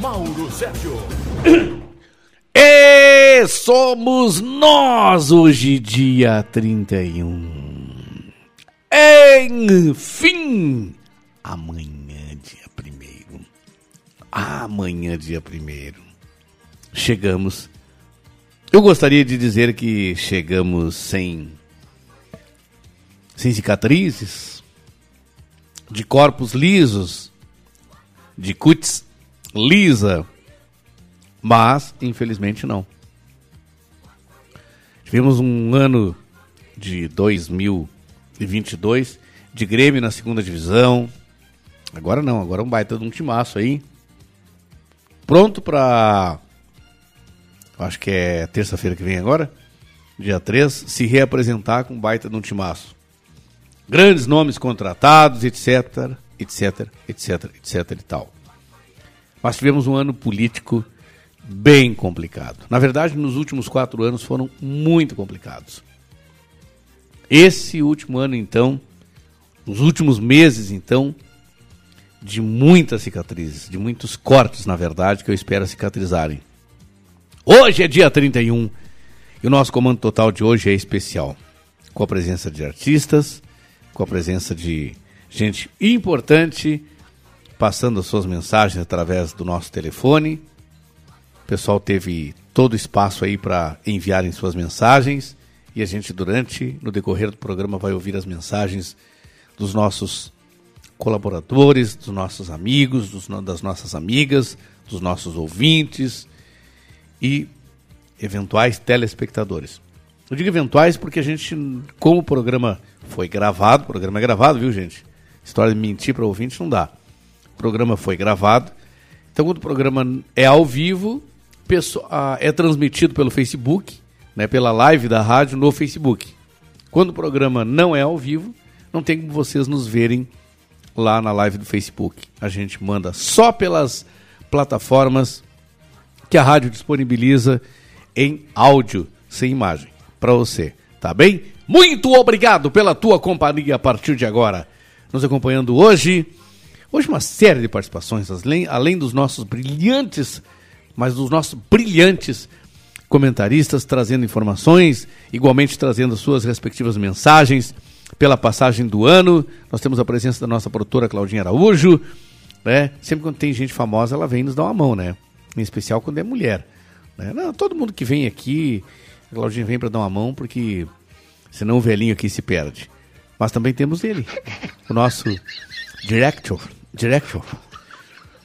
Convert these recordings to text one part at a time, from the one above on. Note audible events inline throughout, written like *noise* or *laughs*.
Mauro Sérgio. E somos nós hoje, dia 31. Enfim, amanhã, dia 1 Amanhã, dia 1 Chegamos. Eu gostaria de dizer que chegamos sem sem cicatrizes, de corpos lisos, de cutis lisa, mas infelizmente não. Tivemos um ano de 2022 de Grêmio na segunda divisão. Agora não, agora é um baita de um timaço aí. Pronto para acho que é terça-feira que vem agora, dia 3, se reapresentar com um baita de um timaço grandes nomes contratados, etc, etc, etc, etc e tal. Mas tivemos um ano político bem complicado. Na verdade, nos últimos quatro anos foram muito complicados. Esse último ano, então, nos últimos meses, então, de muitas cicatrizes, de muitos cortes, na verdade, que eu espero cicatrizarem. Hoje é dia 31 e o nosso comando total de hoje é especial, com a presença de artistas, com a presença de gente importante, passando as suas mensagens através do nosso telefone. O pessoal teve todo o espaço aí para enviarem suas mensagens e a gente durante no decorrer do programa vai ouvir as mensagens dos nossos colaboradores, dos nossos amigos, dos, das nossas amigas, dos nossos ouvintes e eventuais telespectadores. Eu digo eventuais porque a gente, como o programa foi gravado, o programa é gravado, viu, gente? História de mentir para ouvinte não dá. O programa foi gravado. Então, quando o programa é ao vivo, é transmitido pelo Facebook, né, pela live da rádio no Facebook. Quando o programa não é ao vivo, não tem como vocês nos verem lá na live do Facebook. A gente manda só pelas plataformas que a rádio disponibiliza em áudio, sem imagem, para você, tá bem? Muito obrigado pela tua companhia a partir de agora. Nos acompanhando hoje, hoje uma série de participações, além, além dos nossos brilhantes, mas dos nossos brilhantes comentaristas trazendo informações, igualmente trazendo suas respectivas mensagens pela passagem do ano. Nós temos a presença da nossa produtora Claudinha Araújo, né? Sempre quando tem gente famosa, ela vem nos dar uma mão, né? Em especial quando é mulher. Né? Não, todo mundo que vem aqui, a Claudinha vem para dar uma mão porque senão o velhinho aqui se perde. Mas também temos ele, o nosso director, director,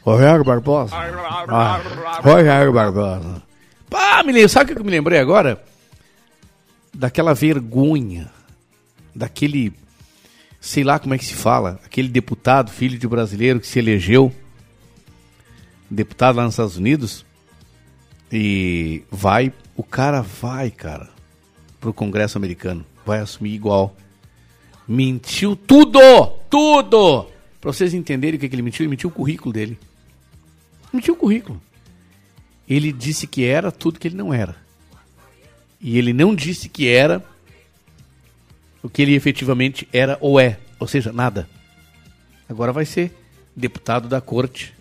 Rogério Barbosa. Ah, Rogério Barbosa. Pá, me lembro, sabe o que eu me lembrei agora? Daquela vergonha, daquele, sei lá como é que se fala, aquele deputado, filho de brasileiro que se elegeu, deputado lá nos Estados Unidos, e vai, o cara vai, cara, pro Congresso americano vai assumir igual. Mentiu tudo! Tudo! Para vocês entenderem o que, que ele mentiu, ele mentiu o currículo dele. Mentiu o currículo. Ele disse que era tudo que ele não era. E ele não disse que era o que ele efetivamente era ou é. Ou seja, nada. Agora vai ser deputado da corte.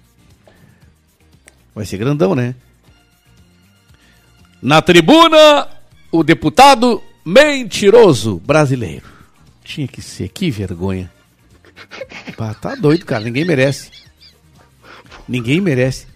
Vai ser grandão, né? Na tribuna, o deputado Mentiroso brasileiro. Tinha que ser, que vergonha. Pá, tá doido, cara. Ninguém merece. Ninguém merece.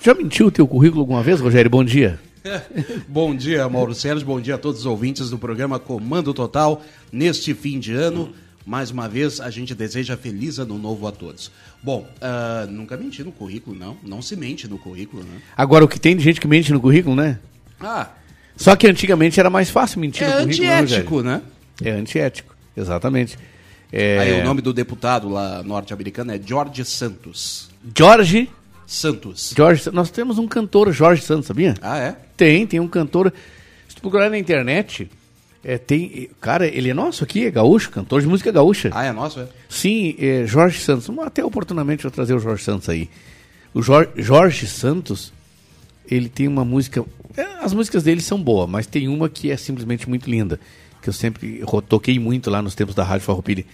Já mentiu o teu currículo alguma vez, Rogério? Bom dia. *laughs* bom dia, Mauro Sérgio. Bom dia a todos os ouvintes do programa Comando Total. Neste fim de ano, mais uma vez, a gente deseja feliz ano novo a todos. Bom, uh, nunca menti no currículo, não. Não se mente no currículo, né? Agora, o que tem de gente que mente no currículo, né? Ah, só que antigamente era mais fácil mentir é no currículo. É antiético, né? É antiético, exatamente. É... Aí o nome do deputado lá norte-americano é George Santos. George Santos. Jorge, nós temos um cantor, Jorge Santos, sabia? Ah, é? Tem, tem um cantor. Se tu procurar na internet, é, tem. Cara, ele é nosso aqui, é gaúcho, cantor de música gaúcha. Ah, é nosso, é? Sim, é, Jorge Santos. Até oportunamente eu trazer o Jorge Santos aí. O Jorge, Jorge Santos, ele tem uma música. é, as músicas dele são boas, mas tem uma que é simplesmente muito linda. Que eu sempre toquei muito lá nos tempos da Rádio Farroupilha.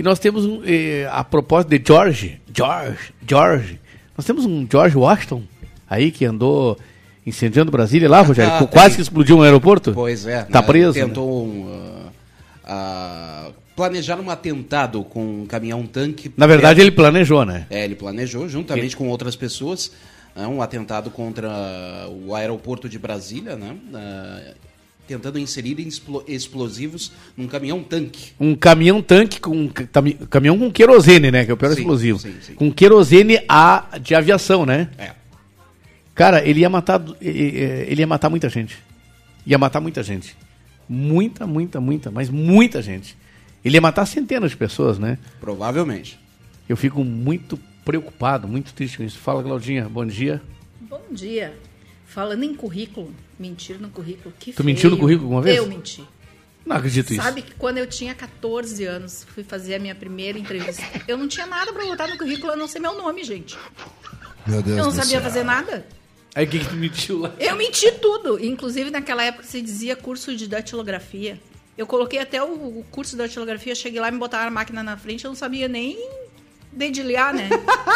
E nós temos um. eh, a propósito de George, George, George. Nós temos um George Washington aí que andou incendiando Brasília lá, Rogério. *laughs* Ah, quase que explodiu um aeroporto. Pois é. Tá né? preso. né? Tentou um, ah, ah, planejar um atentado com um caminhão-tanque. Na verdade, perto- ele planejou, né? É, ele planejou, juntamente com outras pessoas, né, um atentado contra o aeroporto de Brasília, né? ah, tentando inserir explo- explosivos num caminhão-tanque. um caminhão tanque com caminhão com querosene, né? Que é o pior Sim, explosivo. sim, sim. Com querosene a de aviação, né? É. Cara, ele ia matar e- ele ia matar muita gente. Ia matar muita gente. Muita, muita, muita, mas muita gente. Ele ia matar centenas de pessoas, né? Provavelmente. Eu fico muito preocupado, muito triste com isso. Fala, Claudinha, bom dia. Bom dia. Falando em currículo, mentir no currículo, que Tu mentiu no feio. currículo alguma vez? Eu menti. Não acredito isso. Sabe que quando eu tinha 14 anos, fui fazer a minha primeira entrevista, eu não tinha nada pra botar no currículo a não ser meu nome, gente. Meu Deus Eu não do sabia céu. fazer nada. Aí o que, mentiu lá? Eu menti tudo. Inclusive, naquela época se dizia curso de datilografia. Eu coloquei até o, o curso de datilografia, cheguei lá e me botaram a máquina na frente, eu não sabia nem dedilhar, né?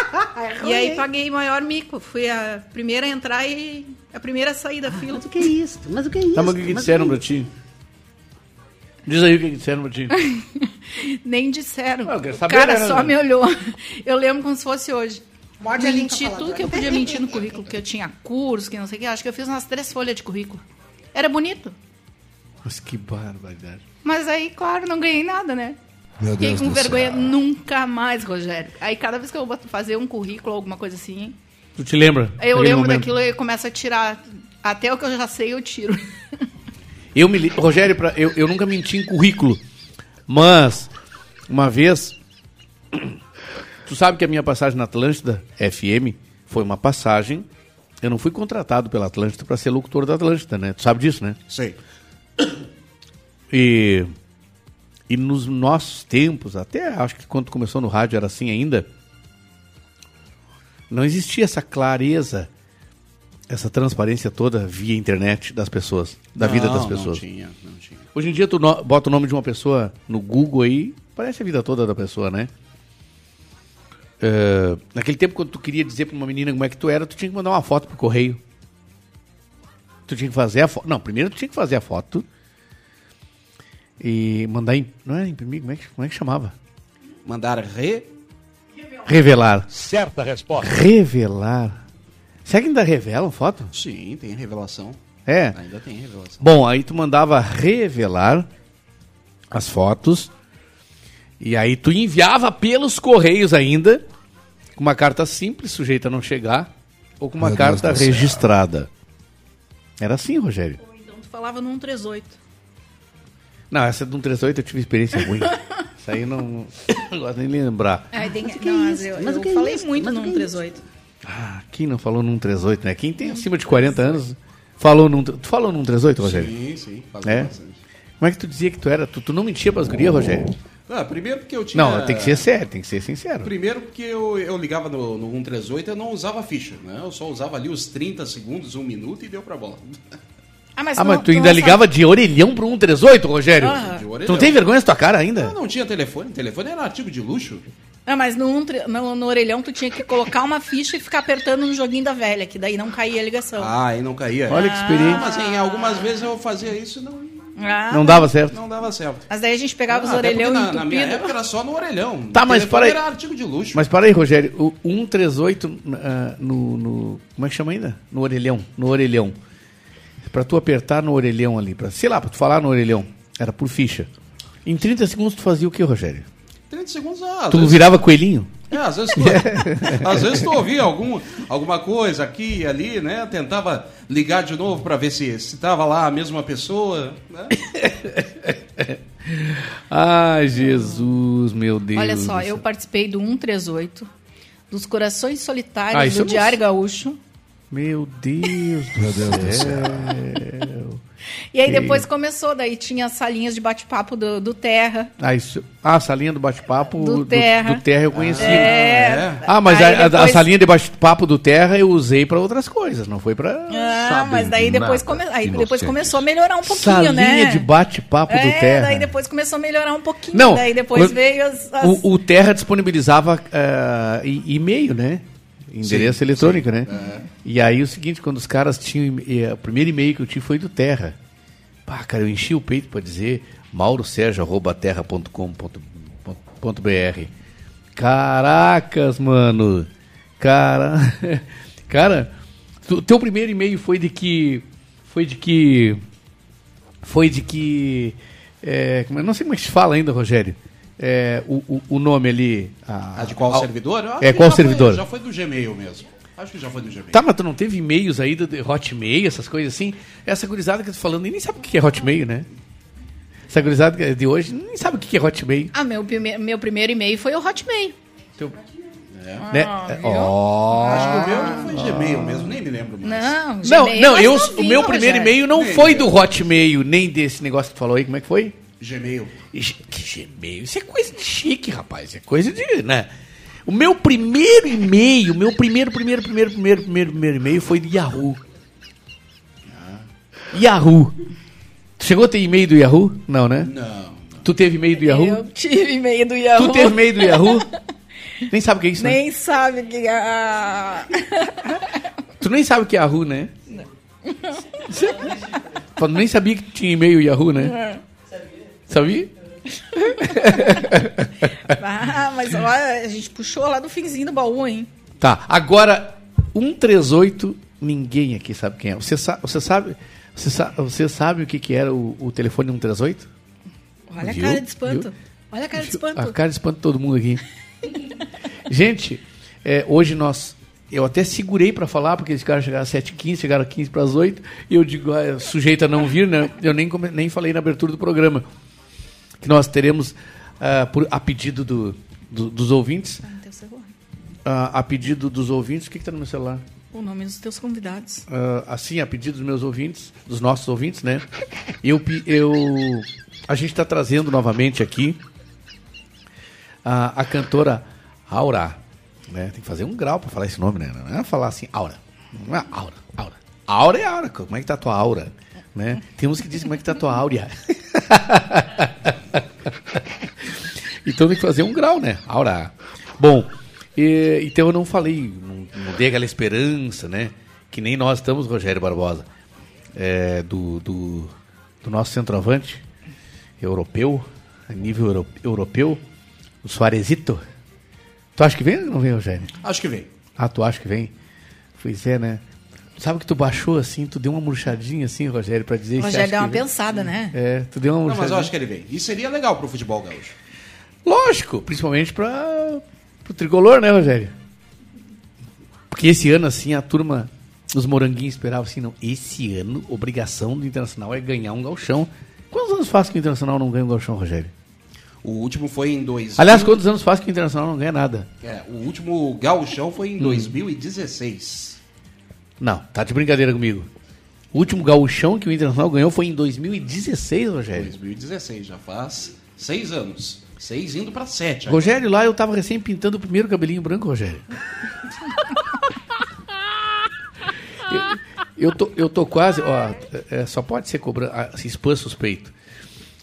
*laughs* e aí paguei maior mico. Fui a primeira a entrar e a primeira a sair da fila. Mas o que é isso? Mas o que é isso? Tá, mas o que, que disseram pra ti? Diz aí o que, disseram pra ti. Nem disseram. Ah, eu quero o cara né, só né? me olhou. *laughs* Eu lembro como se fosse hoje. Morde Menti tudo que eu podia mentir no currículo, que eu tinha curso, que não sei o que. Acho que eu fiz umas três folhas de currículo. Era bonito. Mas que barbaridade. Mas aí, claro, não ganhei nada, né? Meu Fiquei Deus com vergonha céu. nunca mais, Rogério. Aí cada vez que eu vou fazer um currículo, alguma coisa assim, Tu te lembra? eu lembro momento? daquilo e começo a tirar. Até o que eu já sei, eu tiro. *laughs* Eu me li- Rogério, pra- eu, eu nunca menti em currículo. Mas, uma vez. *coughs* Tu sabe que a minha passagem na Atlântida FM foi uma passagem. Eu não fui contratado pela Atlântida para ser locutor da Atlântida, né? Tu sabe disso, né? Sei. E, e nos nossos tempos, até acho que quando começou no rádio era assim ainda, não existia essa clareza, essa transparência toda via internet das pessoas, da vida das Não, pessoas. Não tinha, não tinha. Hoje em dia tu no- bota o nome de uma pessoa no Google aí, parece a vida toda da pessoa, né? É, naquele tempo, quando tu queria dizer pra uma menina como é que tu era, tu tinha que mandar uma foto pro correio. Tu tinha que fazer a foto. Não, primeiro tu tinha que fazer a foto e mandar. Não é imprimir? Como é, que, como é que chamava? Mandar re. Revelar. Certa resposta. Revelar. Será que ainda revelam foto? Sim, tem revelação. É. Ainda tem revelação. Bom, aí tu mandava revelar as fotos e aí tu enviava pelos correios ainda com uma carta simples, sujeita a não chegar, ou com uma Meu carta registrada. Era assim, Rogério. Então tu falava num 38. Não, essa de um 38 eu tive experiência ruim. *laughs* Isso aí não, não gosto nem de lembrar. Ai, tem... o que é não, mas isso? eu, Mas o eu que é falei isso? muito Mas o num que é 38. Ah, quem não falou num 38, né? Quem tem acima de 40 anos falou num. Tu falou num 38, Rogério? Sim, sim. faz É? bastante. Como é que tu dizia que tu era? Tu, tu não mentia pras gurias, Rogério? Ah, primeiro porque eu tinha. Não, tem que ser sério, tem que ser sincero. Primeiro porque eu, eu ligava no, no 138 e eu não usava ficha, né? Eu só usava ali os 30 segundos, um minuto e deu pra bola. *laughs* Ah, mas, Ah, não- mas tu ainda não ligava de orelhão pro 138, Rogério? Ah. De Tu não tem vergonha da tua cara ainda? Eu não tinha telefone, telefone era artigo de luxo. Ah, mas no, um no, no orelhão tu tinha que colocar uma ficha e ficar apertando no joguinho da velha, que daí não caía a ligação. Ah, aí não caía. Olha que Ah, experiente. mas em algumas vezes eu fazia isso e não, Ah, Não dava certo. não dava certo. Mas daí a gente pegava os Ah, porque orelhão na, na minha época era só no orelhão. Tá, mas para aí. era artigo de luxo. Mas para aí, Rogério, o 138 ah, no, no. Como é que chama ainda? No orelhão. No orelhão. Pra tu apertar no orelhão ali, pra, sei lá, pra tu falar no orelhão, era por ficha. Em 30 segundos tu fazia o que, Rogério? 30 segundos, ah, Tu vezes- virava coelhinho? É, às vezes tu, *laughs* às vezes tu ouvia algum, alguma coisa aqui e ali, né? Tentava ligar de novo para ver se se tava lá a mesma pessoa. Né? *laughs* Ai, Jesus, meu Deus. Olha só, eu participei do 138 dos Corações Solitários Ah, isso eu do Diário. Gaúcho. Meu Deus Meu do Deus do céu. E aí depois começou, daí tinha as salinhas de bate-papo do, do Terra. Ah, isso... ah, a salinha do bate-papo Do Terra. do Terra eu conheci. É. Ah, mas Aí a, a- a depois- salinha de bate-papo do Terra eu usei pra outras coisas, não foi pra... Ah, mas daí depois, come... aí depois começou a melhorar um pouquinho, Salinha né? de bate-papo do é, Terra. daí depois começou a melhorar um pouquinho. Não, daí depois quando- veio as. as- O, o Terra disponibilizava ah, e- e-mail, né? Endereço Sim, eletrônico, sim. né? É. E aí o seguinte, quando os caras tinham. e- e- O primeiro e-mail que eu tive foi do Terra. Pá, cara, eu enchi o peito pra dizer maurosergio.terra.com.br. Caracas, mano. Cara. *laughs* Cara, o teu primeiro e-mail foi de que. Foi de que. Foi de que. Como é- não sei como é que se fala ainda, Rogério. É, o, o, o nome ali. a- Ah, de qual a- servidor? Acho É, qual já foi- servidor? já foi do Gmail mesmo. Acho que já foi do Gmail. Tá, mas tu não teve e-mails aí do de Hotmail, essas coisas assim? Essa gurizada que eu tô falando nem sabe o que é Hotmail, né? Essa gurizada de hoje nem sabe o que é Hotmail. Ah, meu, prime- meu primeiro e-mail foi o Hotmail. Teu- Né? Ah, Ó. Acho que o meu já foi Gmail mesmo, nem me lembro mais. Não, Não, Gmail não, eu, o meu primeiro e-mail não Nem, foi do Hotmail, nem desse negócio que tu falou aí, como é que foi? Gmail. Que Gmail? Isso é coisa de chique, rapaz. É coisa de, né? O meu primeiro e-mail, o meu primeiro, primeiro, primeiro, primeiro, primeiro, primeiro e-mail foi do Yahoo. Yahoo. Tu chegou a ter e-mail do Yahoo? Não, né? Não. Tu teve e-mail do Yahoo? Eu tive e-mail do Yahoo. Tu teve e-mail do Yahoo? *laughs* Nem sabe o que é isso, né? Nem sabe o que é. *laughs* Tu nem sabe o que é Yahoo, né? Tu nem sabia que tinha e-mail Yahoo, né? Sabia? Ah, mas olha, a gente puxou lá do finzinho do baú, hein? Tá, agora 138, ninguém aqui sabe quem é. Você, sa você sabe, você, sa você sabe o que, que era o, o telefone 138? Olha Viu? a cara de espanto. Viu? Olha a cara de espanto. A cara de espanto de todo mundo aqui. *laughs* Gente, é, hoje nós. Eu até segurei para falar, porque esse cara chegaram às 7h15, chegaram às 15 para as 8 e eu digo, ah, sujeito a não vir, né? Eu nem, nem falei na abertura do programa. Que nós teremos, ah, por, a pedido do, do- dos ouvintes, Ah, teu celular. ah, a pedido dos ouvintes, o que está no meu celular? O nome dos teus convidados. Ah, assim, a pedido dos meus ouvintes, dos nossos ouvintes, né? Eu, eu, a gente está trazendo novamente aqui a, a cantora Aura. Né? Tem que fazer um grau para falar esse nome, né? Não é falar assim, Aura. Não é Aura, Aura. Aura é Aura. Como é que tá a tua aura? Né? Tem uns que dizem como é que tá a tua áurea. *laughs* então tem que fazer um grau, né? Aura. Bom, e- então eu não falei, não, não dei aquela esperança, né? Que nem nós estamos, Rogério Barbosa, é, do, do, do nosso centroavante europeu, a nível euro- europeu, o Suarezito. Tu acha que vem ou não vem, Rogério? Acho que vem. Ah, tu acha que vem? Pois é, né? Sabe que tu baixou assim, tu deu uma murchadinha assim, Rogério, pra dizer Rogério deu uma vem? pensada, né? É, tu deu uma Não, murchadinha. mas eu acho que ele vem. E seria legal pro futebol gaúcho. Lógico, principalmente para o tricolor, né, Rogério? Porque esse ano, assim, a turma, os moranguinhos esperavam assim, não. Esse ano, obrigação do Internacional é ganhar um galchão. Quantos anos faz que o Internacional não ganha um galchão, Rogério? O último foi em dois. Aliás, quantos anos faz que o Internacional não ganha nada? É, o último gauchão foi Hum. em 2016. Não, tá de brincadeira comigo. O último gauchão que o Internacional ganhou foi em 2016, Rogério. 2016, já faz seis anos. Seis indo pra sete. Rogério, lá eu tava recém pintando o primeiro cabelinho branco, Rogério. *laughs* eu, eu, tô, eu tô quase, ó, é, só pode ser cobrando, ah, se expor suspeito.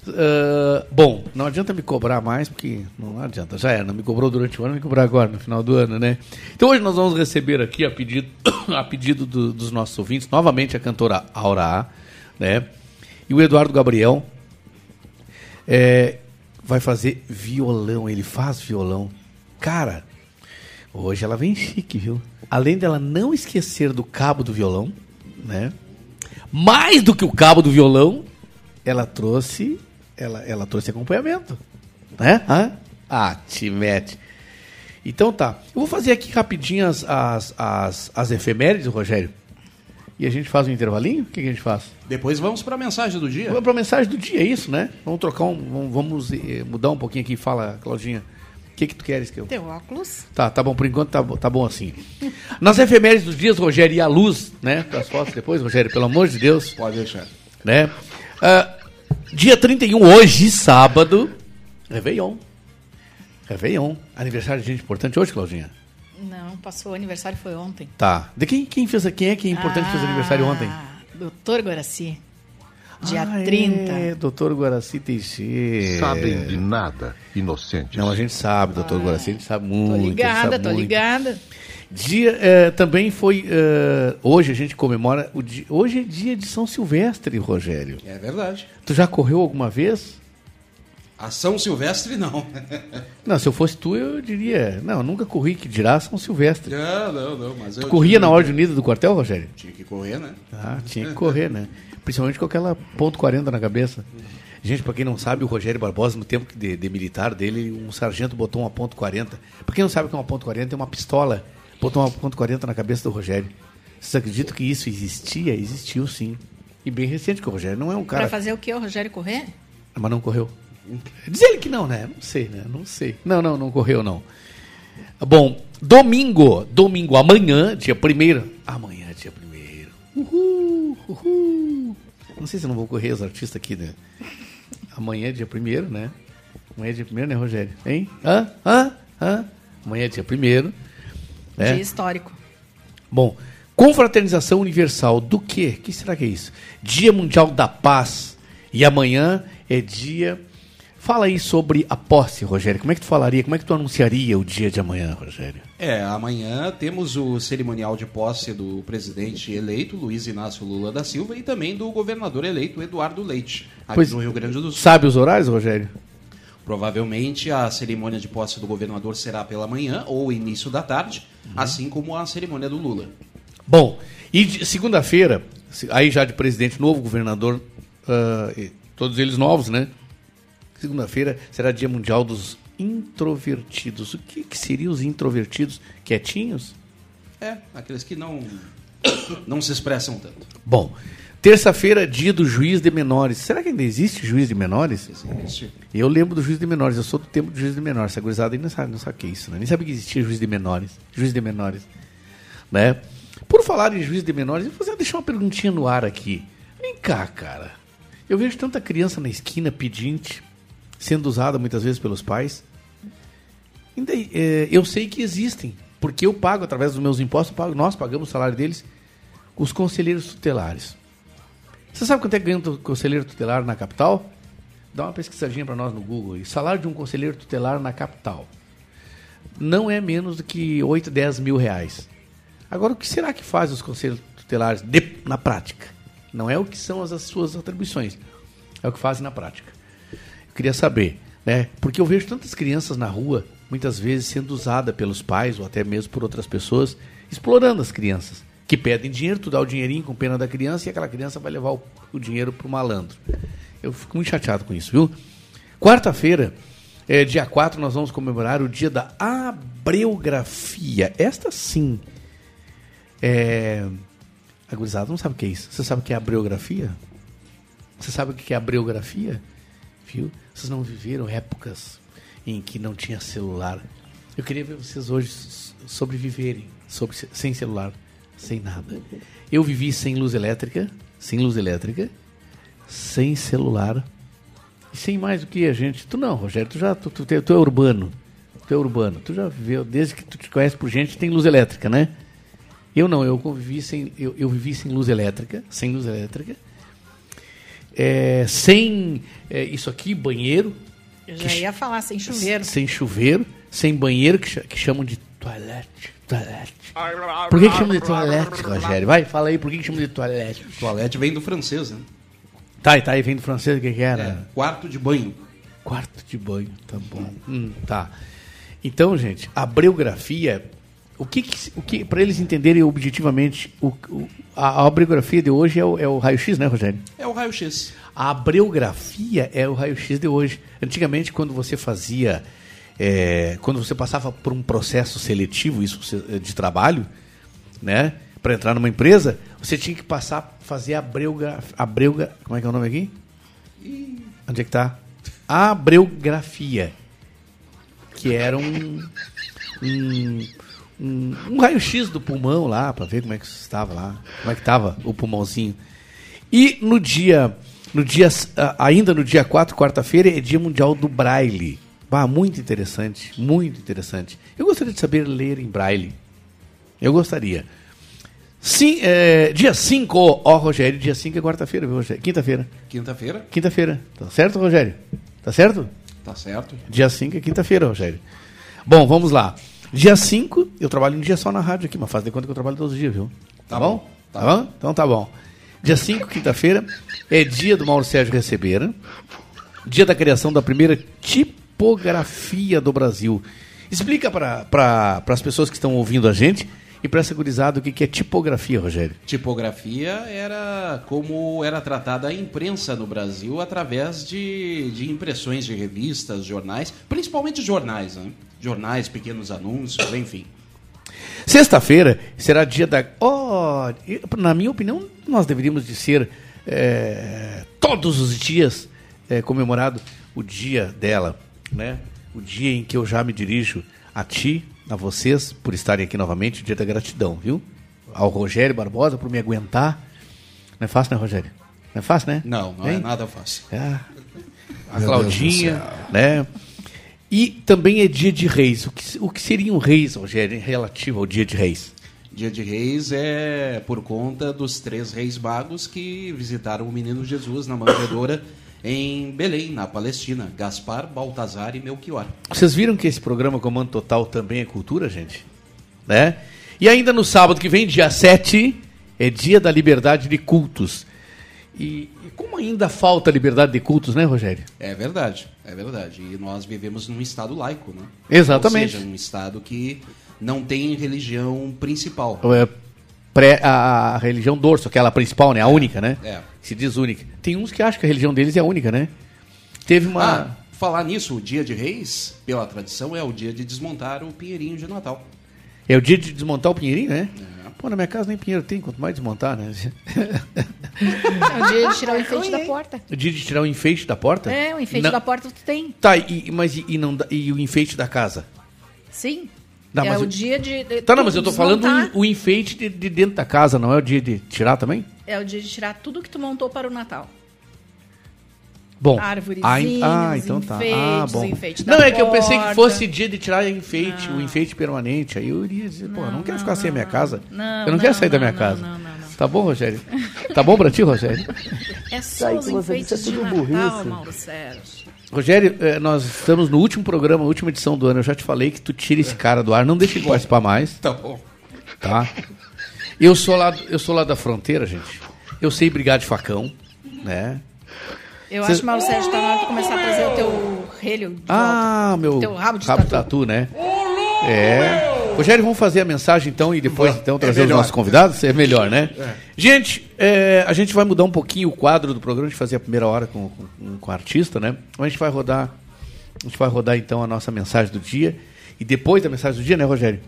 Ah, bom, não adianta me cobrar mais, porque não adianta, já era, não me cobrou durante o ano, me cobrar agora, no final do ano, né? Então hoje nós vamos receber aqui, a pedido, *coughs* a pedido do- dos nossos ouvintes, novamente a cantora Aura A, né? E o Eduardo Gabriel, é, vai fazer violão. Ele faz violão. Cara, hoje ela vem chique, viu? Além dela não esquecer do cabo do violão, né? Mais do que o cabo do violão, ela trouxe, ela, ela trouxe acompanhamento, né? Hã? Ah, te mete. Então tá. Eu vou fazer aqui rapidinho as, as, as, as efemérides, Rogério. E a gente faz um intervalinho? O que, que a gente faz? Depois vamos pra mensagem do dia. Vamos para a mensagem do dia, é isso, né? Vamos trocar um. Vamos, vamos, eh, mudar um pouquinho aqui. Fala, Claudinha. O que, que tu queres que eu. Teu óculos. Tá, tá bom, por enquanto tá, tá bom assim. Nas efemérides dos dias, Rogério, e a luz, né? Das fotos depois, Rogério, pelo amor de Deus, Pode deixar. né? Ah, dia 31, hoje, sábado, Réveillon. Réveillon. Aniversário de gente importante hoje, Claudinha? Não, passou o aniversário, foi ontem. Tá. De quem, quem fez quem é que é importante que fez aniversário ontem? Ah, Doutor Guaraci. Dia Ah, 30. É, doutor Guaraci Teixeira. Sabem de nada, inocentes. Não, a gente sabe, doutor Guaraci, a gente sabe muito. Tô ligada, tô muito. ligada. Dia, eh, também foi. eh, hoje a gente comemora. O dia, hoje é dia de São Silvestre, Rogério. É verdade. Tu já correu alguma vez? A São Silvestre, não. *laughs* Não, se eu fosse tu, eu diria. Não, eu nunca corri, que dirá São Silvestre. não, não, não. Mas eu Tu corria na Ordem Unida do quartel, Rogério? Tinha que correr, né? Ah, tinha que correr, né? Principalmente com aquela ponto .40 na cabeça. Gente, pra quem não sabe, o Rogério Barbosa, no tempo de, de militar dele, um sargento botou uma ponto .40. Pra quem não sabe o que é uma ponto .40, é uma pistola. Botou uma ponto .40 na cabeça do Rogério. Vocês acreditam que isso existia? Existiu, sim. E bem recente, que o Rogério não é um cara... Pra fazer o que, o Rogério correr? Mas não correu. Diz ele que não, né? Não sei, né? Não sei. Não, não, não correu, não. Bom, domingo. Domingo, amanhã, dia primeiro. Amanhã, dia primeiro. Uhul, uhul. Não sei se eu não vou correr os artistas aqui, né? Amanhã dia primeiro, né? Amanhã é dia primeiro, né, Rogério? Hein? Hã? Hã? Hã? Amanhã é dia primeiro. Né? Dia histórico. Bom, confraternização universal do quê? O que será que é isso? Dia Mundial da Paz. E amanhã é dia. Fala aí sobre a posse, Rogério. Como é que tu falaria? Como é que tu anunciaria o dia de amanhã, Rogério? É, amanhã temos o cerimonial de posse do presidente eleito, Luiz Inácio Lula da Silva, e também do governador eleito, Eduardo Leite, aqui Pois- no Rio Grande do Sul. Sabe os horários, Rogério? Provavelmente a cerimônia de posse do governador será pela manhã ou início da tarde, assim como a cerimônia do Lula. Bom, e segunda-feira, se- aí já de presidente novo, governador, e todos eles novos, né? Segunda-feira será dia mundial dos introvertidos. O que, que seriam os introvertidos? Quietinhos? É, aqueles que não, *coughs* não se expressam tanto. Bom, terça-feira, dia do juiz de menores. Será que ainda existe juiz de menores? Existe. Eu lembro do juiz de menores, eu sou do tempo do juiz de menores. Essa gurizada não sabe, não sabe o que é isso, né? Nem sabia que existia juiz de menores. Juiz de menores. Né? Por falar em juiz de menores, eu vou deixar uma perguntinha no ar aqui. Vem cá, cara. Eu vejo tanta criança na esquina pedinte, sendo usada muitas vezes pelos pais. Ainda, eh, eu sei que existem, porque eu pago através dos meus impostos, pago- nós pagamos o salário deles, os conselheiros tutelares. Você sabe quanto é que ganha um conselheiro tutelar na capital? Dá uma pesquisadinha para nós no Google. aí. Salário de um conselheiro tutelar na capital. Não é menos do que 8, 10 mil reais. Agora, o que será que faz os conselheiros tutelares de- na prática? Não é o que são as, as suas atribuições. É o que fazem na prática. Eu queria saber, né? Porque eu vejo tantas crianças na rua, muitas vezes sendo usada pelos pais ou até mesmo por outras pessoas, explorando as crianças. Que pedem dinheiro, tu dá o dinheirinho com pena da criança e aquela criança vai levar o, o dinheiro pro malandro. Eu fico muito chateado com isso, viu? Quarta-feira, é, dia 4, nós vamos comemorar o dia da abreografia. Esta sim. É... A gurizada não sabe o que é isso. Você sabe o que é abreografia? Você sabe o que é abreografia? Viu? Vocês não viveram épocas em que não tinha celular. Eu queria ver vocês hoje sobreviverem sobre, sem celular, sem nada. Eu vivi sem luz elétrica, sem luz elétrica, sem celular e sem mais do que a gente. Tu não, Rogério, tu já tu, tu, tu é urbano. Tu é urbano. Tu já viveu, desde que tu te conhece por gente, tem luz elétrica, né? Eu não, eu convivi sem. Eu, eu vivi sem luz elétrica, sem luz elétrica. É, sem é, isso aqui, banheiro. Eu já ia falar sem chuveiro. Sem chuveiro, sem banheiro, que, que chamam de toalete. Toalete. Por que, que chamam de toalete, Rogério? Vai, fala aí, por que, que chamam de toalete? Toalete vem do francês, né? Tá, e tá aí, vem do francês, o que, que era? É, quarto de banho. Quarto de banho, tá bom. Hum, tá. Então, gente, a breografia, o que, que o que para eles entenderem objetivamente, o, o- a, a breografia de hoje é o, é o raio-x, né, Rogério? É o raio-x. A abreografia é o raio-x de hoje. Antigamente, quando você fazia. É, quando você passava por um processo seletivo isso você- de trabalho, né? Para entrar numa empresa, você tinha que passar, fazer a breuga, a breuga, como é que é o nome aqui? Onde é que tá? Abreografia. que era um, um, um, um raio-x do pulmão lá, para ver como é que estava lá, como é que estava o pulmãozinho. E no dia, no dia ah, ainda no dia 4, quarta-feira, é dia mundial do Braille. Bah, muito interessante, muito interessante. Eu gostaria de saber ler em Braille. Eu gostaria. Sim, é, dia 5, ó, Rogério, dia 5 é quarta-feira, viu, Rogério? Quinta-feira. Quinta-feira, Quinta-feira. Tá certo, Rogério? Tá certo? tá certo? Dia 5 é quinta-feira, Rogério. Bom, vamos lá. Dia 5, eu trabalho um dia só na rádio aqui, mas faz de conta que eu trabalho todos os dias, viu? Tá, Tá bom? bom, Tá. tá. bom? Então tá bom. Dia 5, quinta-feira, é dia do Mauro Sérgio Receber. Dia da criação da primeira tipografia do Brasil. Explica para pra, as pessoas que estão ouvindo a gente e para essa gurizada o que, que é tipografia, Rogério. Tipografia era como era tratada a imprensa no Brasil através de, de impressões de revistas, jornais, principalmente jornais, né? Jornais, pequenos anúncios, enfim. Sexta-feira será dia da. Oh, na minha opinião, nós deveríamos de ser é, todos os dias é, comemorado o dia dela, né? O dia em que eu já me dirijo a ti, a vocês, por estarem aqui novamente, o dia da gratidão, viu? Ao Rogério Barbosa por me aguentar. Não é fácil, né, Rogério? Não é fácil, né? Não, não é nada fácil. É. A Meu Claudinha, né? E também é dia de reis. O que, o que seriam reis, Rogério, relativo ao dia de reis? Dia de Reis é por conta dos três reis magos que visitaram o menino Jesus na manjedoura em Belém, na Palestina. Gaspar, Baltazar e Melchior. Vocês viram que esse programa Comando Total também é cultura, gente? Né? E ainda no sábado que vem, dia 7, é dia da liberdade de cultos. E, e como ainda falta liberdade de cultos, né, Rogério? É verdade, é verdade. E nós vivemos num estado laico, né? Exatamente. Ou seja, um estado que não tem religião principal. É, pré- a, a religião dorso, aquela principal, né? A única, né? É. Se diz única. Tem uns que acham que a religião deles é a única, né? Teve uma. Ah, falar nisso, o dia de reis, pela tradição, é o dia de desmontar o pinheirinho de Natal. É o dia de desmontar o pinheirinho, né? É. Pô, na minha casa nem pinheiro tem, quanto mais desmontar, né? É o dia de tirar o enfeite da porta. o dia de tirar o enfeite da porta? É, o enfeite Não- da porta tu tem. Tá, e, mas e, e não, e o enfeite da casa? Sim. Não, é mas o dia de. de Tá, não, mas eu tô falando o, o enfeite de, de dentro da casa, não é o dia de tirar também? É o dia de tirar tudo que tu montou para o Natal. Bom. Arvorezinhas, ah, então tá. Ah, enfeites, bom. enfeite da não, é que eu pensei que fosse dia de tirar enfeite, o enfeite permanente. Aí eu iria dizer, pô, eu não, quero ficar sem a minha casa. Não, eu não, quero não, sair da não, minha não, casa. não, não, não. Tá bom, Rogério? Tá bom pra ti, Rogério? É só os enfeites de Natal, Mauro Sérgio. Rogério, eh, nós estamos no último programa, última edição do ano. Eu já te falei que tu tira esse cara do ar, não deixa ele participar mais. Tá bom. tá? Eu sou lá, eu sou lá da fronteira, gente. Eu sei brigar de facão, né? Eu Cê- acho Mauro Sérgio tá na hora de começar a trazer o teu relho de Ah, volta. meu Teu rabo de tatu. tatu. né? É. Rogério, vamos fazer a mensagem então e depois então trazer os melhor. nossos convidados? É melhor, né? Gente, é, a gente vai mudar um pouquinho o quadro do programa, a gente fazer a primeira hora com, com, com o artista, né? A gente vai rodar, a gente vai rodar então a nossa mensagem do dia e depois da mensagem do dia, né, Rogério?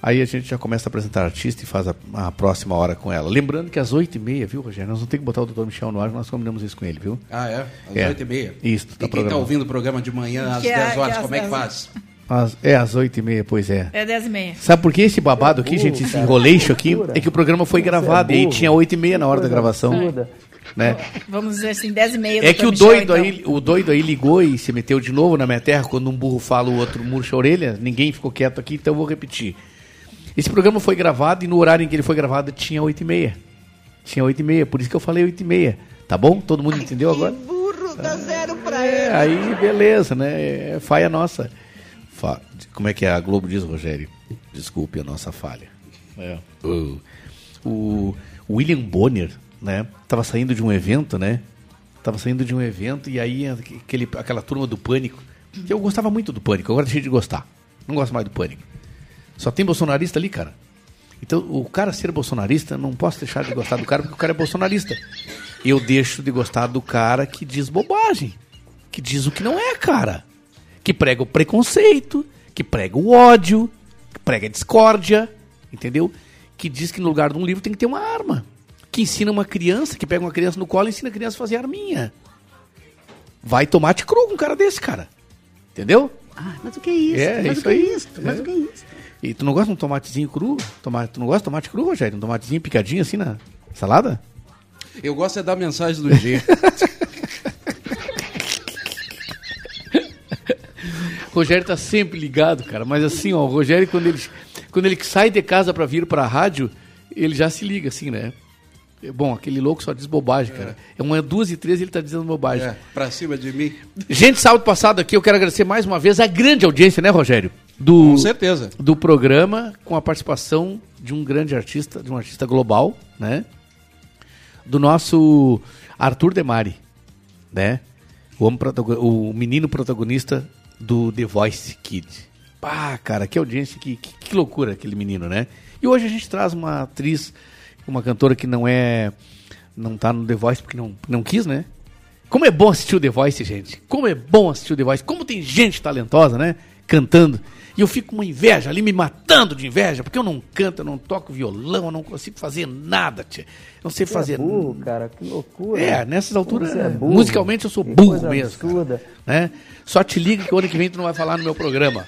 Aí a gente já começa a apresentar a artista e faz a, a próxima hora com ela. Lembrando que às 8h30, viu, Rogério? Nós vamos ter que botar o Dr. Michel no ar, nós combinamos isso com ele, viu? Ah, é? Às É. oito e meia. Isso, tá E quem tá programado. ouvindo o programa de manhã às Que é- 10 que horas, é às como é que 10. faz? Às- é às 8h30, pois é. É 10 e meia. Sabe por que esse babado aqui, gente, esse enroleixo aqui? É que o programa foi gravado e aí tinha 8 e meia na hora da gravação. Né? Vamos dizer assim, 10 e meia. É que o Michel, doido, então. aí, o doido aí ligou e se meteu de novo na minha terra. Quando um burro fala, o outro murcha a orelha. Ninguém ficou quieto aqui, então eu vou repetir. Esse programa foi gravado e no horário em que ele foi gravado tinha 8 e meia. Tinha 8 e meia, por isso que eu falei 8 e meia. Tá bom? Todo mundo entendeu agora? Burro, dá zero pra É, aí beleza, né? É falha nossa. Fa- Como é que a Globo diz, Rogério? Desculpe a nossa falha. É. O, o William Bonner, né? Tava saindo de um evento, né? Tava saindo de um evento e aí aquele, aquela turma do Pânico. que Eu gostava muito do Pânico, agora deixei de gostar. Não gosto mais do Pânico. Só tem bolsonarista ali, cara. Então, o cara ser bolsonarista, não posso deixar de gostar do cara porque o cara é bolsonarista. Eu deixo de gostar do cara que diz bobagem. Que diz o que não é, cara. Que prega o preconceito, que prega o ódio, que prega a discórdia, entendeu? Que diz que no lugar de um livro tem que ter uma arma. Que ensina uma criança, que pega uma criança no colo e ensina a criança a fazer arminha. Vai tomate cru com um cara desse, cara. Entendeu? Ah, mas o que é isso? É, mas isso o que é isso? Mas É. o que é isso? E tu não gosta de um tomatezinho cru? Tomate, tu não gosta de tomate cru, Rogério? Um tomatezinho picadinho assim na salada? Eu gosto é da mensagem do G. *laughs* O Rogério tá sempre ligado, cara. Mas assim, ó, o Rogério, quando ele, quando ele sai de casa pra vir pra rádio, ele já se liga, assim, né? É Bom, aquele louco só diz bobagem, cara. É uma duas e três ele tá dizendo bobagem. É, pra cima de mim. Gente, sábado passado aqui, eu quero agradecer mais uma vez a grande audiência, né, Rogério? Do, Com certeza. Do programa, com a participação de um grande artista, de um artista global, né? Do nosso Arthur Demari, né? O, homem o menino protagonista do The Voice Kid. Pá, cara, que audiência, que, que, que loucura aquele menino, né? E hoje a gente traz uma atriz, uma cantora que não é. Não tá no The Voice porque não, não quis, né? Como é bom assistir o The Voice, gente. Como é bom assistir o The Voice. Como tem gente talentosa, né? Cantando. E eu fico com uma inveja ali, me matando de inveja, porque eu não canto, eu não toco violão, eu não consigo fazer nada, tia. Não sei fazer. burro, cara, que loucura. É, nessas alturas, Você é é, burro. musicalmente eu sou burro mesmo. absurda. né? Só te liga que o ano que vem tu não vai falar no meu programa.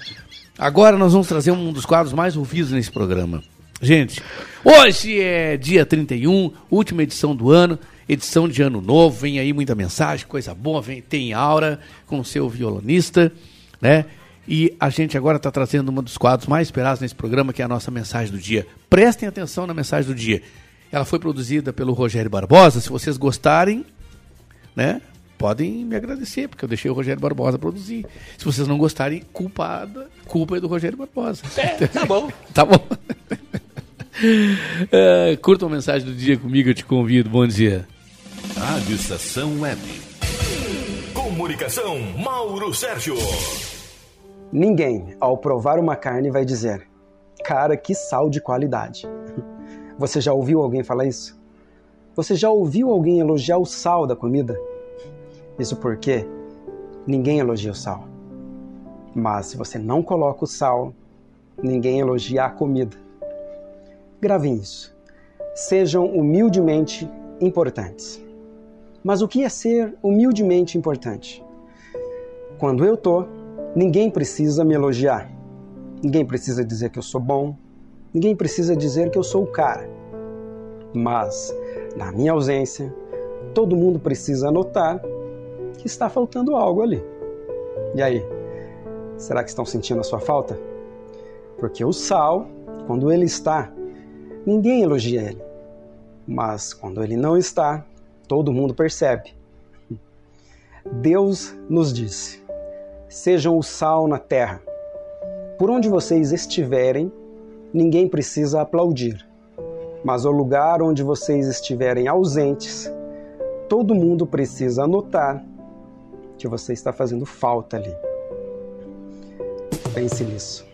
Agora nós vamos trazer um dos quadros mais ouvidos nesse programa. Gente, hoje é dia 31, última edição do ano, edição de ano novo, vem aí muita mensagem, coisa boa, vem, tem aura com o seu violonista, né? E a gente agora está trazendo um dos quadros mais esperados nesse programa, que é a nossa mensagem do dia. Prestem atenção na mensagem do dia. Ela foi produzida pelo Rogério Barbosa. Se vocês gostarem, né? Podem me agradecer, porque eu deixei o Rogério Barbosa produzir. Se vocês não gostarem, culpada, culpa é do Rogério Barbosa. É, tá bom. *laughs* tá bom. É, curta uma mensagem do dia comigo, eu te convido. Bom dia. Rádio Estação Web. Comunicação, Mauro Sérgio. Ninguém, ao provar uma carne, vai dizer: Cara, que sal de qualidade. *laughs* Você já ouviu alguém falar isso? Você já ouviu alguém elogiar o sal da comida? Isso porque ninguém elogia o sal. Mas se você não coloca o sal, ninguém elogia a comida. Gravem isso. Sejam humildemente importantes. Mas o que é ser humildemente importante? Quando eu tô, ninguém precisa me elogiar. Ninguém precisa dizer que eu sou bom. Ninguém precisa dizer que eu sou o cara. Mas, na minha ausência, todo mundo precisa notar que está faltando algo ali. E aí, será que estão sentindo a sua falta? Porque o sal, quando ele está, ninguém elogia ele. Mas quando ele não está, todo mundo percebe. Deus nos disse: sejam o sal na terra. Por onde vocês estiverem, ninguém precisa aplaudir. Mas o lugar onde vocês estiverem ausentes, todo mundo precisa notar que você está fazendo falta ali. Pense nisso.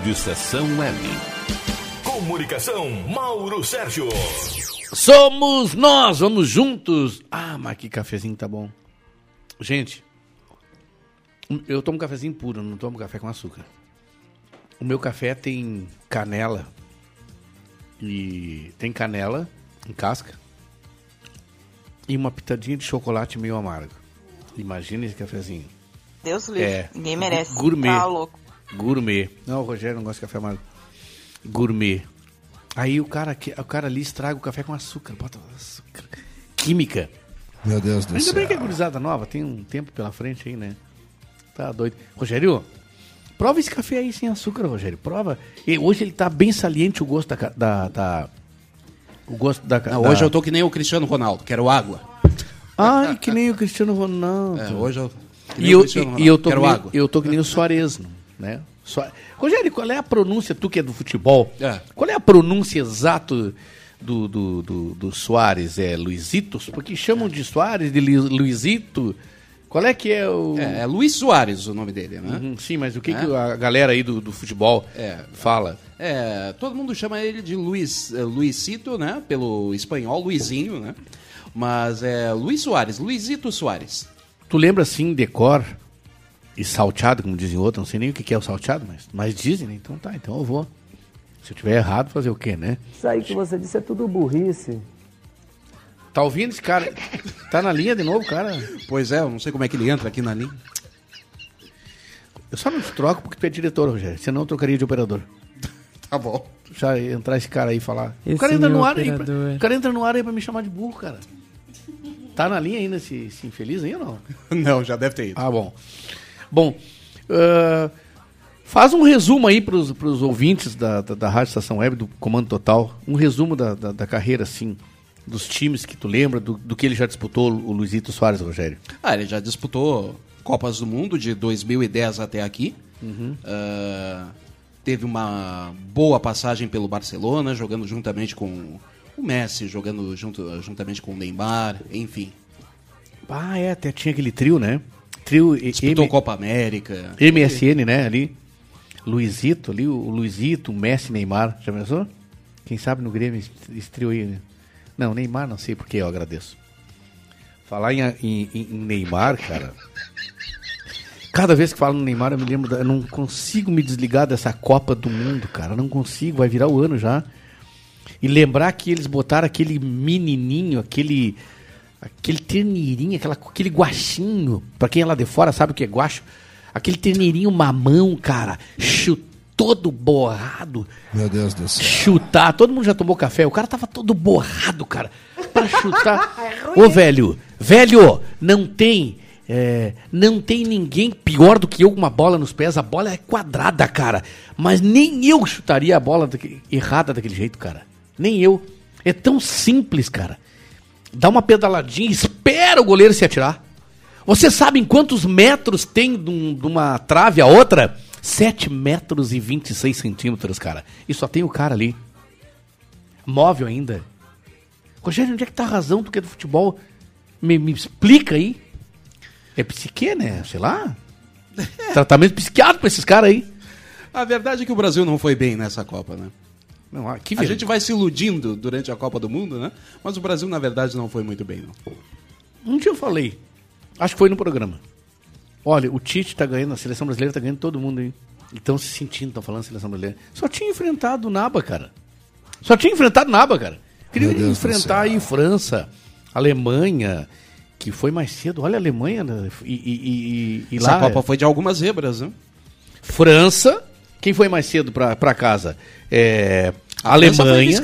Rádio Estação Web. Comunicação, Mauro Sérgio. Somos nós, vamos juntos. Ah, mas que cafezinho tá bom. Gente, eu tomo cafezinho puro, não tomo café com açúcar. O meu café tem canela e tem canela em casca e uma pitadinha de chocolate meio amargo. Imagina esse cafezinho. Deus livre. É. Ninguém merece. Gourmet. Tá louco. Gourmet. Não, o Rogério não gosta de café amargo. Gourmet. Aí o cara, que- o cara ali estraga o café com açúcar. Bota açúcar. Química. Meu Deus do Ainda céu. bem que é gurizada nova, tem um tempo pela frente aí, né? Tá doido. Rogério, prova esse café aí sem açúcar, Rogério. Prova. E hoje ele tá bem saliente o gosto da. da, da- o gosto da. Não, da- hoje eu tô que nem o Cristiano Ronaldo, quero água. Ai, que nem o Cristiano *laughs* Ronaldo. É, hoje eu. que nem E o eu, Cristiano e, Ronaldo, eu, tô quero que nem, água. eu tô que nem o Soares, né? Soa- Rogério, qual é a pronúncia, tu que é do futebol, É. qual é a pronúncia exata do, do, do, do Soares? É Luizitos? Porque chamam de Soares, de Lu- Luizito. Qual é que é o... É, é Luiz Soares o nome dele, né? Uhum, sim, mas o que, É. que a galera aí do, do futebol É. fala? É, todo mundo chama ele de Luiz, é, Luizito, né? Pelo espanhol, Luizinho, né? Mas é Luiz Soares, Luizito Soares. Tu lembra assim, decor e salteado, como dizem outros, não sei nem o que é o salteado, mas, mas dizem, né? Então tá, então eu vou. Se eu tiver errado, fazer o quê, né? Isso aí que você disse é tudo burrice. Tá ouvindo esse cara? Tá na linha de novo, cara? Pois é, eu não sei como é que ele entra aqui na linha. Eu só não te troco porque tu é diretor, Rogério. Senão eu trocaria de operador. *laughs* Tá bom. Já entrar esse cara aí e falar. o Esse cara entra no ar aí. pra-. O cara entra no ar aí pra me chamar de burro, cara. Tá na linha ainda esse, esse infeliz aí ou não? *laughs* Não, já deve ter ido. Ah, bom. Bom, ah, faz um resumo aí pros, pros ouvintes da, da, da Rádio Estação Web, do Comando Total. Um resumo da, da, da carreira, assim, dos times que tu lembra, do, do que ele já disputou, o Luizito Soares, Rogério. Ah, ele já disputou Copas do Mundo de 2010 até aqui. Uhum. Ah, teve uma boa passagem pelo Barcelona, jogando juntamente com o Messi, jogando junto, juntamente com o Neymar, enfim. Ah, é, até tinha aquele trio, né? Trio Disputou M- Copa América. MSN, né, ali. Luizito ali, o Luizito, o Messi, Neymar. Já pensou? Quem sabe no Grêmio esse trio aí, né? Não, Neymar não sei porque eu agradeço. Falar em, em- em Neymar, cara. Cada vez que falo no Neymar, eu me lembro. da- eu não consigo me desligar dessa Copa do Mundo, cara. Não consigo, vai virar o ano já. E lembrar que eles botaram aquele menininho, aquele. Aquele terneirinho, aquela, aquele guaxinho. Pra quem é lá de fora sabe o que é guacho. Aquele terneirinho mamão, cara. Chutou todo borrado. Meu Deus do céu. Chutar. Todo mundo já tomou café. O cara tava todo borrado, cara. Pra *laughs* chutar. Ô, velho. Velho, não tem. é, não tem ninguém pior do que eu com uma bola nos pés. A bola é quadrada, cara. Mas nem eu chutaria a bola daque- errada daquele jeito, cara. Nem eu. É tão simples, cara. Dá uma pedaladinha, espera o goleiro se atirar. Você sabe em quantos metros tem de, um- de uma trave a outra? 7 metros e 26 centímetros, cara. E só tem o cara ali. Móvel ainda. Rogério, onde é que tá a razão do que é do futebol? Me, me explica aí. É psique, né? Sei lá. *laughs* Tratamento psiquiátrico pra esses caras aí. A verdade é que o Brasil não foi bem nessa Copa, né? Não, ah, que a gente vai se iludindo durante a Copa do Mundo, né? Mas o Brasil, na verdade, não foi muito bem, não. Um dia eu falei. Acho que foi no programa. Olha, o Tite tá ganhando, a seleção brasileira tá ganhando todo mundo aí. Estão se sentindo, estão falando seleção brasileira. Só tinha enfrentado o Naba, cara. Só tinha enfrentado o Naba, cara. Queria enfrentar aí França, Alemanha, que foi mais cedo. Olha a Alemanha né? e, e, e, e Essa lá. Copa foi de algumas zebras, né? França. Quem foi mais cedo pra, pra casa? É, A Alemanha.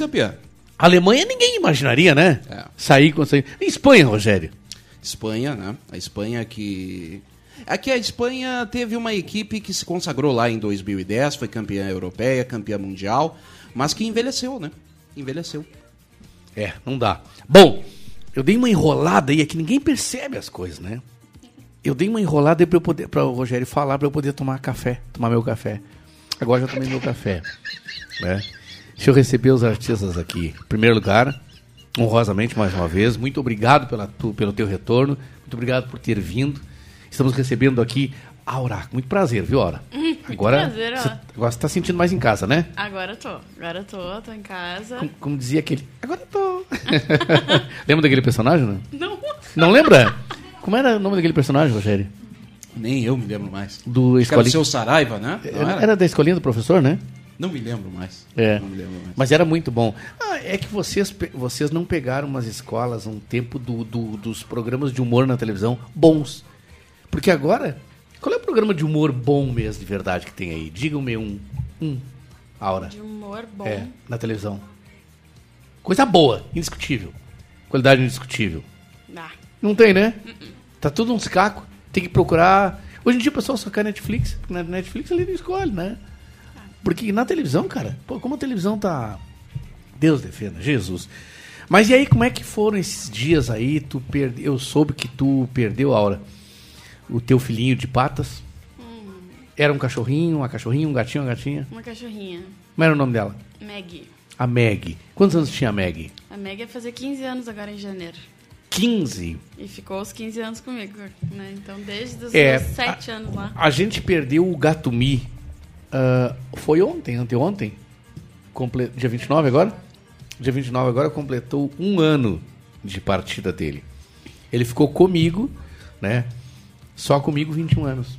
Alemanha ninguém imaginaria, né? É. Sair com sair. Espanha, Rogério. Espanha, né? A Espanha que. Aqui a Espanha teve uma equipe que se consagrou lá em 2010, foi campeã europeia, campeã mundial, mas que envelheceu, né? Envelheceu. É, não dá. Bom, eu dei uma enrolada aí, é que ninguém percebe as coisas, né? Eu dei uma enrolada aí pra, eu poder, pra o Rogério falar, pra eu poder tomar café, tomar meu café. Agora já tomei meu café. Né? Deixa eu receber os artistas aqui. Em primeiro lugar, honrosamente, mais uma vez, muito obrigado pela tu, pelo teu retorno, muito obrigado por ter vindo. Estamos recebendo aqui Aura. Muito prazer, viu, Aura? *laughs* Agora, prazer, ó. você, agora você tá sentindo mais em casa, né? Agora eu tô. Agora eu tô, tô em casa. Como, como dizia aquele. Agora eu tô. *laughs* lembra daquele personagem, não? Não. Não lembra? Como era o nome daquele personagem, Rogério? Nem eu me lembro mais. Do que era o escolinha. seu Saraiva, né? Era, era? era da escolinha do professor, né? Não me lembro mais. É. Não me lembro mais. Mas era muito bom. Ah, é que vocês, vocês não pegaram umas escolas um tempo do, do- dos programas de humor na televisão bons. Porque agora, qual é o programa de humor bom mesmo, de verdade, que tem aí? Digam-me um. Um. Aura. De humor bom. É, na televisão. Coisa boa, indiscutível. Qualidade indiscutível. Ah. Não tem, né? Tá tudo uns cacos. Tem que procurar. Hoje em dia o pessoal só quer Netflix. porque Na Netflix ele não escolhe, né? Porque na televisão, cara, pô, como a televisão tá. Deus defenda, Jesus. Mas e aí, como é que foram esses dias aí? Tu perde... Eu soube que tu perdeu a hora. O teu filhinho de patas. Era um cachorrinho, uma cachorrinha, um gatinho, uma gatinha. Uma cachorrinha. Como era o nome dela? Maggie. A Meg. Quantos anos tinha a Meg? A Maggie ia fazer 15 anos agora em janeiro. 15. E ficou os 15 anos comigo, né? Então, desde os É, meus 7 anos lá. A gente perdeu o Gatumi. Ah, foi ontem, anteontem. Comple... Dia 29 agora? Dia 29 agora completou um ano de partida dele. Ele ficou comigo, né? Só comigo 21 anos.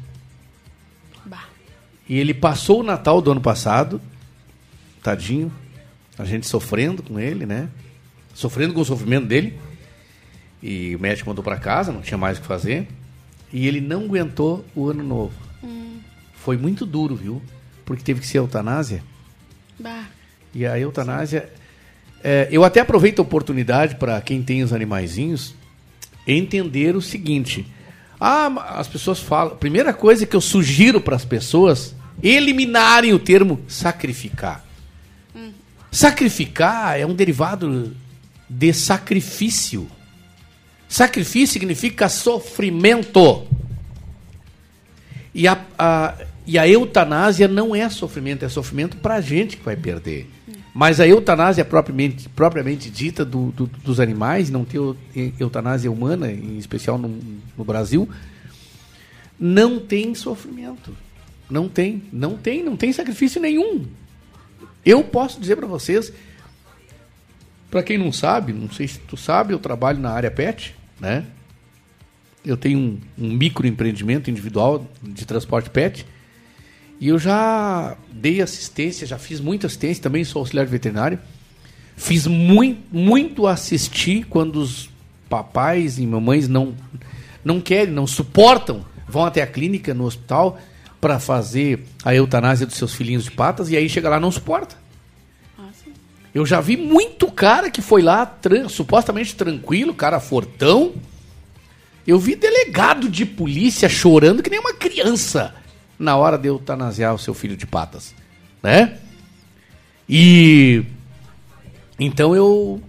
Bah. E ele passou o Natal do ano passado, tadinho, a gente sofrendo com ele, né? Sofrendo com o sofrimento dele. E o médico mandou para casa, não tinha mais o que fazer. E ele não aguentou o ano novo. Hum. Foi muito duro, viu? Porque teve que ser eutanásia. Bah. E a eutanásia. é, eu até aproveito a oportunidade para quem tem os animaizinhos entender o seguinte. Ah, as pessoas falam. Primeira coisa que eu sugiro para as pessoas eliminarem o termo sacrificar. Sacrificar é um derivado de sacrifício. Sacrifício significa sofrimento. E a, a- e a eutanásia não é sofrimento, é sofrimento para a gente que vai perder. Mas a eutanásia propriamente, propriamente dita do- do- dos animais, não tem eu- eutanásia humana, em especial no, no Brasil, não tem sofrimento. Não tem, não tem, não tem sacrifício nenhum. Eu posso dizer para vocês, para quem não sabe, não sei se tu sabe, eu trabalho na área pet, né? Eu tenho um, um microempreendimento individual de transporte pet. E eu já dei assistência, já fiz muita assistência, também sou auxiliar veterinário. Fiz muito, muito assistir quando os papais e mamães não, não querem, não suportam, vão até a clínica, no hospital, para fazer a eutanásia dos seus filhinhos de patas, e aí chega lá e não suporta. Eu já vi muito cara que foi lá tran- supostamente tranquilo, cara fortão. Eu vi delegado de polícia chorando que nem uma criança na hora de eutanasiar o seu filho de patas, né? E então eu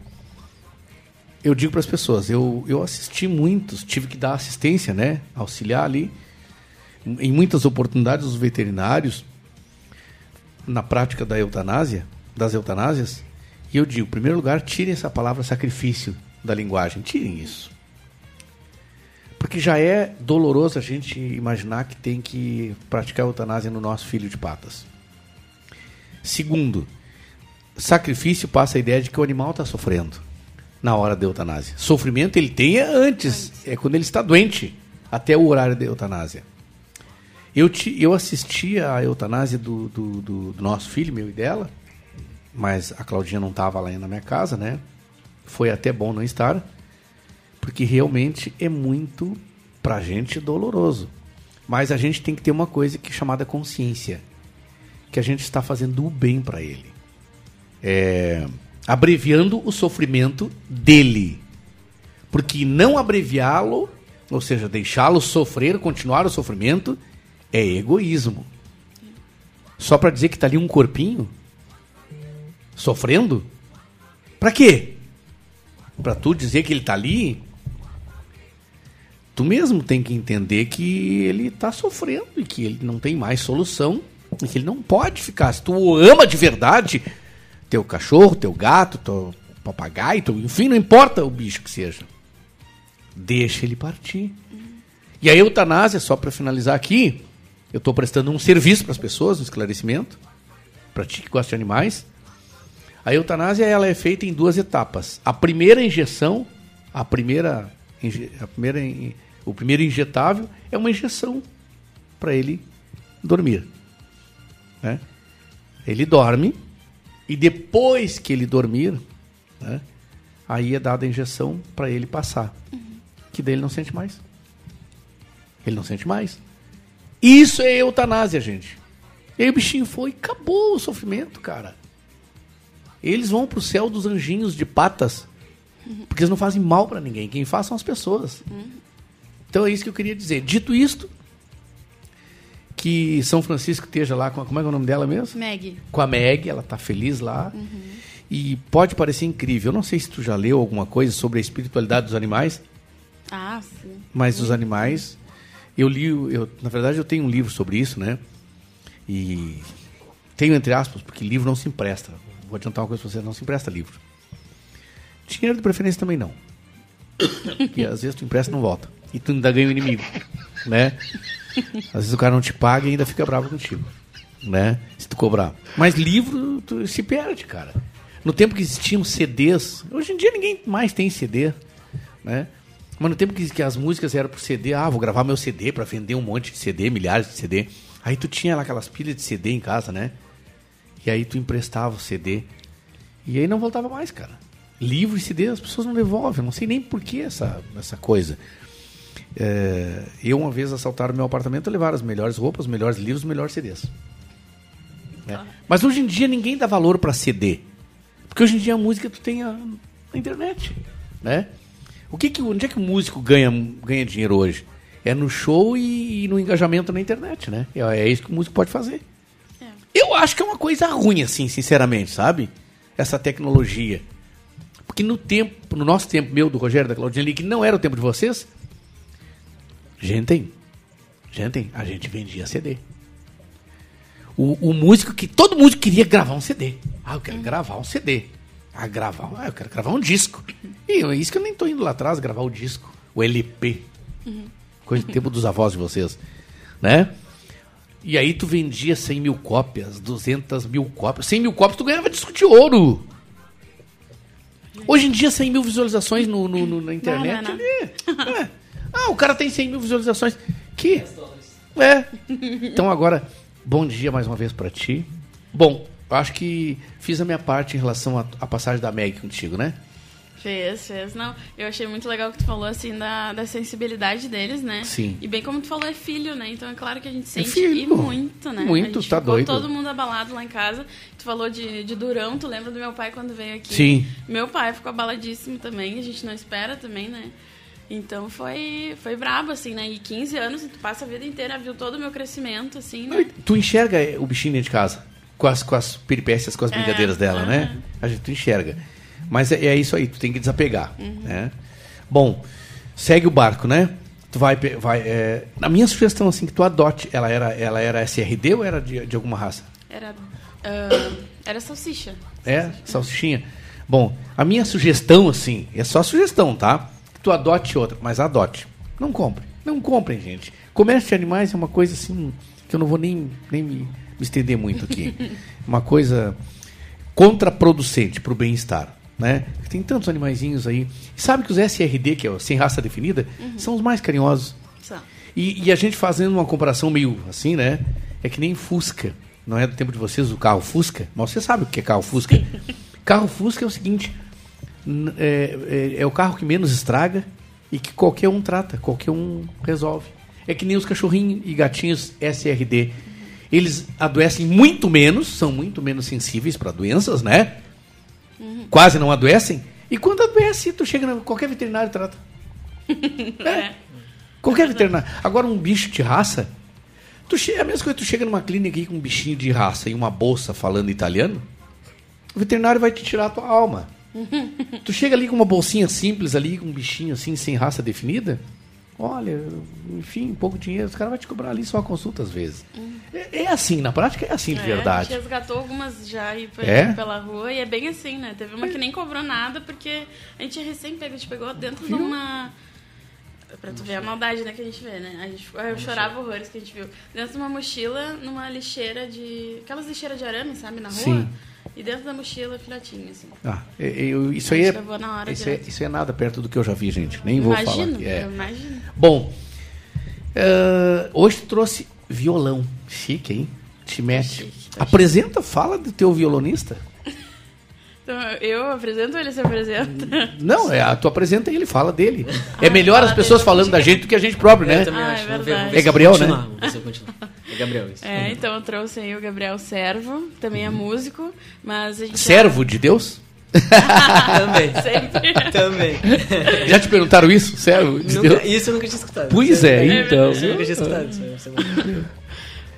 eu digo para as pessoas, eu, eu assisti muitos, tive que dar assistência, né? Auxiliar ali em muitas oportunidades os veterinários na prática da eutanásia, das eutanásias, e eu digo, em primeiro lugar, tirem essa palavra sacrifício da linguagem, tirem isso. Porque já é doloroso a gente imaginar que tem que praticar eutanásia no nosso filho de patas. Segundo, sacrifício passa a ideia de que o animal está sofrendo na hora da eutanásia. Sofrimento ele tem antes, é quando ele está doente, até o horário da eutanásia. Eu, te, eu assisti a eutanásia do, do, do- do nosso filho, meu e dela, mas a Claudinha não estava lá na minha casa, né? Foi até bom não estar, porque realmente é muito, pra gente, doloroso. Mas a gente tem que ter uma coisa que é chamada consciência, que a gente está fazendo o bem para ele. É, abreviando o sofrimento dele. Porque não abreviá-lo, ou seja, deixá-lo sofrer, continuar o sofrimento, é egoísmo. Só para dizer que tá ali um corpinho sofrendo? Pra quê? Pra tu dizer que ele tá ali? Tu mesmo tem que entender que ele tá sofrendo e que ele não tem mais solução e que ele não pode ficar. Se tu ama de verdade, teu cachorro, teu gato, teu papagaio, teu, enfim, não importa o bicho que seja. Deixa ele partir. E a eutanásia, só para finalizar aqui, eu estou prestando um serviço para as pessoas, um esclarecimento, para ti que gosta de animais. A eutanásia ela é feita em duas etapas. A primeira injeção, a primeira, a primeira o primeiro injetável é uma injeção para ele dormir. né? Ele dorme e depois que ele dormir, né, aí é dada a injeção para ele passar. Que daí ele não sente mais. Ele não sente mais. Isso é eutanásia, gente. E aí o bichinho foi e acabou o sofrimento, cara. Eles vão pro céu dos anjinhos de patas. Porque eles não fazem mal para ninguém. Quem faz são as pessoas. Então é isso que eu queria dizer. Dito isto, que São Francisco esteja lá com a, como é, que é o nome dela mesmo? Meg. Com a Meg, ela tá feliz lá. E pode parecer incrível. Eu não sei se tu já leu alguma coisa sobre a espiritualidade dos animais, Ah, sim. mas os animais. Eu li, eu, na verdade, eu tenho um livro sobre isso, né? E tenho entre aspas, porque livro não se empresta. Vou adiantar uma coisa pra você: não se empresta livro. Dinheiro de preferência também não. *laughs* Porque às vezes tu empresta e não volta. E tu ainda ganha o inimigo, né? Às vezes o cara não te paga e ainda fica bravo contigo, né? Se tu cobrar. Mas livro tu se perde, cara. No tempo que existiam CDs, hoje em dia ninguém mais tem CD, né? Mas no tempo que, que as músicas eram por CD, ah, vou gravar meu CD pra vender um monte de CD, milhares de CD. Aí tu tinha lá aquelas pilhas de CD em casa, né? E aí tu emprestava o CD. E aí não voltava mais, cara. Livro e CD as pessoas não devolvem. Não sei nem por que essa, essa coisa. É, eu uma vez assaltaram meu apartamento e levaram as melhores roupas, os melhores livros, os melhores CDs. né? Mas hoje em dia ninguém dá valor pra CD. Porque hoje em dia a música tu tem a, na internet, né? O que que, onde é que o músico ganha, ganha dinheiro hoje? É no show e, e no engajamento na internet, né? É, é isso que o músico pode fazer. Eu acho que é uma coisa ruim, assim, sinceramente, sabe? Essa tecnologia. Porque no tempo, no nosso tempo, meu, do Rogério, da Claudinha ali, que não era o tempo de vocês, gente, gente, a gente vendia CD. O, o músico que. Todo músico queria gravar um CD. Ah, eu quero gravar um CD. Ah, gravar. Ah, eu quero gravar um disco. E é isso que eu nem tô indo lá atrás gravar o disco. O LP. Coisa do tempo dos avós de vocês. Né? E aí tu vendia 100 mil cópias, 200 mil cópias. 100 mil cópias tu ganhava disco de ouro. Hoje em dia, 100 mil visualizações no, no- no- na internet. não, não. ali, é. Ah, o cara tem 100 mil visualizações. Que? É. Então agora, bom dia mais uma vez pra ti. Bom, acho que fiz a minha parte em relação à passagem da Meg contigo, né? Fez, fez. Não, eu achei muito legal que tu falou, assim, da, da sensibilidade deles, né? Sim. E bem como tu falou, é filho, né? Então é claro que a gente sente filho. e muito, né? Muito, a gente tá ficou doido. todo mundo abalado lá em casa. Tu falou de, de Durão, tu lembra do meu pai quando veio aqui? Sim. Meu pai ficou abaladíssimo também, a gente não espera também, né? Então foi, foi brabo, assim, né? E 15 anos, tu passa a vida inteira, viu todo o meu crescimento, assim, né? Tu enxerga o bichinho dentro de casa, com as, com as peripécias, com as É, brincadeiras dela, né? A gente tu enxerga. Mas é, é isso aí, tu tem que desapegar, Uhum. né? Bom, segue o barco, né? Tu vai, vai é... a minha sugestão assim que tu adote, ela era, ela era SRD ou era de, de alguma raça? Era, ah, era salsicha. É, salsichinha. Bom, a minha sugestão assim, é só sugestão, tá? Tu adote outra, mas adote. Não compre. Não comprem, gente. Comércio de animais é uma coisa assim que eu não vou nem, nem me, me estender muito aqui. *laughs* uma coisa contraproducente para o bem-estar. Né? Tem tantos animaizinhos aí. E sabe que os SRD, que é o sem raça definida, são os mais carinhosos. E, e a gente fazendo uma comparação meio assim, né? É que nem Fusca. Não é do tempo de vocês o carro Fusca? Mas você sabe o que é carro Fusca. *laughs* carro Fusca é o seguinte: é, é- é o carro que menos estraga e que qualquer um trata, qualquer um resolve. É que nem os cachorrinhos e gatinhos SRD. Eles adoecem muito menos, são muito menos sensíveis para doenças, né? Quase não adoecem. E quando adoece, tu chega na qualquer veterinário trata. *laughs* É. Qualquer veterinário. Agora, um bicho de raça. Tu che... É a mesma coisa que tu chega numa clínica com um bichinho de raça e uma bolsa falando italiano. O veterinário vai te tirar a tua alma. *laughs* Tu chega ali com uma bolsinha simples ali, com um bichinho assim, sem raça definida. Olha, enfim, pouco dinheiro, os caras vão te cobrar ali só a consulta às vezes. É, é assim, na prática é assim de É, verdade. A gente resgatou algumas já aí por- É? pela rua e é bem assim, né? Teve uma que nem cobrou nada porque a gente recém pegou, a gente pegou dentro de uma. Pra tu ver a maldade né, que a gente vê, né? A gente, eu chorava horrores que a gente viu. Dentro de uma mochila, numa lixeira de. Aquelas lixeiras de arame, sabe, na rua? Sim. E dentro da mochila, filhotinho, assim. Ah, eu- isso aí é, isso, é, isso é nada perto do que eu já vi, gente. Nem vou falar. Imagino, aqui. É. eu imagino. Bom, eh, hoje tu trouxe violão. Chique, hein? Te mete. Apresenta, fala do teu violonista. Então, eu apresento ou ele se apresenta? *laughs* Não, é, tu apresenta e ele fala dele. É melhor as pessoas falando da gente do que a gente próprio, né? Eu também Ah, acho. é Vamos ver- vamos ver é Gabriel, né? continuar, vamos ver se eu continuo. É Gabriel, isso. É, então eu trouxe aí o Gabriel Servo, também é músico, mas a gente... Servo de Deus? Também. *laughs* Sempre. Também. Já te perguntaram isso? Servo de Nunca- Deus? isso eu nunca tinha escutado. Pois Sério. é, então. Isso eu nunca tinha escutado. isso é- isso é-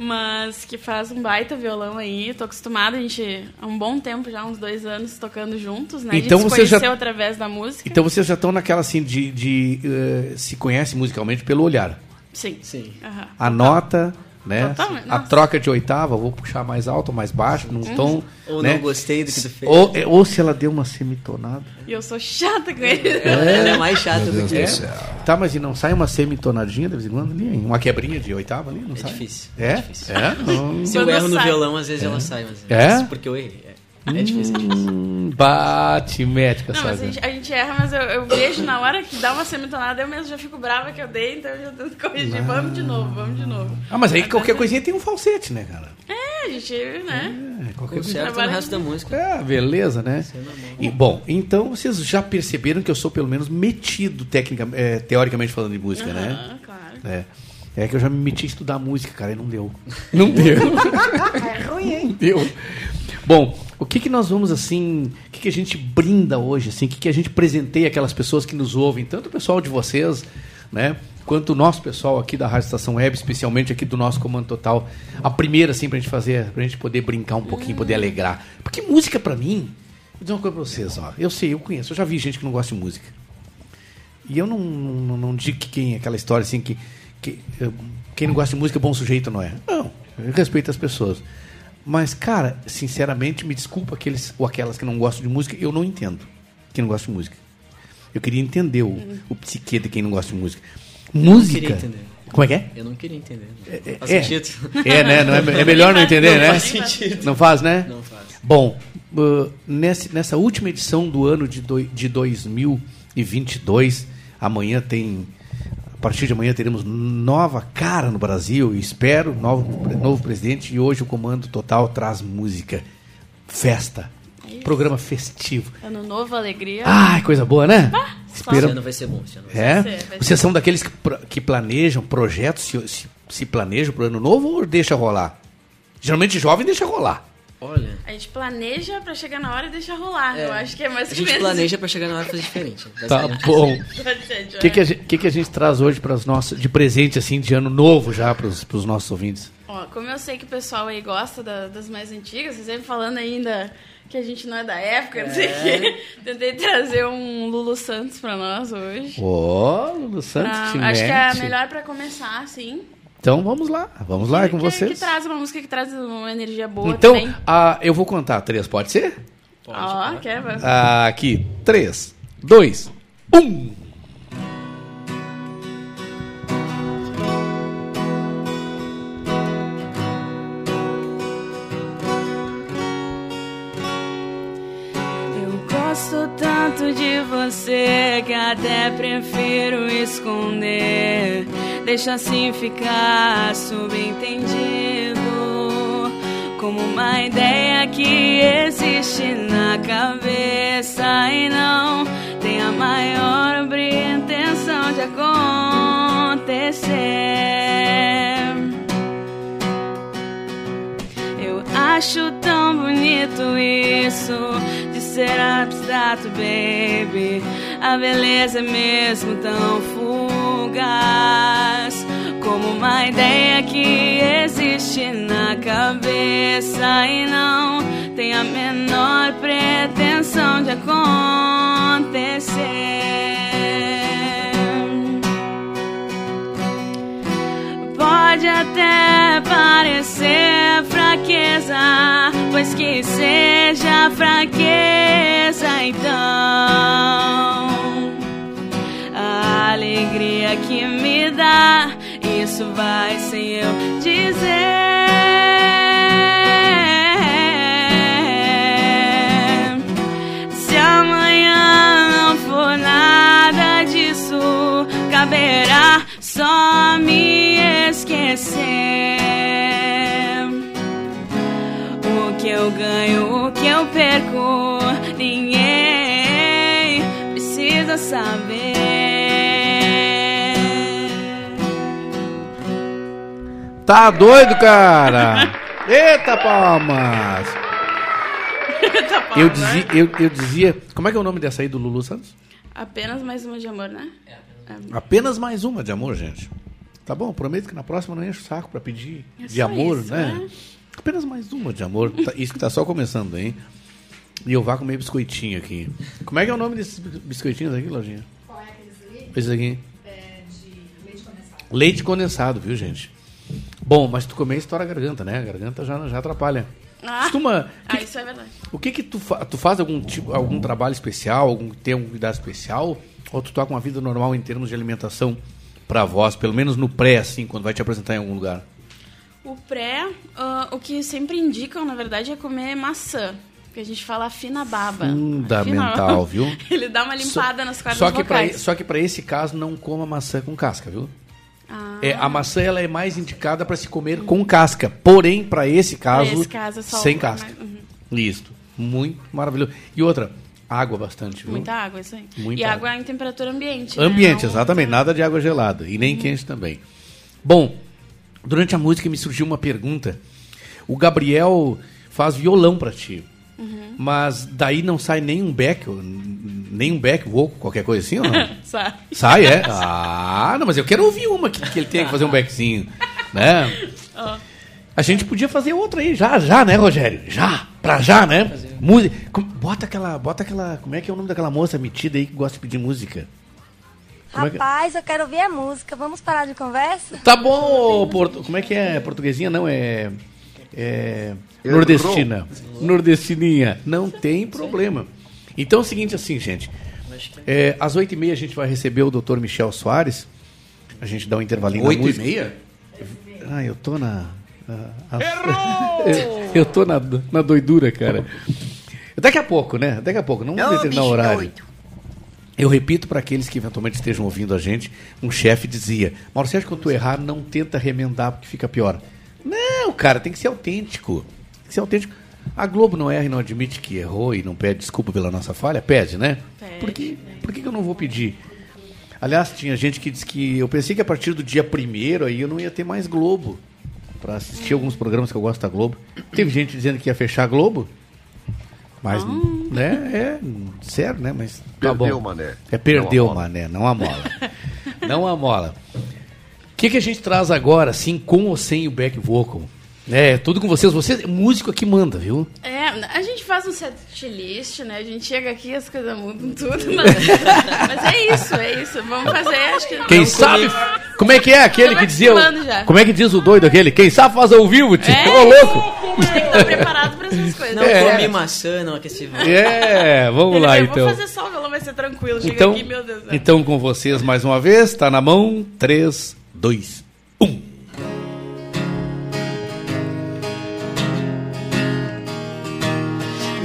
Mas que faz um baita violão aí. Tô acostumada, a gente há um bom tempo já, uns dois anos, tocando juntos, né? Então a gente você se já- conheceu através da música. Então vocês já estão naquela assim de, de, eh, se conhece musicalmente pelo olhar. Sim. Sim. Aham. A nota, né? Totalmente, A nossa. troca de oitava, vou puxar mais alto ou mais baixo, num Uhum. tom. Ou né? não gostei do que tu fez. Ou, é, ou se ela deu uma semitonada. E eu sou chata com ele. Ela é mais chata do que céu. Tá, mas e não sai uma semitonadinha de vez em quando ali? Uma quebrinha de oitava ali? Não É sai? difícil. É? difícil. É? Não. Se eu erro no sai. violão, às vezes É. ela sai, mas É? porque eu errei. É, é difícil. Hum, bate, médica, Não, mas a gente, a gente erra, mas eu, eu vejo na hora que dá uma semitonada, eu mesmo já fico brava que eu dei, então eu já tento corrigir. Vamos de novo, vamos de novo. Ah, mas aí qualquer coisinha tem um falsete, né, cara? É, a gente, né? É, qualquer O coisa. certo é no resto da música. É, beleza, né? E, bom, então vocês já perceberam que eu sou pelo menos metido tecnica, é, teoricamente falando de música, né? Aham, claro. É. É que eu já me meti a estudar música, cara, e não deu. Não *laughs* deu. *laughs* É ruim, hein? Deu. Bom, o que que nós vamos assim, o que que a gente brinda hoje, assim, o que que a gente presenteia aquelas pessoas que nos ouvem, tanto o pessoal de vocês, né, quanto o nosso pessoal aqui da Rádio Estação Web, especialmente aqui do nosso Comando Total, a primeira assim pra gente fazer, pra gente poder brincar um pouquinho, poder alegrar. Porque música pra mim, vou dizer uma coisa pra vocês, ó. Eu sei, eu conheço, eu já vi gente que não gosta de música. E eu não, não, não digo que quem aquela história assim que, que eh, quem não gosta de música é bom sujeito, não é. Não, eu respeito as pessoas. Mas, cara, sinceramente, me desculpa aqueles ou aquelas que não gostam de música, eu não entendo quem não gosta de música. Eu queria entender o, o psique de quem não gosta de música. Eu não Música. queria entender. Como é que é? Eu não queria entender. É, faz é. sentido. É, né? Não é, é melhor não entender, Não né? faz sentido. Não faz, né? Não faz. Bom, uh, nesse, nessa última edição do ano de, doi- de 2022, amanhã tem. A partir de amanhã teremos nova cara no Brasil, espero, novo, novo presidente, e hoje o Comando Total traz música, festa, Isso. programa festivo. Ano novo, alegria. Ai, coisa boa, né? Ah, Esse ano vai ser bom. Esse ano vai ser É? Ser, vai Vocês são daqueles que, que planejam projetos, se, se, se planejam para o ano novo ou deixa rolar? Geralmente jovem deixa rolar. Olha. A gente planeja pra chegar na hora e deixar rolar. Eu acho que é mais A gente menos. planeja pra chegar na hora e fazer diferente. Tá Basicamente. bom. *laughs* O que, que, a gente, que, que a gente traz hoje para os nossos de presente assim de ano novo já para os nossos ouvintes? Ó, como eu sei que o pessoal aí gosta da- das mais antigas, vocês sempre falando ainda que a gente não é da época, não sei o É. quê. *laughs* Tentei trazer um Lulu Santos pra nós hoje. Ô, Lulu Santos, Pra- te acho que é melhor pra começar, assim. Então vamos lá, vamos lá é com que, vocês. Que traz uma música que traz uma energia boa então, ah, eu vou contar três, pode ser? Ó, quer? Vai. Ah, aqui, três, dois, um. De você que até prefiro esconder. Deixa assim ficar subentendido. Como uma ideia que existe na cabeça e não tem a maior intenção de acontecer. Eu acho tão bonito isso de ser abstrato, baby. A beleza é mesmo tão fugaz como uma ideia que existe na cabeça e não tem a menor pretensão de acontecer. Pode até parecer fraqueza, pois que seja fraqueza então. A alegria que me dá, isso vai sem eu dizer. Se amanhã não for nada disso, caberá só me esquecer. O que eu ganho, o que eu perco, ninguém precisa saber. Tá doido, cara? *laughs* Eita, palmas! Eu dizia, eu, eu dizia. Como é que é o nome dessa aí do Lulu Santos? Apenas mais uma de amor, né? Apenas mais uma de amor, gente. Tá bom, prometo que na próxima eu não encho o saco pra pedir É de amor, isso, né? né? Apenas mais uma de amor. Tá- Isso que tá só começando, hein? E eu vá comer biscoitinho aqui. Como é que é o nome desses biscoitinhos aqui, Lojinha? Qual é aqueles ali? Esse aqui. É de leite condensado. Leite condensado, viu, gente? Bom, mas tu comer estoura a garganta, né? A garganta já, já atrapalha. Ah, Costuma. *laughs* ah, isso é verdade. O que que tu, fa tu faz algum tipo, algum trabalho especial, algum tem algum cuidado especial, ou tu toca uma vida normal em termos de alimentação pra voz, pelo menos no pré assim, quando vai te apresentar em algum lugar? O pré, ah, o que sempre indicam, na verdade, é comer maçã. Porque a gente fala fina baba. Fundamental, Fina- *laughs* viu? Ele dá uma limpada nas cordas Só que pra, vocais. só que para esse caso não coma maçã com casca, viu? Ah. É, a maçã ela é mais indicada para se comer com casca, porém para esse caso, esse caso é sem casca. Uhum. Isso, muito maravilhoso. E outra, água bastante, viu? Muita água, isso aí. Muita e água. água em temperatura ambiente. né? Ambiente, Não- exatamente. Nada de água gelada. E nem quente também. Bom, durante a música me surgiu uma pergunta. O Gabriel faz violão pra ti. Uhum. Mas daí não sai nem um back, nem um back vocal, qualquer coisa assim, ou não? *laughs* Sai. Sai, é? Ah, não, mas eu quero ouvir uma que, que ele tenha que fazer um backzinho, né? *laughs* Ó. A gente podia fazer outra aí, já, já, né, Rogério? Já, pra já, né? Música. Bota aquela, bota aquela, como é que é o nome daquela moça metida aí que gosta de pedir música? Como é que- Rapaz, eu quero ouvir a música. Vamos parar de conversa? Tá bom, portu... como é que é? Portuguesinha não, é. É. Nordestina. Nordestininha. Não tem problema. Então é o seguinte, assim, gente. É, às oito e meia a gente vai receber o Dr. Michel Soares. A gente dá um intervalinho Oito e meia? Ah, eu tô na. A- a- eu, eu tô na, na doidura, cara. Daqui a pouco, né? Daqui a pouco, não vamos determinar o horário. Eu repito para aqueles que eventualmente estejam ouvindo a gente, um chefe dizia: Mauro Sérgio, quando tu errar, não tenta remendar porque fica pior. Não, cara, tem que ser autêntico. Tem que ser autêntico. A Globo não erra e não admite que errou e não pede desculpa pela nossa falha? Pede, né? Pede, por que, por que que eu não vou pedir? Aliás, tinha gente que disse que eu pensei que a partir do dia primeiro aí eu não ia ter mais Globo para assistir alguns programas que eu gosto da Globo. Teve gente dizendo que ia fechar a Globo. Mas, né, é sério, né? Mas tá Perdeu, bom. mané. É perdeu, Não mané, não amola. não amola. O que, que a gente traz agora, assim, com ou sem o back vocal? É, tudo com vocês. Você, músico aqui manda, viu? É, a gente faz um set list, né? A gente chega aqui as coisas mudam tudo, mas, mas é isso, é isso. Vamos fazer, acho que. Quem sabe. Como é que é aquele que dizia. já. Como é que diz o doido aquele? Quem sabe faz ao vivo, tio. É, Ô, louco! A gente tem que estar preparado pra essas coisas. Não É. comi maçã, não aqueci. É, vamos Ele lá vai, então. Vou fazer só o violão, vai ser tranquilo. Chega Então, aqui, meu Deus. então com vocês mais uma vez, tá na mão. 3, 2, 1.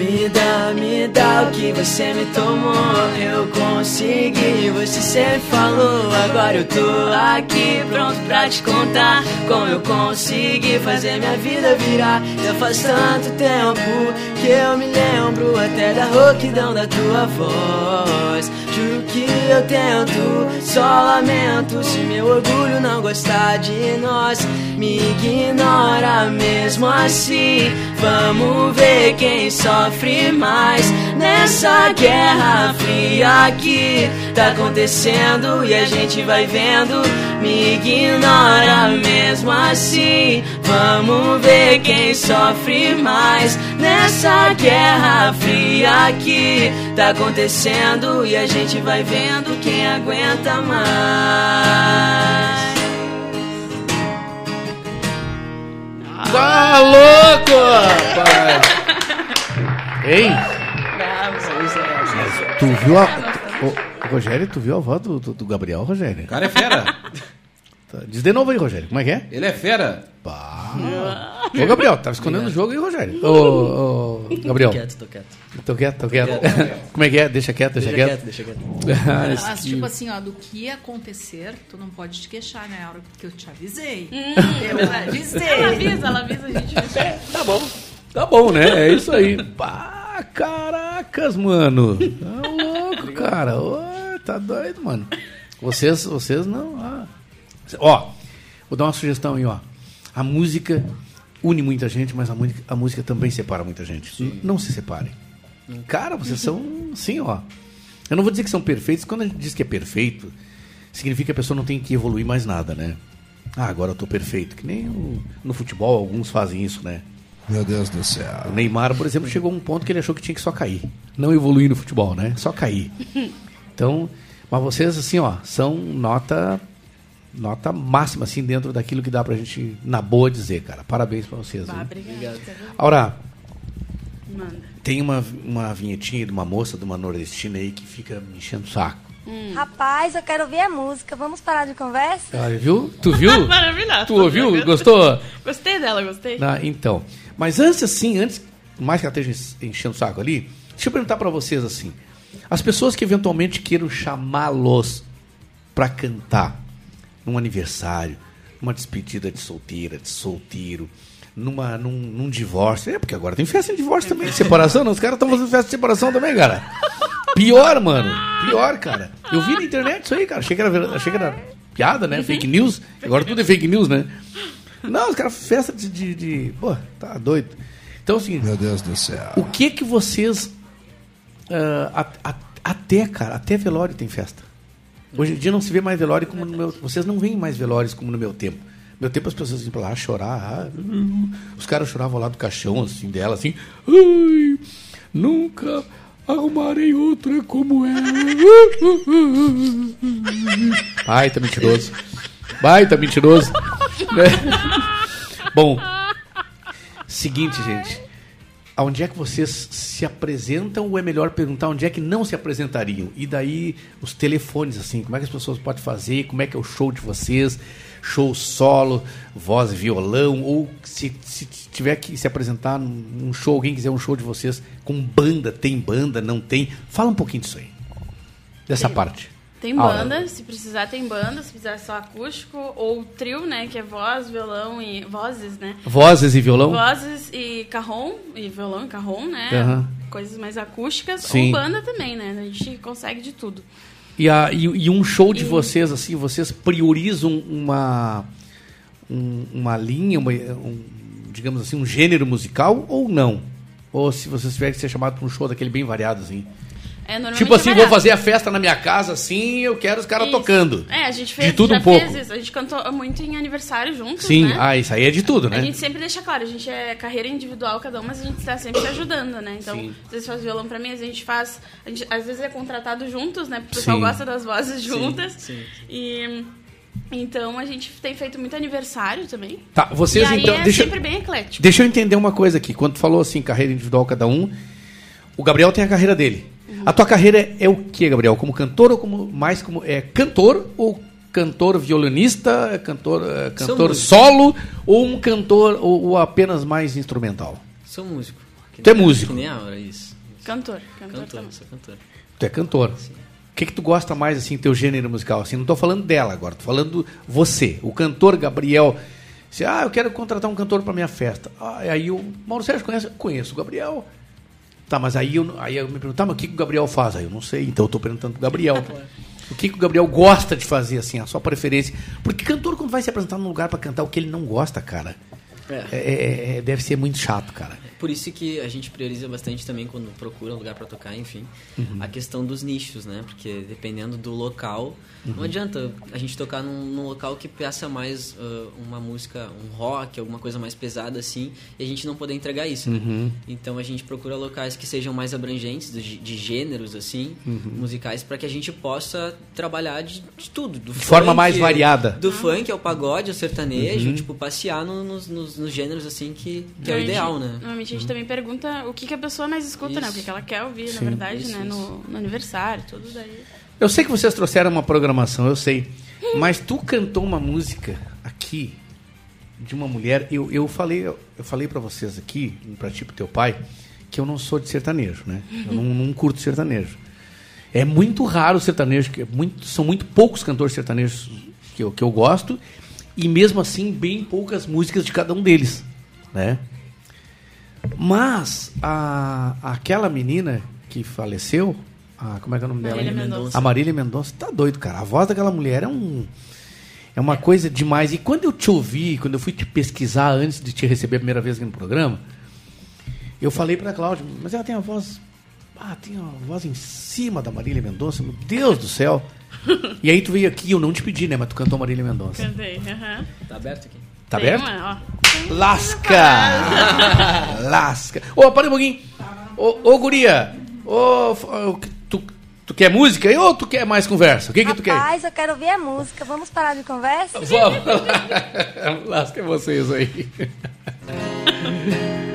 Me dá, me dá o que você me tomou. Eu consegui, você sempre falou. Agora eu tô aqui pronto pra te contar como eu consegui fazer minha vida virar. Já faz tanto tempo eu me lembro até da rouquidão da tua voz. Juro que eu tento, só lamento se meu orgulho não gostar de nós. Me ignora mesmo assim. Vamos ver quem sofre mais nessa guerra fria que tá acontecendo e a gente vai vendo. Me ignora mesmo assim. Vamos ver quem sofre mais nessa guerra fria que tá acontecendo e a gente vai vendo quem aguenta mais. Tá louco, rapaz! Hein? Tu viu a. Ô, Rogério, tu viu a voz do, do, do Gabriel, Rogério? O cara é fera. *laughs* Tá, Diz de novo aí, Rogério. Como é que é? Ele é fera. Ô, Gabriel, tá escondendo o jogo aí, Rogério? Ô, ô, Gabriel. Tô quieto, tô quieto. Tô quieto, tô quieto. Tô quieto. *laughs* Como é que é? Deixa quieto, deixa, Deixa quieto. quieto, deixa quieto. Ah, Mas, esse- tipo assim, ó, do que acontecer, tu não pode te queixar, né? A hora que eu te avisei. Hum. eu avisei. Ela avisa, ela avisa a gente. Tá bom. Tá bom, né? É isso aí. Pá, caracas, mano. Tá louco, cara. Ô, tá doido, mano. Vocês, vocês não. ah. Ó, vou dar uma sugestão aí, ó. A música une muita gente, mas a música, a música também separa muita gente. N- Não se separem. Cara, vocês são assim, ó. Eu não vou dizer que são perfeitos. Quando a gente diz que é perfeito, significa que a pessoa não tem que evoluir mais nada, né? Ah, agora eu tô perfeito. Que nem o- no futebol alguns fazem isso, né? Meu Deus do céu. O Neymar, por exemplo, chegou a um ponto que ele achou que tinha que só cair. Não evoluir no futebol, né? Só cair. *laughs* Então, mas vocês, assim, ó, são nota nota máxima, assim, dentro daquilo que dá pra gente, na boa, dizer, cara. Parabéns pra vocês. Bah, obrigada. Aura, Manda. tem uma, uma vinhetinha de uma moça, de uma nordestina aí, que fica me enchendo o saco. Rapaz, eu quero ouvir a música. Vamos parar de conversa? Olha, viu? Tu viu? *laughs* Maravilhosa. Tu ouviu? Gostou? Gostei dela, gostei. Ah, então. Mas antes, assim, antes, mais que ela esteja enchendo o saco ali, deixa eu perguntar pra vocês assim. As pessoas que eventualmente queiram chamá-los pra cantar num aniversário, numa despedida de solteira, de solteiro, numa, num, num divórcio. É, porque agora tem festa de divórcio também, de separação, não? Os caras estão fazendo festa de separação também, cara. Pior, mano. Pior, cara. Eu vi na internet isso aí, cara. Achei que era, achei que era piada, né? Fake news. Agora tudo é fake news, né? Não, os caras, festa de, de, de- Pô, tá doido. Então, assim. Meu Deus do céu. O que que vocês. ah, a- a- até, cara, até velório tem festa. Hoje em dia não se vê mais velório como no meu. Vocês não veem mais velórios como no meu tempo. Meu tempo as pessoas iam pra lá chorar. ah, hum, os caras choravam lá do caixão, assim, dela, assim. Ai, nunca arrumarei outra como ela. *laughs* Baita mentiroso. Baita mentiroso. *laughs* Bom, seguinte, gente. Aonde é que vocês se apresentam ou é melhor perguntar onde é que não se apresentariam? E daí os telefones, assim, como é que as pessoas podem fazer? Como é que é o show de vocês? Show solo, voz e violão? Ou se, se tiver que se apresentar num num show, alguém quiser um show de vocês com banda, tem banda, não tem? Fala um pouquinho disso aí. Dessa parte. Tem banda, se precisar tem banda, se precisar só acústico, ou trio, né, que é voz, violão e... Vozes, né? Vozes e violão? Vozes e carrom, e violão e carrom, né? Aham. Coisas mais acústicas, Sim. ou banda também, né? A gente consegue de tudo. E, a, e, e um show de E- vocês, assim, vocês priorizam uma, um- uma linha, uma- um, digamos assim, um gênero musical ou não? Ou se vocês tiverem que ser chamado para um show daquele bem variado, assim? É, Tipo assim, é vou variado. fazer a festa na minha casa, assim, eu quero os caras tocando. É, a gente fez, De tudo um pouco. isso. A gente cantou muito em aniversário juntos, Sim, né? ah, isso aí é de tudo, né? A gente sempre deixa claro, a gente é carreira individual cada um, mas a gente está sempre se ajudando, né? Então, Sim. às vezes faz violão pra mim, às vezes a gente faz. A gente, às vezes é contratado juntos, né? Porque o pessoal Sim. gosta das vozes Sim, juntas. sim. E. Então a gente tem feito muito aniversário também. Tá, vocês aí então. é deixa, sempre bem eclético. deixa eu entender uma coisa aqui. Quando tu falou assim, carreira individual cada um, o Gabriel tem a carreira dele. A tua carreira é, é o que, Gabriel? Como cantor ou como mais como é cantor ou cantor violinista, é cantor, é, cantor músico. solo ou um cantor ou, ou apenas mais instrumental? Sou músico. Que Tu é músico. Que nem a hora, isso. Cantor. Cantor, Cantor, sou cantor. Tu é cantor. O que, que tu gosta mais, assim, teu gênero musical? Assim, não tô falando dela agora, tô falando você, o cantor Gabriel. Você, ah, eu quero contratar um cantor para minha festa. Ah, aí o Mauro Sérgio conhece? Conheço o Gabriel. Tá, mas aí eu, aí eu me pergunto, tá, mas o que, que o Gabriel faz? Aí eu não sei, então eu tô perguntando pro Gabriel. o que, que o Gabriel gosta de fazer, assim, a sua preferência? Porque cantor, quando vai se apresentar num lugar para cantar o que ele não gosta, cara, É. é- é- é- deve ser muito chato, cara. Por isso que a gente prioriza bastante também quando procura um lugar pra tocar, enfim, Uhum. a questão dos nichos, né? Porque dependendo do local, Uhum. não adianta a gente tocar num, num local que peça mais ah, uma música, um rock, alguma coisa mais pesada assim, e a gente não poder entregar isso. né? Uhum. Então a gente procura locais que sejam mais abrangentes de, de gêneros assim, Uhum. musicais, para que a gente possa trabalhar de, de tudo, do De forma funk, mais variada. do funk ao pagode, ao sertanejo, Uhum. tipo passear no- nos, nos, nos gêneros assim que, que é o ideal, né? Normalmente a gente também pergunta o que, que a pessoa mais escuta, né? O que, que ela quer ouvir, Sim. na verdade, Isso, né? isso. No, no aniversário, tudo daí. Eu sei que vocês trouxeram uma programação, eu sei. *laughs* Mas tu cantou uma música aqui de uma mulher. Eu, eu falei, eu falei para vocês aqui, pra ti, pro teu pai, que eu não sou de sertanejo, né? Eu não, não curto sertanejo. É muito raro o sertanejo, que é muito, são muito poucos cantores sertanejos que eu, que eu gosto, e mesmo assim, bem poucas músicas de cada um deles, né? Mas a, aquela menina que faleceu, a, como é que é o nome dela? Marília Mendonça. A Marília Mendonça tá doido, cara. A voz daquela mulher é um é uma coisa demais. E quando eu te ouvi, quando eu fui te pesquisar antes de te receber a primeira vez aqui no programa, eu falei pra Cláudia, mas ela tem a voz ah, tem a voz em cima da Marília Mendonça, meu Deus do céu. E aí tu veio aqui, eu não te pedi, né, mas tu cantou Marília Mendonça. Cantei, aham. Tá aberto aqui? Tá Tem aberto? uma, ó. Lasca! Lasca! Ô, para um pouquinho. Ô, ô guria, ô, ô, tu, tu quer música aí ou tu quer mais conversa? O que que tu quer? Rapaz, eu quero ouvir a música. Vamos parar de conversa? Vamos. *laughs* Lasca vocês aí. *laughs*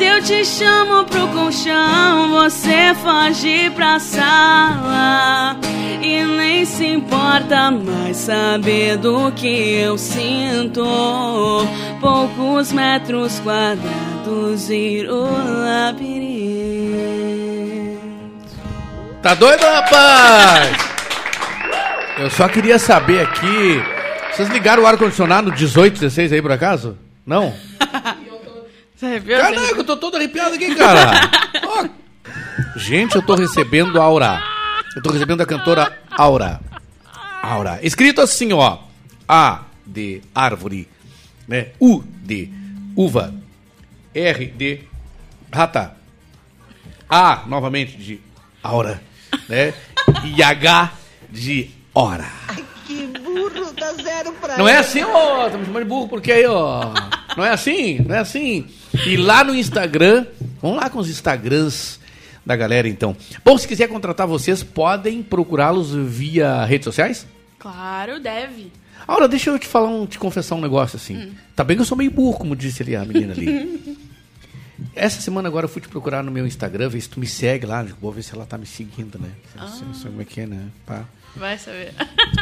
Se eu te chamo pro colchão, você foge pra sala. E nem se importa mais saber do que eu sinto. Poucos metros quadrados virou labirinto. Tá doido, rapaz? Eu só queria saber aqui. Vocês ligaram o ar-condicionado 18, 16 aí por acaso? Não? Você arrepiou? Caraca, eu tô todo arrepiado aqui, cara. *laughs* Ó. Gente, eu tô recebendo a Aura. Eu tô recebendo a cantora Aura. Aura. Escrito assim, ó. A de árvore, né? U de uva. R de rata. A, novamente, de aura, né? E H de hora. Que burro, dá zero pra Não é ele. assim, ó. Estamos chamando de burro porque aí, ó. Não é assim, não é assim. E lá no Instagram, vamos lá com os Instagrams da galera, então. Bom, se quiser contratar vocês, podem procurá-los via redes sociais? Claro, deve. Aura, deixa eu te falar, um, te confessar um negócio assim. Tá bem que eu sou meio burro, como disse ali a menina ali. *laughs* Essa semana agora eu fui te procurar no meu Instagram, ver se tu me segue lá. Vou ver se ela tá me seguindo, né? Não sei, não sei como é que é, né? Pá. Vai saber.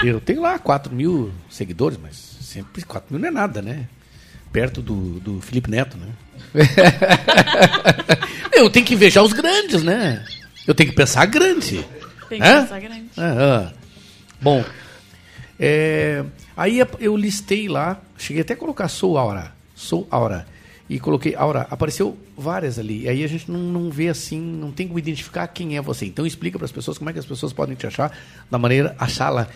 Eu tenho lá 4 mil seguidores, mas sempre 4 mil não é nada, né? Perto do, do Felipe Neto, né? *laughs* eu tenho que invejar os grandes, né? Eu tenho que pensar grande. Tem que Hã? pensar grande. Ah, ah. Bom, É, aí eu listei lá, cheguei até a colocar Sou Aura. Sou Aura. E coloquei Aura. Apareceu várias ali. E aí a gente não, não vê assim, não tem como identificar quem é você. Então explica para as pessoas como é que as pessoas podem te achar, da maneira, achá-la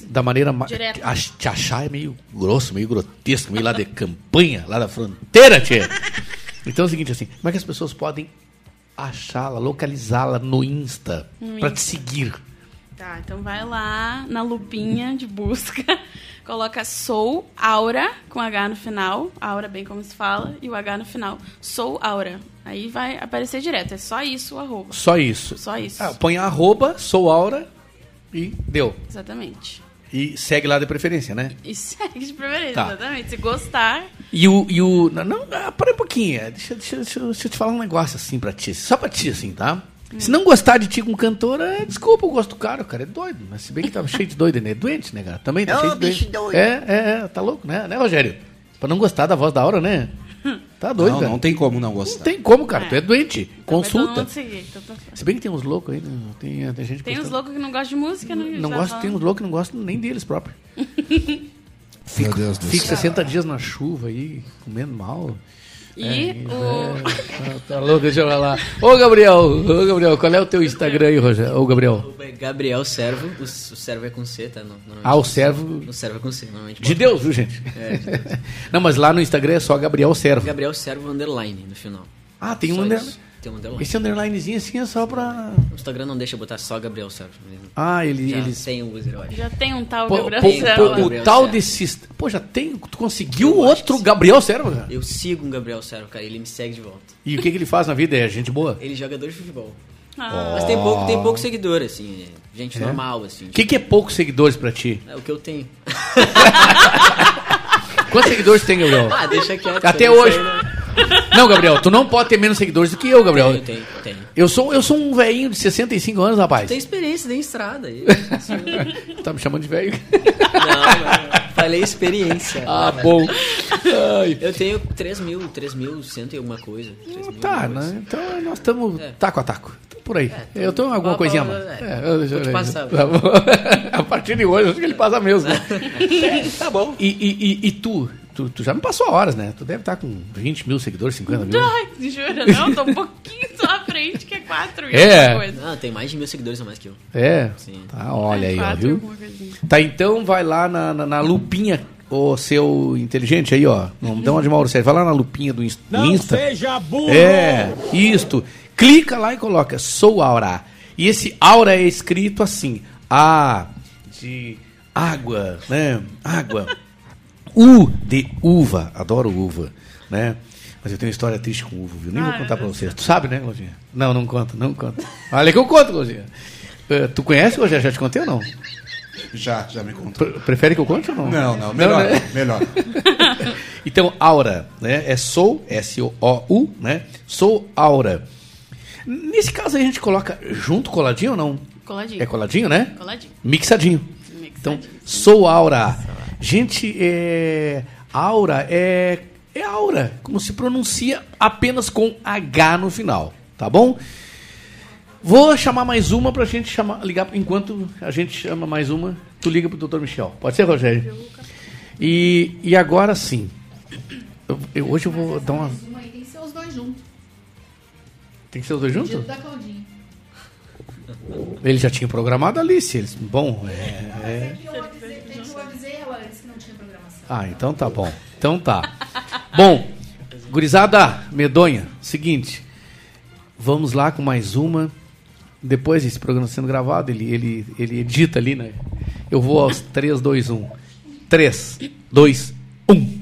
da maneira ma- Direto. te achar é meio grosso, meio grotesco, meio lá de *laughs* campanha, lá da fronteira, tchê. Então é o seguinte assim, como é que as pessoas podem achá-la, localizá-la no Insta para te seguir? Tá, então vai lá na lupinha de busca, *laughs* coloca Sou Aura, com H no final, Aura bem como se fala, e o H no final, Sou Aura. Aí vai aparecer direto, é só isso o arroba. Só isso. Só isso. Ah, põe arroba, sou Aura e deu. Exatamente. E segue lá de preferência, né? E segue de preferência, Tá. exatamente. Se gostar, E o. E o não, não, ah, para um pouquinho. é, Deixa, deixa, deixa, eu- deixa eu te falar um negócio assim pra ti. Só pra ti, assim, tá? Se não gostar de ti como cantora, é, desculpa, eu gosto do cara, o cara é doido. Mas se bem que tava cheio de doido, né? É doente, né, cara? Também tá cheio de bicho doido. doido. É, é, é, tá louco, né? Né, Rogério? Pra não gostar da voz da hora, né? Tá doido, Não, cara. não tem como não Não gostar. tem como, cara. Tu é doente. Consulta. seguir. Então tá- Se bem que tem uns loucos aí, né? tem, tem gente Tem gostando. loucos que não gostam de música, né? Não Já gosto, falando. tem uns loucos que não gostam nem deles próprios. *laughs* Meu Deus do Fica céu. 60 dias na chuva aí, comendo mal. E É, o- é, *laughs* tá, tá louco, deixa eu lá. Ô Gabriel, ô Gabriel, qual é o teu Instagram aí, Rogério? Ô Gabriel. Gabriel Servo, o, o servo é com C, tá? Ah, o servo- O servo é com C, normalmente. De Deus, viu, gente? É, de Deus. *laughs* Não, mas lá no Instagram é só Gabriel Servo. Gabriel Servo underline no final. Ah, tem um underline. Tem um underline. Esse underlinezinho assim é só pra. O Instagram não deixa botar só Gabriel Servo. Ah, ele- Já eles- tem o user. Já tem um tal Pô, Gabriel Serra o tal desse. Pô, já tem. Tu conseguiu outro Gabriel Servo, cara? Eu sigo um Gabriel Servo, cara, ele me segue de volta. E o que, que ele faz na vida? É gente boa? Ele é jogador de futebol. Ah. Mas tem pouco, tem pouco seguidor, assim, é gente É? normal, assim. O que, que é poucos seguidores pra ti? É o que eu tenho. *laughs* Quantos seguidores tem, Gabriel? Ah, deixa quieto. Até aí hoje. Não- Gabriel, tu não pode ter menos seguidores do que eu, Gabriel. Tenho, tenho, tenho. Eu sou, eu sou um velhinho de 65 anos, rapaz. Tem experiência, tem estrada. aí. *laughs* Tá me chamando de velho? Não, não, falei experiência. Ah, bom. Ai. Eu tenho 3 mil, 3 mil, cento e alguma coisa. 3 mil, Tá, né? então nós estamos É. taco a taco. Por aí. eu tenho alguma Ó, coisinha mais. é. É, eu- eu ver. passar. *laughs* Tá a partir de hoje, acho que ele passa mesmo. *laughs* tá bom. E, e, e, e tu? Tu? Tu já me passou horas, né? Tu deve estar com 20 mil seguidores, 50 mil. Ai, jura? Não, tô um pouquinho só à frente, que é 4 e É. coisa. Não, tem mais de mil seguidores a mais que eu. É? Sim. Tá, olha É, aí, ó, viu? Tá, então vai lá na, na, na lupinha, ô seu inteligente aí, ó. Não dá uma de Mauro Sérgio. Vai lá na lupinha do Insta. Insta. seja burro! É, isto. Clica lá e coloca Sou Aura. E esse aura é escrito assim: A de água, né? Água. *laughs* U de uva. Adoro uva, né? Mas eu tenho uma história triste com uva, viu? Nem vou Ai, contar pra meu vocês. Tu sabe, né, Claudinha? Não, não conta, não conta. Olha que eu conto, Claudinha. Eh, tu conhece, Rogério? Já te contei ou não? Já, já me contou. Pre- Prefere que eu conte ou não? Não, não, melhor, né? melhor. *laughs* então, aura, né? É sou, S-O-U, né? Sou aura. Nesse caso a gente coloca junto coladinho ou não? Coladinho. É coladinho, né? Coladinho. Mixadinho. Então, sou aura. Gente, é... aura é... é aura, como se pronuncia apenas com H no final, tá bom? Vou chamar mais uma pra gente chamar, ligar, enquanto a gente chama mais uma, tu liga pro Dr. Michel. Pode ser, Rogério? E, e agora sim. Eu- eu- hoje eu vou dar uma. Uma aí tem que ser os dois juntos. Tem que ser os dois juntos? Da Claudinha. Ele já tinha programado ali, se eles. Bom, é. é- Eu avisei, tem que eu avisei ela disse que não tinha programação. Ah, então tá bom. Então tá. Bom, gurizada medonha, seguinte. Vamos lá com mais uma. Depois desse programa sendo gravado, ele, ele, ele edita ali, né? Eu vou aos 3, 2, 1. 3, 2, 1.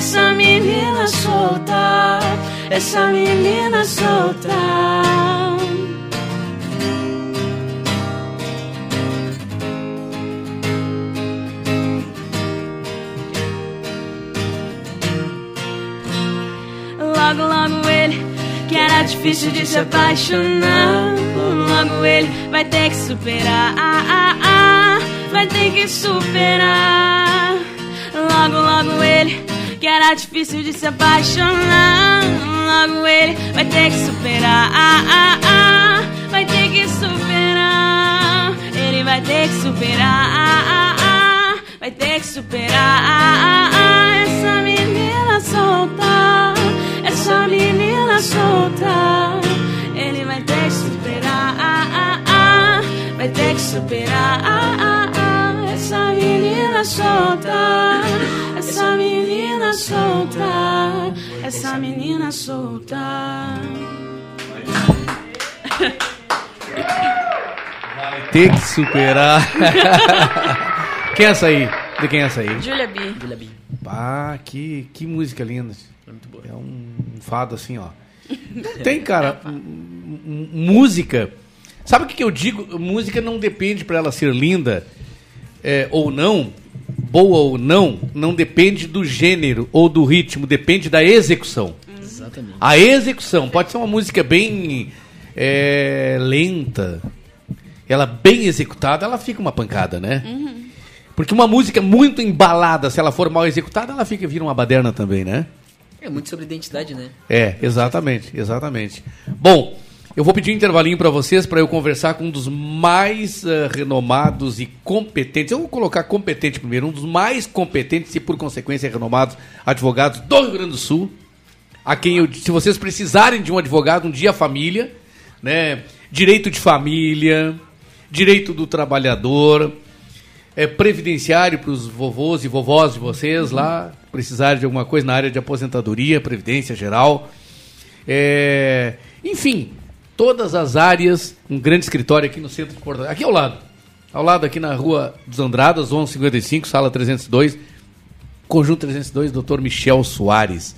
Essa menina solta, essa menina solta. Logo, logo ele, que era difícil de se apaixonar. Logo ele vai ter que superar. Ah, ah, ah, vai ter que superar. Logo, logo ele, que era difícil de se apaixonar. Logo ele vai ter que superar. Ah, ah, ah, vai ter que superar. Ele vai ter que superar. Vai ter que superar. Essa menina solta. Essa menina solta, ele vai ter que superar. Vai ter que superar. Menina solta, essa menina solta, essa menina solta. Ter que superar. *laughs* quem é essa aí? De quem é essa aí? Julia B. Julia B. Ah, que, que música linda. É um fado assim, ó. Tem, cara. música. Sabe o que, que eu digo? Música não depende para ela ser linda é, ou não, boa ou não, não depende do gênero ou do ritmo, depende da execução. Exatamente. A execução pode ser uma música bem é, lenta, ela bem executada, ela fica uma pancada, né? Porque uma música muito embalada, se ela for mal executada, ela fica vira uma baderna também, né? É muito sobre identidade, né? É, exatamente, exatamente. Bom, eu vou pedir um intervalinho para vocês para eu conversar com um dos mais eh, renomados e competentes. Eu vou colocar competente primeiro, um dos mais competentes e por consequência renomados advogados do Rio Grande do Sul. A quem eu, se vocês precisarem de um advogado, um dia família, né? Direito de família, direito do trabalhador, é, previdenciário para os vovôs e vovós de vocês lá, precisarem de alguma coisa na área de aposentadoria, previdência geral. É, enfim, todas as áreas, um grande escritório aqui no centro de Porto Alegre, aqui ao lado, ao lado aqui na rua dos Andradas, 1155, sala 302, conjunto 302, Dr. Michel Soares.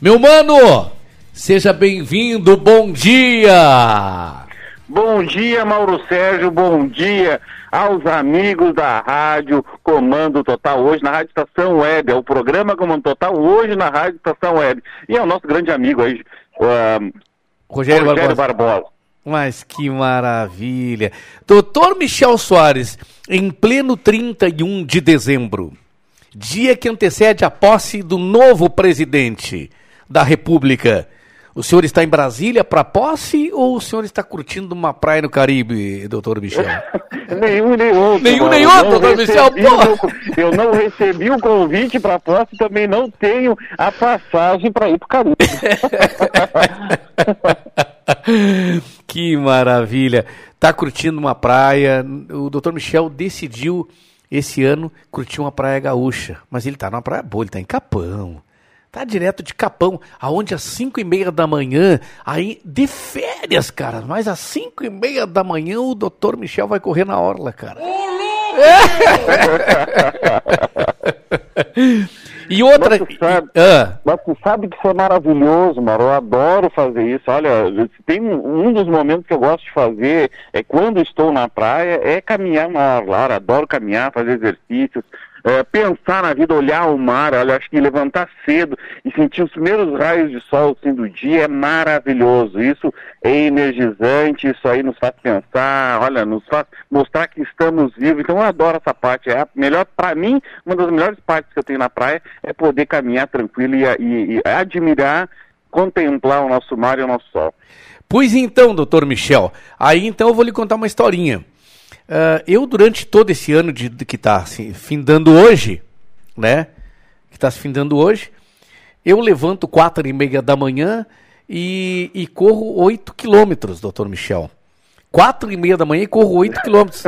Meu mano, seja bem-vindo, bom dia! Bom dia, Mauro Sérgio, bom dia aos amigos da Rádio Comando Total, hoje na Rádio Estação Web, é o programa Comando Total, hoje na Rádio Estação Web. E é o nosso grande amigo aí, uh, Rogério, Barbosa. Barbosa. Mas que maravilha. Doutor Michel Soares, em pleno 31 de dezembro, dia que antecede a posse do novo presidente da República, o senhor está em Brasília para posse ou o senhor está curtindo uma praia no Caribe, doutor Michel? *laughs* Nenhum nem outro. Nenhum nem outro, doutor Michel, pô. o Eu não recebi o convite para posse, também não tenho a passagem para ir para Caribe. *laughs* que maravilha. Tá curtindo uma praia. O doutor Michel decidiu esse ano curtir uma praia gaúcha. Mas ele tá numa praia boa, ele tá em Capão. Tá direto de Capão, aonde às 5 e meia da manhã, aí de férias, cara, mas às 5 e meia da manhã o doutor Michel vai correr na orla, cara. *laughs* E outra. Mas tu sabe, Ah. mas tu sabe que isso é maravilhoso, mano. Eu adoro fazer isso. Olha, tem um um dos momentos que eu gosto de fazer é quando estou na praia, é caminhar na orla. Adoro caminhar, fazer exercícios. É, pensar na vida, olhar o mar, olha, acho que levantar cedo e sentir os primeiros raios de sol assim, do dia é maravilhoso. Isso é energizante, isso aí nos faz pensar, olha, nos faz mostrar que estamos vivos. Então eu adoro essa parte. É a melhor, para mim, uma das melhores partes que eu tenho na praia é poder caminhar tranquilo e, e- e admirar, contemplar o nosso mar e o nosso sol. Pois então, doutor Michel, aí então eu vou lhe contar uma historinha. Ah, eu, durante todo esse ano de, de que está assim, findando hoje, né? que está se findando hoje. Eu levanto quatro e meia da manhã e, e corro 8 quilômetros, doutor Michel. Quatro e meia da manhã e corro 8 quilômetros.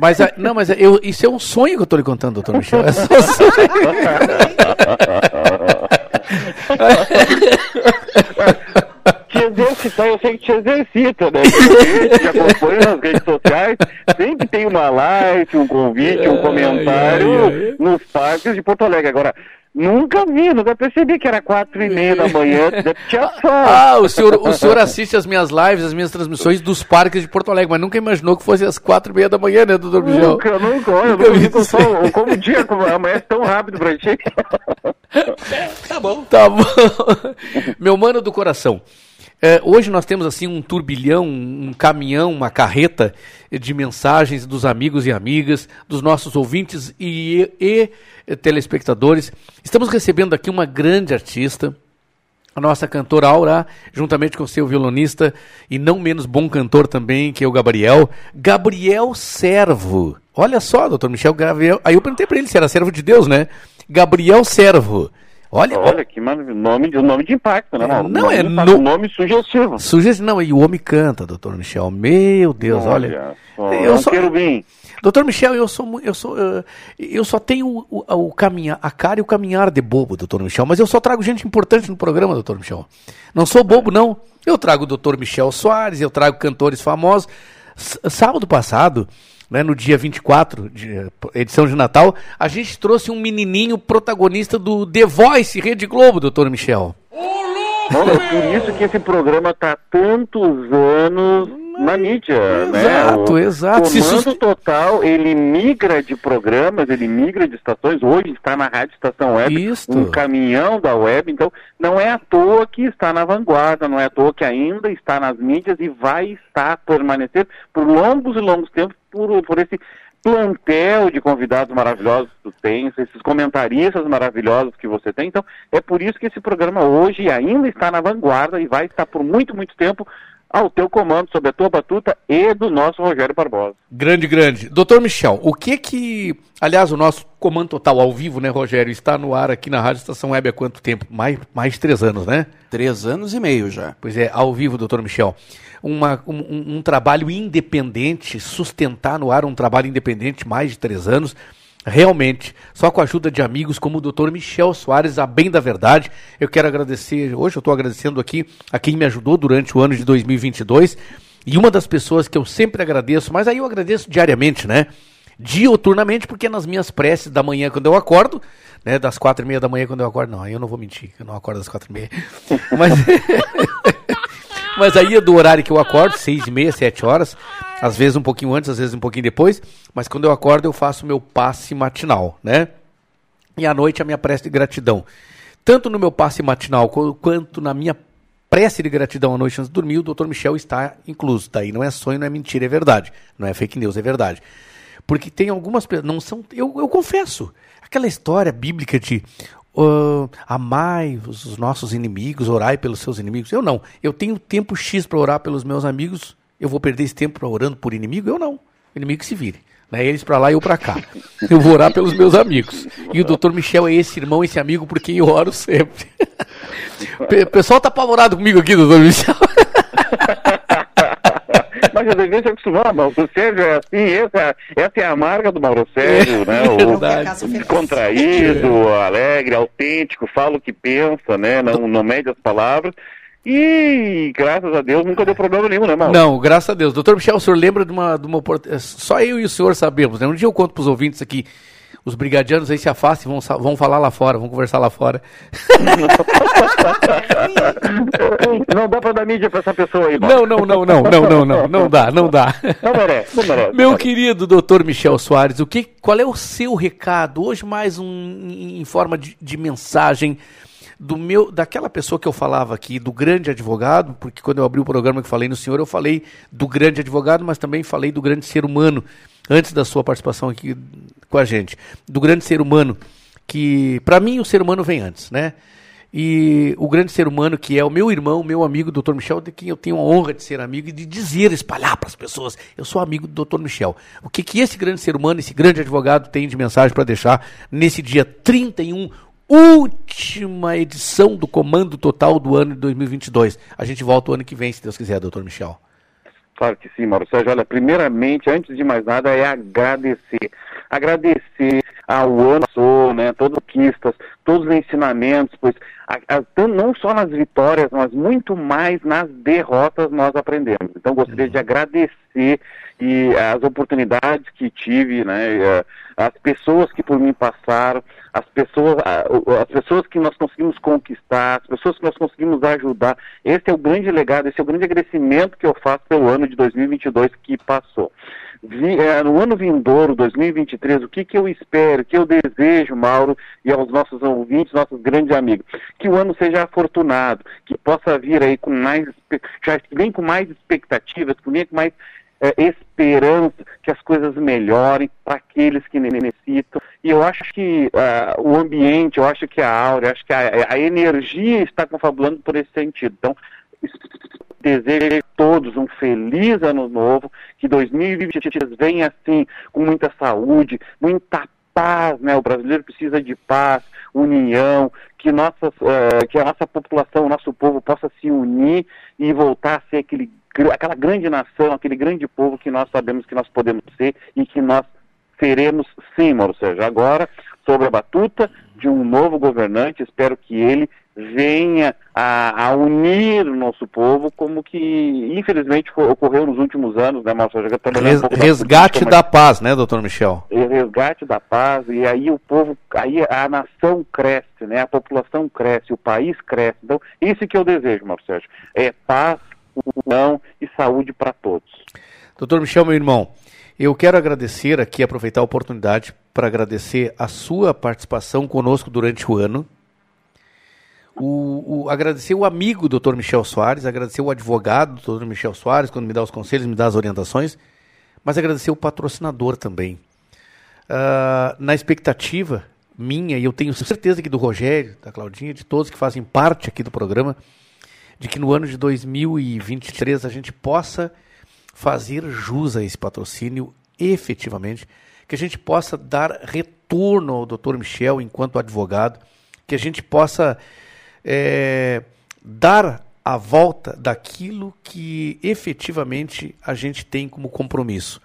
Mas, a- não, mas eu, isso é um sonho que eu estou lhe contando, doutor Michel. É só um *laughs* Te exercitar, eu sei que te exercita, né? *laughs* Porque te acompanha nas redes sociais, sempre tem uma live, um convite, um comentário nos parques de Porto Alegre. Agora, nunca vi, nunca percebi que era quatro e meia da manhã. *laughs* Tinha sol. Ah, o senhor, o senhor assiste as minhas lives, as minhas transmissões dos parques de Porto Alegre, mas nunca imaginou que fosse às quatro e meia da manhã, né, doutor Michel? Nunca, nunca, olha, eu Nunca nunca vi vi com sol. Como o dia como amanhece tão rápido pra ti. *laughs* Tá bom. Tá bom. *laughs* Meu mano do coração. É, hoje nós temos assim um turbilhão, um caminhão, uma carreta de mensagens dos amigos e amigas, dos nossos ouvintes e, e, e telespectadores. Estamos recebendo aqui uma grande artista, a nossa cantora Aura, juntamente com seu violonista e não menos bom cantor também, que é o Gabriel, Gabriel Servo. Olha só, doutor Michel Gabriel. Aí eu perguntei para ele se era servo de Deus, né? Gabriel Servo. Olha, Olha que maravilha. Nome de, nome de impacto, né, Mauro? não, Nome é impacto, no- nome sugestivo. Sugestão, não, e o homem canta, doutor Michel. Meu Deus, olha. só, eu é um sou- querubim. Doutor Michel, eu sou, eu sou, eh, eu só tenho o, o, o caminhar, a cara e o caminhar de bobo, doutor Michel. Mas eu só trago gente importante no programa, doutor Michel. Não sou bobo, não. Eu trago o doutor Michel Soares, eu trago cantores famosos. S- sábado passado, né, no dia 24, de, eh, edição de Natal, a gente trouxe um menininho protagonista do The Voice Rede Globo, doutor Michel. É por isso que esse programa tá há tantos anos na mídia, né? Exato, O exato. Se Comando sus- Total, ele migra de programas, ele migra de estações, hoje está na Rádio Estação Web, Isto. um caminhão da web, então não é à toa que está na vanguarda, não é à toa que ainda está nas mídias e vai estar, permanecer por longos e longos tempos por, por esse plantel de convidados maravilhosos que tu tens, esses comentaristas maravilhosos que você tem. Então, é por isso que esse programa hoje ainda está na vanguarda e vai estar por muito, muito tempo ao teu comando, sob a tua batuta e do nosso Rogério Barbosa. Grande, grande. Doutor Michel, o que que. Aliás, o nosso comando total ao vivo, né, Rogério? Está no ar aqui na Rádio Estação Web há quanto tempo? Mais, mais de três anos, né? Três anos e meio já. Pois é, ao vivo, doutor Michel. Uma, um, um- trabalho independente, sustentar no ar um trabalho independente mais de três anos. Realmente, só com a ajuda de amigos como o doutor Michel Soares, a bem da verdade. Eu quero agradecer, hoje eu estou agradecendo aqui a quem me ajudou durante o ano de 2022. E uma das pessoas que eu sempre agradeço, mas aí eu agradeço diariamente, né? Dioturnamente, porque nas minhas preces da manhã, quando eu acordo, né? Das quatro e meia da manhã, quando eu acordo, não, aí eu não vou mentir, eu não acordo às quatro e meia. Mas. *laughs* Mas aí é do horário que eu acordo, seis e meia, sete horas, às vezes um pouquinho antes, às vezes um pouquinho depois, mas quando eu acordo eu faço meu passe matinal, né? E à noite a minha prece de gratidão. Tanto no meu passe matinal qu- quanto na minha prece de gratidão à noite antes de dormir, o Dr. Michel está incluso. Daí não é sonho, não é mentira, é verdade. Não é fake news, é verdade. Porque tem algumas pessoas, não são, eu, eu confesso, aquela história bíblica de ah, amai os os nossos inimigos, orai pelos seus inimigos. Eu não. Eu tenho tempo X para orar pelos meus amigos. Eu vou perder esse tempo orando por inimigo? Eu não. O inimigo se vire. Né? Eles para lá e eu para cá. *laughs* Eu vou orar pelos meus amigos. E o Dr. Michel é esse irmão, esse amigo por quem eu oro sempre. *laughs* O pessoal tá apavorado comigo aqui, Dr. Michel. Mas eu devia se acostumar, Mauro Sérgio é assim, essa, essa é a marca do Mauro Sérgio, né? verdade. O descontraído, alegre, autêntico, fala o que pensa, né? Não, não mede as palavras. E graças a Deus nunca deu problema nenhum, né, Mauro? Não, graças a Deus. Doutor Michel, o senhor lembra de uma, de uma opor- é, Só eu e o senhor sabemos, né? Um dia eu conto para os ouvintes aqui. Os brigadianos aí se afastam e vão, vão falar lá fora, vão conversar lá fora. *laughs* Não dá pra dar mídia pra essa pessoa aí. Não, não, não, não, não, não, não, não dá, não dá. Não merece, não merece. Meu querido doutor Michel Soares, o que, qual é o seu recado? Hoje mais um em em forma de, de mensagem do meu, daquela pessoa que eu falava aqui, do grande advogado, porque quando eu abri o programa que falei no senhor, eu falei do grande advogado, mas também falei do grande ser humano, antes da sua participação aqui com a gente, do grande ser humano, que para mim o ser humano vem antes, né? E o grande ser humano que é o meu irmão, meu amigo, Dr. Michel, de quem eu tenho a honra de ser amigo e de dizer, espalhar para as pessoas, eu sou amigo do Dr. Michel. O que, que esse grande ser humano, esse grande advogado tem de mensagem para deixar nesse dia 31, última edição do Comando Total do ano de 2022. A gente volta o ano que vem, se Deus quiser, doutor Michel. Claro que sim, Mauro Sérgio. Olha, primeiramente, antes de mais nada, é agradecer. Agradecer ao ano passou, né, todas as conquistas, todos os ensinamentos, pois a- a- não só nas vitórias, mas muito mais nas derrotas nós aprendemos. Então, gostaria de agradecer e as oportunidades que tive, né, eh, as pessoas que por mim passaram, as pessoas, as pessoas que nós conseguimos conquistar, as pessoas que nós conseguimos ajudar. Esse é o grande legado, esse é o grande agradecimento que eu faço pelo ano de 2022 que passou. Eh, no ano vindouro, 2023, o que, que eu espero, o que eu desejo, Mauro, e aos nossos ouvintes, nossos grandes amigos? Que o ano seja afortunado, que possa vir aí com mais, já vem com mais expectativas, que vem com mais eh, esperança, que as coisas melhorem para aqueles que necessitam. E eu acho que ah, o ambiente, eu acho que a aura, eu acho que a, a energia está confabulando por esse sentido. Então, desejo a todos um feliz ano novo, que 2023 venha assim, com muita saúde, muita paz, né? O brasileiro precisa de paz, união, que, nossas, eh, que a nossa população, o nosso povo possa se unir e voltar a ser aquele, aquela grande nação, aquele grande povo que nós sabemos que nós podemos ser e que nós seremos sim, Mauro Sérgio. Agora, sobre a batuta de um novo governante, espero que ele venha a, a unir o nosso povo, como que infelizmente ocorreu nos últimos anos, né? Trabalhando Res- um pouco da resgate política, da paz, né, doutor Michel? e resgate da paz, e aí o povo, aí a nação cresce, né? A população cresce, o país cresce. Então, isso que eu desejo, Sérgio, é paz, união e saúde para todos. Doutor Michel, meu irmão, eu quero agradecer aqui, aproveitar a oportunidade para agradecer a sua participação conosco durante o ano. O, o- agradecer o amigo doutor Michel Soares, agradecer o advogado doutor Michel Soares, quando me dá os conselhos, me dá as orientações, mas agradecer o patrocinador também. Ah, na expectativa minha, e eu tenho certeza que do Rogério, da Claudinha, de todos que fazem parte aqui do programa, de que no ano de 2023 a gente possa fazer jus a esse patrocínio efetivamente, que a gente possa dar retorno ao Dr. Michel enquanto advogado, que a gente possa é, dar a volta daquilo que efetivamente a gente tem como compromisso.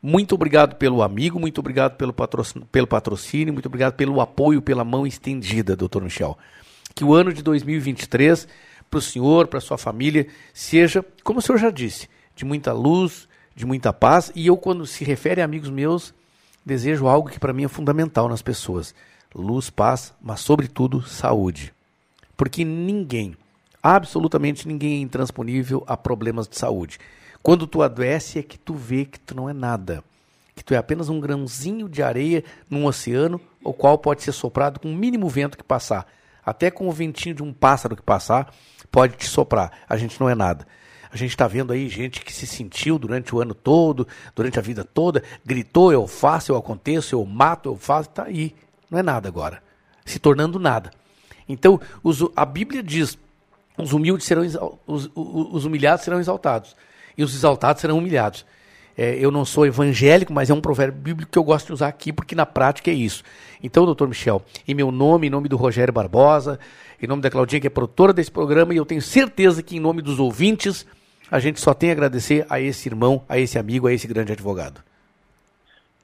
Muito obrigado pelo amigo, muito obrigado pelo patrocínio, pelo patrocínio, muito obrigado pelo apoio, pela mão estendida, doutor Michel. Que o ano de 2023, para o senhor, para sua família, seja, como o senhor já disse, de muita luz, de muita paz. E eu, quando se refere a amigos meus, desejo algo que para mim é fundamental nas pessoas: luz, paz, mas, sobretudo, saúde. Porque ninguém, absolutamente ninguém é intransponível a problemas de saúde. Quando tu adoece é que tu vê que tu não é nada, que tu é apenas um grãozinho de areia num oceano, o qual pode ser soprado com o mínimo vento que passar. Até com o ventinho de um pássaro que passar, pode te soprar. A gente não é nada. A gente está vendo aí gente que se sentiu durante o ano todo, durante a vida toda, gritou, eu faço, eu aconteço, eu mato, eu faço, está aí. Não é nada agora. Se tornando nada. Então, os- a Bíblia diz: os humildes serão os- os humilhados serão exaltados e os exaltados serão humilhados. É, eu não sou evangélico, mas é um provérbio bíblico que eu gosto de usar aqui porque na prática é isso. Então, doutor Michel, em meu nome, em nome do Rogério Barbosa, em nome da Claudinha, que é produtora desse programa, e eu tenho certeza que em nome dos ouvintes, a gente só tem a agradecer a esse irmão, a esse amigo, a esse grande advogado.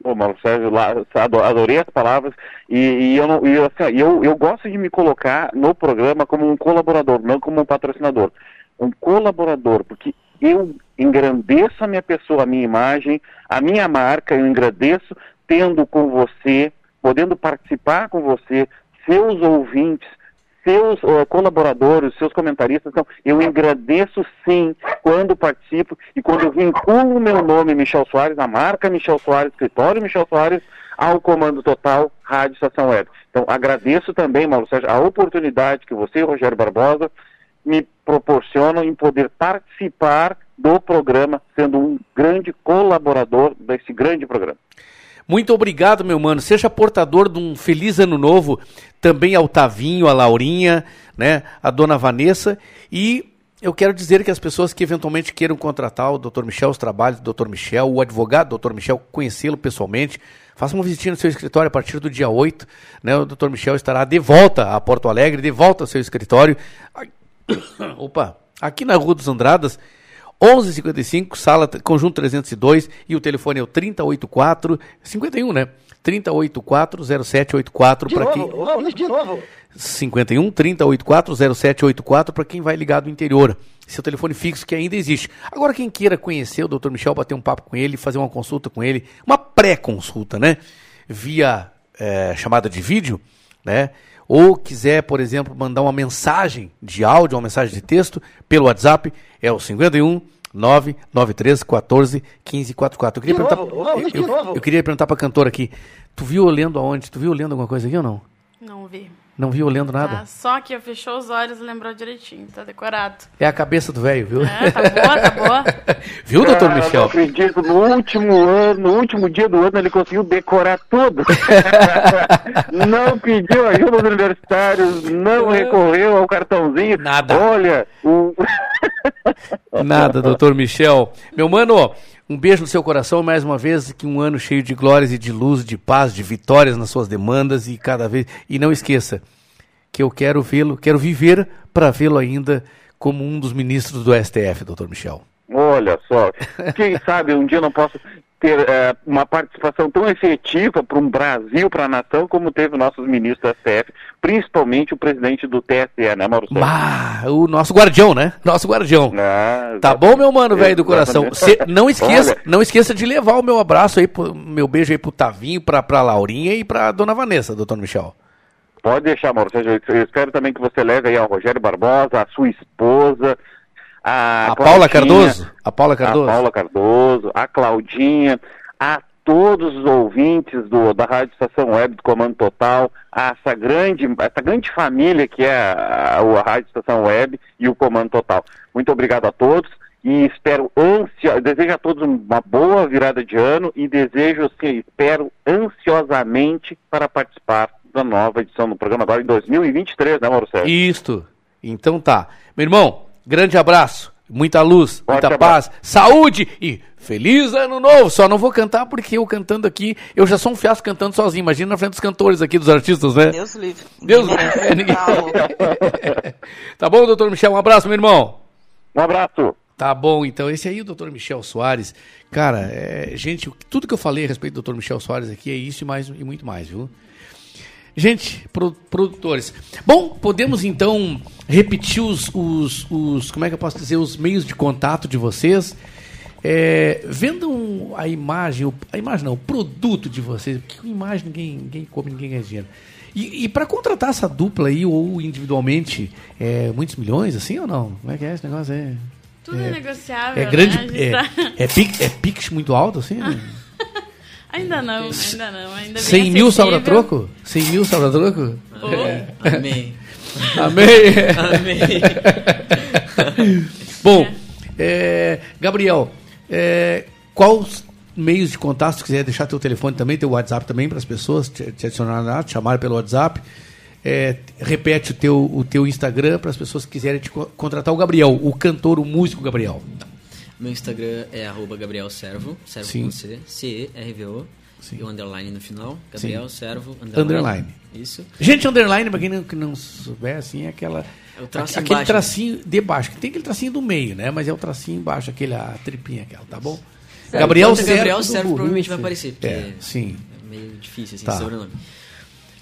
Ô, Mauro Sérgio, lá, ado- adorei as palavras e, e eu, não, e assim, eu, eu gosto de me colocar no programa como um colaborador, não como um patrocinador. Um colaborador, porque eu engrandeço a minha pessoa, a minha imagem, a minha marca, eu engrandeço tendo com você, podendo participar com você, seus ouvintes, seus eh, colaboradores, seus comentaristas. Então, eu agradeço sim quando participo e quando eu vinculo o meu nome, Michel Soares, a marca Michel Soares, escritório Michel Soares, ao Comando Total Rádio Estação Web. Então, agradeço também, Mauro Sérgio, a oportunidade que você e Rogério Barbosa me proporcionam em poder participar do programa, sendo um grande colaborador desse grande programa. Muito obrigado, meu mano. Seja portador de um feliz ano novo também ao Tavinho, a Laurinha, né, a dona Vanessa e eu quero dizer que as pessoas que eventualmente queiram contratar o Dr. Michel, os trabalhos do Dr. Michel, o advogado Dr. Michel, conhecê-lo pessoalmente, faça uma visitinha no seu escritório a partir do dia 8. Né? O Dr. Michel estará de volta a Porto Alegre, de volta ao seu escritório. *coughs* Opa, aqui na Rua dos Andradas, 1155, sala conjunto 302 e o telefone é o 3084 51, né? 3084 0784 para quem vamos de novo. 51 3084 0784 para quem vai ligar do interior. Seu telefone fixo que ainda existe. Agora quem queira conhecer o Dr. Michel, bater um papo com ele, fazer uma consulta com ele, uma pré-consulta, né? Via eh, chamada de vídeo, né? Ou quiser, por exemplo, mandar uma mensagem de áudio, uma mensagem de texto pelo WhatsApp, é o 51 993 14 15 44. Eu queria De perguntar, novo, vamos de eu, novo. eu queria perguntar pra cantora aqui. Tu viu eu lendo aonde? Tu viu eu lendo alguma coisa aqui ou não? Não vi. Não viu eu lendo nada? Tá, só que eu fechou os olhos e lembrou direitinho, tá decorado. É a cabeça do velho, viu? É, tá boa, tá boa. *laughs* Viu, doutor Cara, Michel? Não acredito, no último ano, no último dia do ano, ele conseguiu decorar tudo. *laughs* não pediu ajuda aos universitários, não recorreu ao cartãozinho. Nada. Olha, o... Nada, doutor Michel. Meu mano, um beijo no seu coração mais uma vez, que um ano cheio de glórias e de luz, de paz, de vitórias nas suas demandas e cada vez. E não esqueça que eu quero vê-lo, quero viver para vê-lo ainda como um dos ministros do STF, doutor Michel. Olha só, quem sabe um dia eu não posso ter eh, uma participação tão efetiva para um Brasil, para a nação, como teve nossos ministros da STF, principalmente o presidente do TSE, né, Mauro Sérgio? Ah, o nosso guardião, né? Nosso guardião. Ah, Tá bom, meu mano, velho do coração? Cê- não esqueça, Olha. não esqueça de levar o meu abraço aí, pro- meu beijo aí pro Tavinho, pra, pra Laurinha e pra dona Vanessa, doutor Michel. Pode deixar, Mauro Sérgio. Eu espero também que você leve aí ao Rogério Barbosa, a sua esposa, a, A Paula Cardoso? A Paula Cardoso? A Paula Cardoso, a Claudinha, a todos os ouvintes do, da Rádio Estação Web do Comando Total, a essa grande, essa grande família que é a, a Rádio Estação Web e o Comando Total. Muito obrigado a todos e espero ansio, desejo a todos uma boa virada de ano e desejo, assim, espero ansiosamente para participar da nova edição do programa agora em 2023, né, Mauro Sérgio? Isto. Então tá. Meu irmão, grande abraço, muita luz, muita Forte paz, saúde e feliz ano novo. Só não vou cantar porque eu cantando aqui, eu já sou um fiasco cantando sozinho. Imagina na frente dos cantores aqui, dos artistas, né? Deus livre. Deus merece. é, ninguém- Tá. *laughs* Tá bom, doutor Michel? Um abraço, meu irmão. Um abraço. Tá bom, então. Esse aí, o doutor Michel Soares. Cara, é, gente, tudo que eu falei a respeito do doutor Michel Soares aqui é isso e, mais, e muito mais, viu? Gente, pro- produtores. Bom, podemos então repetir os, os, os- Como é que eu posso dizer? Os meios de contato de vocês. É, vendam a imagem, a imagem não, o produto de vocês, porque com imagem ninguém, ninguém come, ninguém ganha dinheiro. E, e para contratar essa dupla aí, ou individualmente, é, muitos milhões, assim ou não? Como é que é esse negócio? É, Tudo é, negociável, é grande. né? É, tá- é, pix, é muito alto, assim? né? *laughs* Ainda não, ainda não. Ainda bem 100 mil sobra acessível. troco? 100 mil sobra troco? Oh, É. amém. Amém. Amém. *laughs* Bom, é, Gabriel, é, quais meios de contato, se quiser deixar teu telefone também, teu WhatsApp também para as pessoas te, te adicionarem lá, te chamarem pelo WhatsApp. É, repete o teu, o teu Instagram para as pessoas que quiserem te co- contratar o Gabriel, o cantor, o músico Gabriel. Meu Instagram é arroba Gabriel Servo, Servo Sim. com C, C-E-R-V-O, e o underline no final, Sim. Gabriel Servo, Underline. Isso. Gente, underline, para quem não, que não souber, assim, é aquela. É o tracinho aquele embaixo, tracinho de baixo, que tem aquele tracinho do meio, né? Mas é o tracinho embaixo, aquele, a tripinha aquela, tá bom? Certo. Gabriel Enquanto é Servo. Gabriel Servo provavelmente vai sim. aparecer, porque É, sim. é meio difícil assim, Tá. esse sobrenome.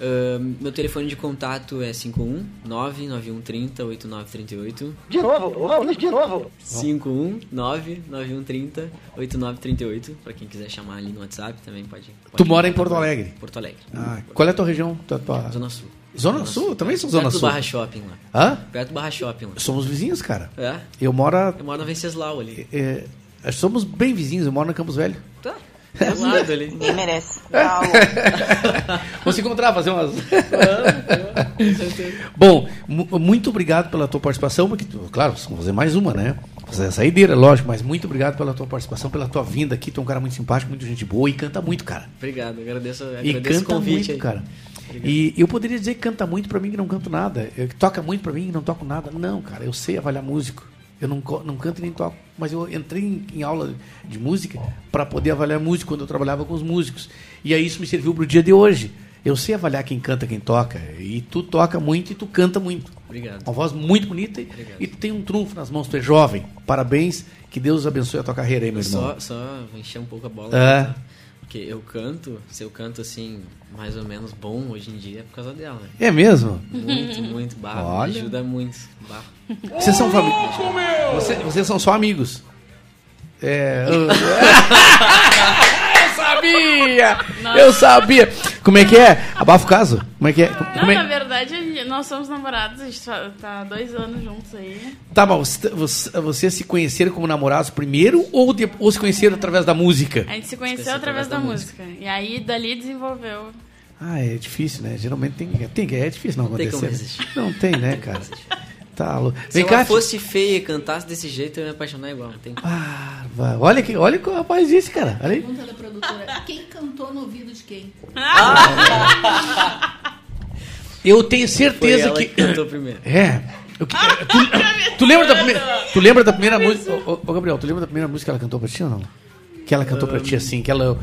Ahn, meu telefone de contato é 51 99130 8938. De novo, vamos de novo. 51 99130 8938. Pra quem quiser chamar ali no WhatsApp também pode. pode Tu mora em Porto Alegre? Porto Alegre. Ah, qual é a tua região? Tua, tua... Zona Sul. Zona Sul? Também sou Zona Perto Sul. do Barra Shopping lá. Hã? Perto do Barra Shopping lá. Somos vizinhos, cara. É? Eu moro. Eu moro na Venceslau ali. é, somos bem vizinhos, eu moro na Campos Velho. Tá. Do lado ali. Ninguém merece. *laughs* É. Vamos se encontrar, fazer umas. Bom, mu- muito obrigado pela tua participação, porque, claro, vamos fazer mais uma, né? Fazer a saideira, lógico, mas muito obrigado pela tua participação, pela tua vinda aqui. Tu é um cara muito simpático, muito gente boa e canta muito, cara. Obrigado, agradeço, E agradeço o canta convite muito, aí. cara. E eu poderia dizer que canta muito pra mim que não canto nada. Eu- que toca muito pra mim que não toco nada. Não, cara, eu sei avaliar músico. Eu não, não canto e nem toco, mas eu entrei em, em aula de música para poder avaliar música quando eu trabalhava com os músicos. E aí isso me serviu pro dia de hoje. Eu sei avaliar quem canta, quem toca. E tu toca muito e tu canta muito. Obrigado. Uma voz muito bonita e, e tu tem um trunfo nas mãos, tu é jovem. Parabéns, que Deus abençoe a tua carreira aí, meu irmão. Só, só encher um pouco a bola. É. né? Porque eu canto, se eu canto assim, mais ou menos bom hoje em dia, é por causa dela. né? É mesmo? Muito, muito. Bah, Olha. Ajuda muito. Bah. Vocês são família. Você- vocês são só amigos. É. *laughs* sabia! Eu sabia! Como é que é? Abafa o caso? Como é que é? Não, é- na verdade, nós somos namorados, a gente tá tá há dois anos juntos aí. Tá bom, você- você- vocês se conheceram como namorados primeiro ou, de- ou se conheceram através da música? A gente se conheceu através da, música. E aí, dali desenvolveu. Ah, é difícil, né? Geralmente tem, tem é difícil não, Não tem acontecer. como resistir. Não tem, né, cara? Tá louco. Se Vem ela cá, fosse feia e cantasse desse jeito, eu ia me apaixonar igual. Não tem. Ah, vai. olha que, olha o que o rapaz disse, cara. Olha aí. Pergunta da produtora. Quem cantou no ouvido de quem? *laughs* Eu tenho certeza Foi ela que. que cantou primeiro. *laughs* É. Eu que- tu, tu lembra da primeira, tu lembra da primeira música? Ô, ô, Gabriel, tu lembra da primeira música que ela cantou pra ti ou não? Que ela cantou pra ti assim, que ela,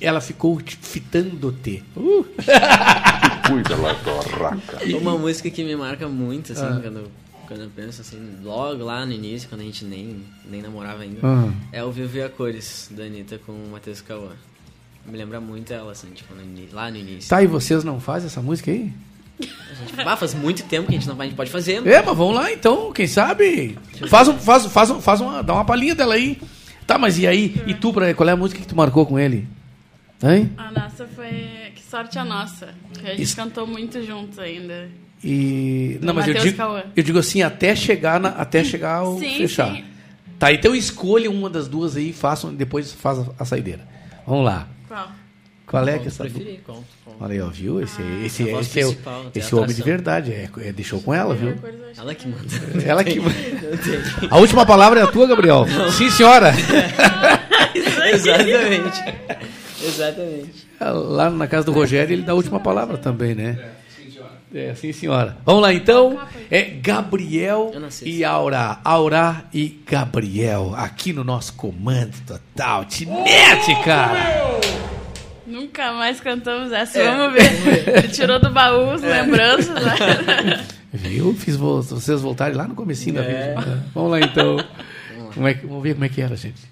ela ficou te fitando-te. Uh. *laughs* Cuida lá, torraca. Uma música que me marca muito, assim, Ah. quando, quando eu penso assim, logo lá no início, quando a gente nem, nem namorava ainda, Ah. é o Viver a Cores, da Anitta com o Matheus Cauã. Me lembra muito ela, assim, tipo, no lá no início. Tá, e vocês não fazem essa música aí? A gente, ah, faz muito tempo que a gente não a gente pode fazer. É, mas vamos lá então, quem sabe? Faz, um, faz, faz, um- faz uma, dá uma palhinha dela aí. Tá, mas e aí? E tu, pra, qual é a música que tu marcou com ele? Hein? A nossa foi Que Sorte a Nossa. Que a gente Isso. cantou muito juntos ainda. E. Não, mas eu digo, eu digo assim, até chegar, na, até chegar ao Sim, fechar. sim. Tá, então escolha uma das duas aí e faça, depois faz a, a saideira. Vamos lá. Qual? Qual é que essa. preferi? Qual? Qual? Olha aí, ó, viu? Esse, esse, a voz esse, é, o, principal, tem esse é homem de verdade. É, é, deixou com ela, viu? Ela que manda. Ela que Não tem. A última palavra é a tua, Gabriel. Sim, senhora. *laughs* Exatamente. Exatamente. Lá na casa do Rogério, ele dá a última palavra também, né? É, sim, senhora. Vamos lá, então. É Gabriel e Aura. Aura e Gabriel, aqui no nosso comando total. Te mete, cara! Nunca mais cantamos essa. É. Vamos ver. Ele tirou do baú as lembranças. Né? Viu? Fiz vo- vocês voltarem lá no comecinho da É. vida. Vamos lá, então. Como é que- vamos ver como é que era, gente.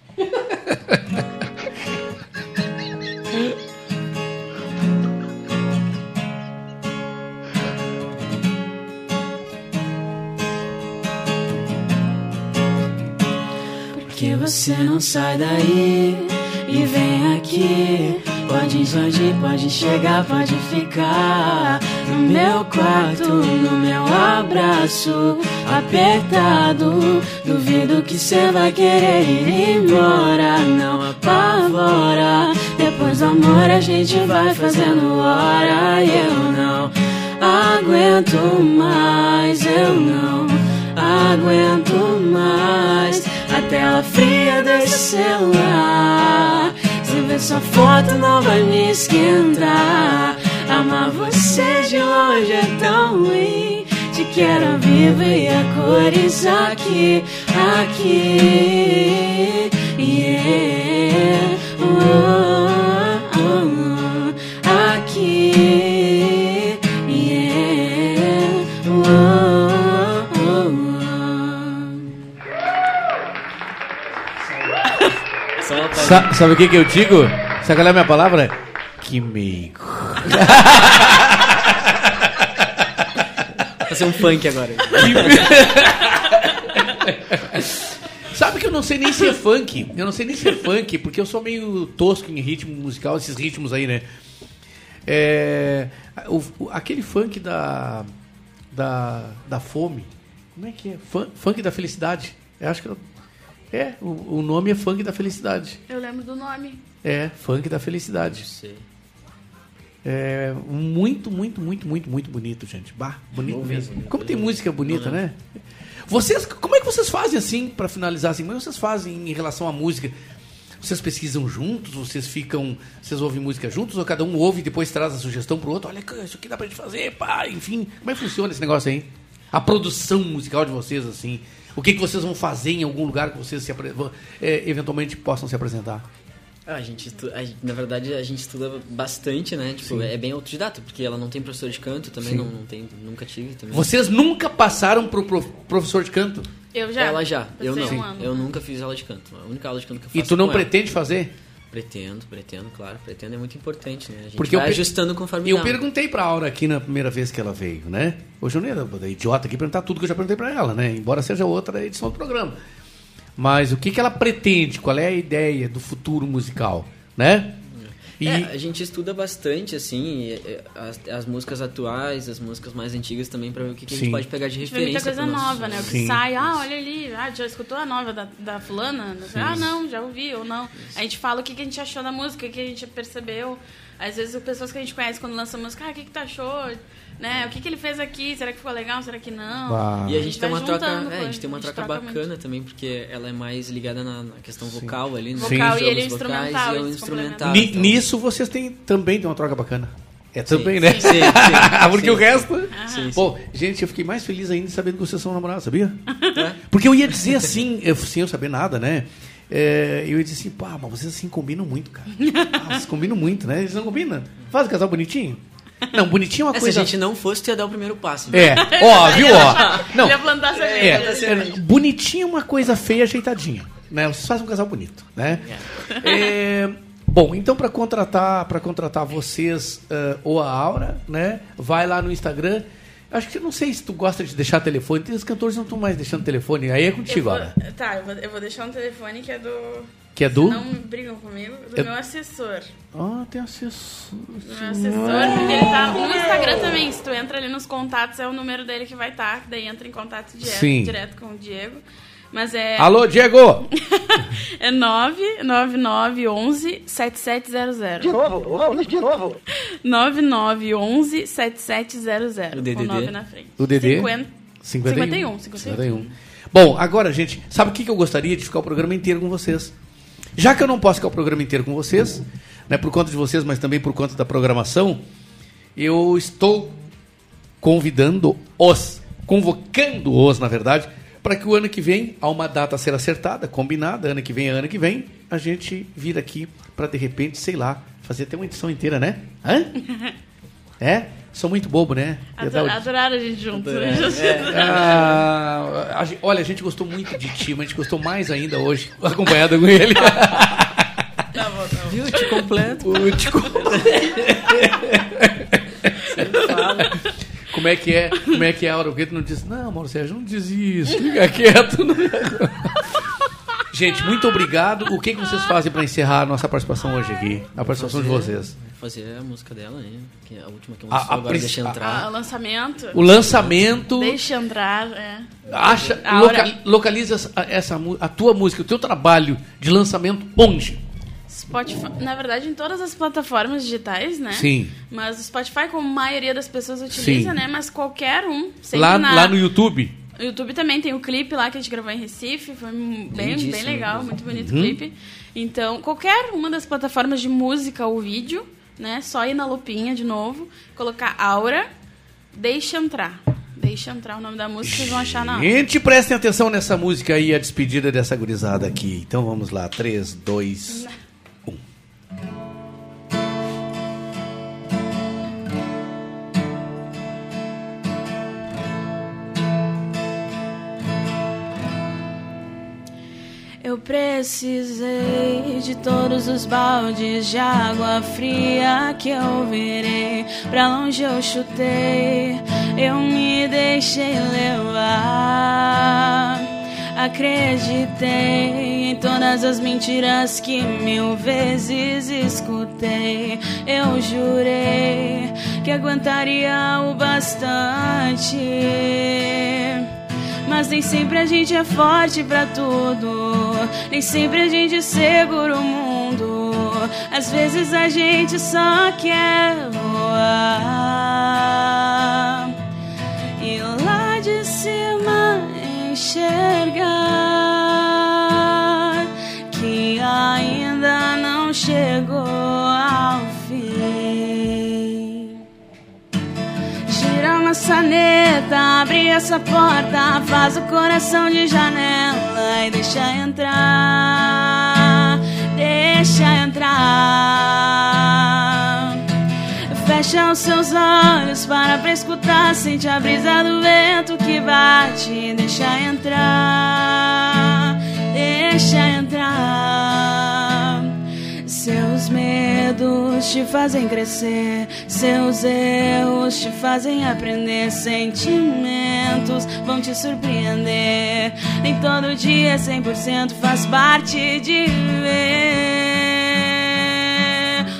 Por que você não sai daí e vem aqui? Pode invadir, pode chegar, pode ficar no meu quarto, no meu abraço apertado. Duvido que você vai querer ir embora, não apavora. Depois do amor a gente vai fazendo hora e eu não aguento mais, eu não aguento mais. A tela fria desse celular. Ver sua foto não vai me esquentar. Amar você de longe é tão ruim. Te quero ao vivo e a cores aqui, aqui. Yeah. Oh, Sa- sabe o que, que eu digo? Sabe qual é a minha palavra? Químico. Fazer um funk agora. *laughs* Sabe que eu não sei nem se é funk. Eu não sei nem se é funk, porque eu sou meio tosco em ritmo musical, esses ritmos aí, né? É, o- o- aquele funk da, da, da fome. Como é que é? Fun- funk da felicidade. Eu acho que eu- é, o, o nome é funk da felicidade. Eu lembro do nome. É, funk da felicidade. É muito, muito, muito, muito, muito bonito, gente. Bah, bonito mesmo. mesmo. Como tem música bonita, né? Vocês, como é que vocês fazem assim, pra finalizar assim? Como é que vocês fazem em relação à música? Vocês pesquisam juntos? Vocês ficam, vocês ouvem música juntos ou cada um ouve e depois traz a sugestão pro outro? Olha, isso aqui dá pra gente fazer, pá, enfim. Como é que funciona esse negócio aí? A produção musical de vocês, assim. O que, que vocês vão fazer em algum lugar que vocês se é, eventualmente possam se apresentar? Ah, a gente, estu- a gente- na verdade, a gente estuda bastante, né? Tipo, Sim. é bem autodidata, porque ela não tem professor de canto também, não, não tem, nunca tive também. Vocês nunca passaram pro prof- professor de canto? Eu já. Ela já, eu não. um ano. Eu nunca fiz aula de canto. A única aula de canto que eu faço E tu não com ela. pretende fazer? Pretendo, pretendo, claro. Pretendo é muito importante, né? A gente Porque vai eu, ajustando conforme eu dá. perguntei pra Aura aqui na primeira vez que ela veio, né? Hoje eu não ia idiota aqui perguntar tudo que eu já perguntei pra ela, né? Embora seja outra edição do programa. Mas o que, que ela pretende? Qual é a ideia do futuro musical, né? E É, a gente estuda bastante, assim, as, as músicas atuais, as músicas mais antigas também, pra ver o que, que a Sim. gente pode pegar de A gente vê muita referência. coisa nosso- nova, né? O que Sim. sai, ah, olha ali, ah, já escutou a nova da, da fulana? Ah, não, já ouvi ou não. A gente fala o que, que a gente achou da música, o que a gente percebeu. Às vezes, as pessoas que a gente conhece quando lança música, ah, o que, que tu achou? Né? O que, que ele fez aqui? Será que ficou legal? Será que não? E a gente tem vai uma troca, juntando é, a gente tem uma troca troca bacana muito. também, porque ela é mais ligada na, na questão vocal ali, né? Vocal Os e ele é instrumental, e instrumental. então- nisso vocês têm também tem uma troca bacana. É Sim. também, né? Sim, sim, sim. *laughs* Porque Sim, o sim. resto. Sim, Pô, gente, eu fiquei mais feliz ainda sabendo que vocês são namorados, sabia? É? Porque eu ia dizer assim, eu, sem eu saber nada, né? É, eu ia dizer assim, pá, mas vocês assim combinam muito, cara. *laughs* Ah, vocês combinam muito, né? Eles não combinam. Faz o casal bonitinho. Não, bonitinho é uma É, coisa. Se a gente não fosse, tu ia dar o primeiro passo. É, ó, *laughs* viu, ó. Não, Ia plantar semente. é, é, bonitinho é uma coisa feia ajeitadinha, né? Vocês fazem um casal bonito, né? É, bom, então para contratar, para contratar vocês eh, ou a Aura, né? Vai lá no Instagram. Acho que não sei se tu gosta de deixar telefone. Tem os cantores não estão mais deixando telefone. Aí é Eu contigo, vou, Aura. tá, eu vou, eu vou deixar um telefone que é do. Que é do? Não brigam comigo, do É- meu assessor. Ah, tem assessor. Do meu assessor, porque ele tá no Instagram também. Se tu entra ali nos contatos, é o número dele que vai estar. daí entra em contato direto, Sim. direto com o Diego. Mas é. Alô, Diego! *laughs* É 99911 7700. De novo, vamos de novo. 9911 7700. O DDD. Com 9 na frente. O DD? 50, 51. 51. Bom, agora, gente, sabe o que eu gostaria de ficar o programa inteiro com vocês? Já que eu não posso ficar o programa inteiro com vocês, né, por conta de vocês, mas também por conta da programação, eu estou convidando-os, convocando-os, na verdade, para que o ano que vem, há uma data a ser acertada, combinada, ano que vem é ano que vem, a gente vir aqui para, de repente, sei lá, fazer até uma edição inteira, né? Hã? *laughs* É? Sou muito bobo, né? Ador- Adoraram a gente junto. *laughs* ah, a gen- olha, a gente gostou muito de ti, mas a gente gostou mais ainda hoje, *laughs* acompanhado com ele. Viu? Te completo. O te com- Como é que é? Como é que é a hora? Porque tu não diz, não, Mauro Sérgio, não diz isso, fica quieto. não- Gente, muito obrigado. O que, que vocês fazem para encerrar a nossa participação hoje aqui? A participação de vocês. Fazer a música dela, né? Que é a última que eu A- lançou a agora, princ- deixa Ah, entrar. o lançamento. O lançamento. Deixa entrar, é. Acha, A loca- localiza essa, essa a tua música, o teu trabalho de lançamento onde? Spotify, na verdade, em todas as plataformas digitais, né? Sim. Mas o Spotify, como a maioria das pessoas utiliza, Sim. né? Mas qualquer um. Lá, na- lá no YouTube? No YouTube também tem o clipe lá que a gente gravou em Recife, foi bem, bem legal, muito bonito o Uhum. clipe. Então, qualquer uma das plataformas de música ou vídeo, né? Só ir na lupinha de novo, colocar Aura, deixa entrar. Deixa entrar o nome da música, vocês vão achar na. Gente, prestem atenção nessa música aí, a despedida dessa gurizada aqui. Então vamos lá, 3, 2, precisei de todos os baldes de água fria que eu virei. Pra longe eu chutei, eu me deixei levar. Acreditei em todas as mentiras que mil vezes escutei. Eu jurei que aguentaria o bastante. Mas nem sempre a gente é forte pra tudo. Nem sempre a gente segura o mundo. Às vezes a gente só quer voar. E lá de cima enxergar maçaneta, abre essa porta, faz o coração de janela e deixa entrar, deixa entrar. Fecha os seus olhos para pra escutar, sente a brisa do vento que bate, deixa entrar, deixa entrar. Seus medos te fazem crescer, seus erros te fazem aprender. Sentimentos vão te surpreender. Nem todo dia 100% faz parte de viver.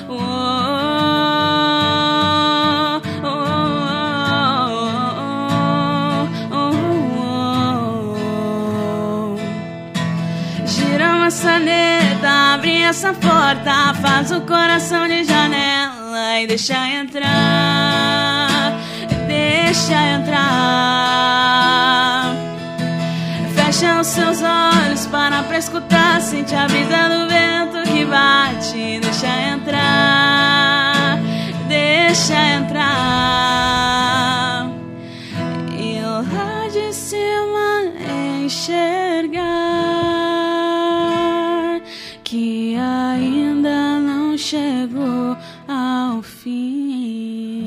Oh, oh, oh, oh, oh, oh. Gira a maçaneta, abre essa porta, faz o coração de janela e deixa entrar, deixa entrar. Fecha os seus olhos, para pra escutar, sente a brisa do vento que bate, deixa entrar, deixa entrar. E lá de cima enxergar chegou ao fim.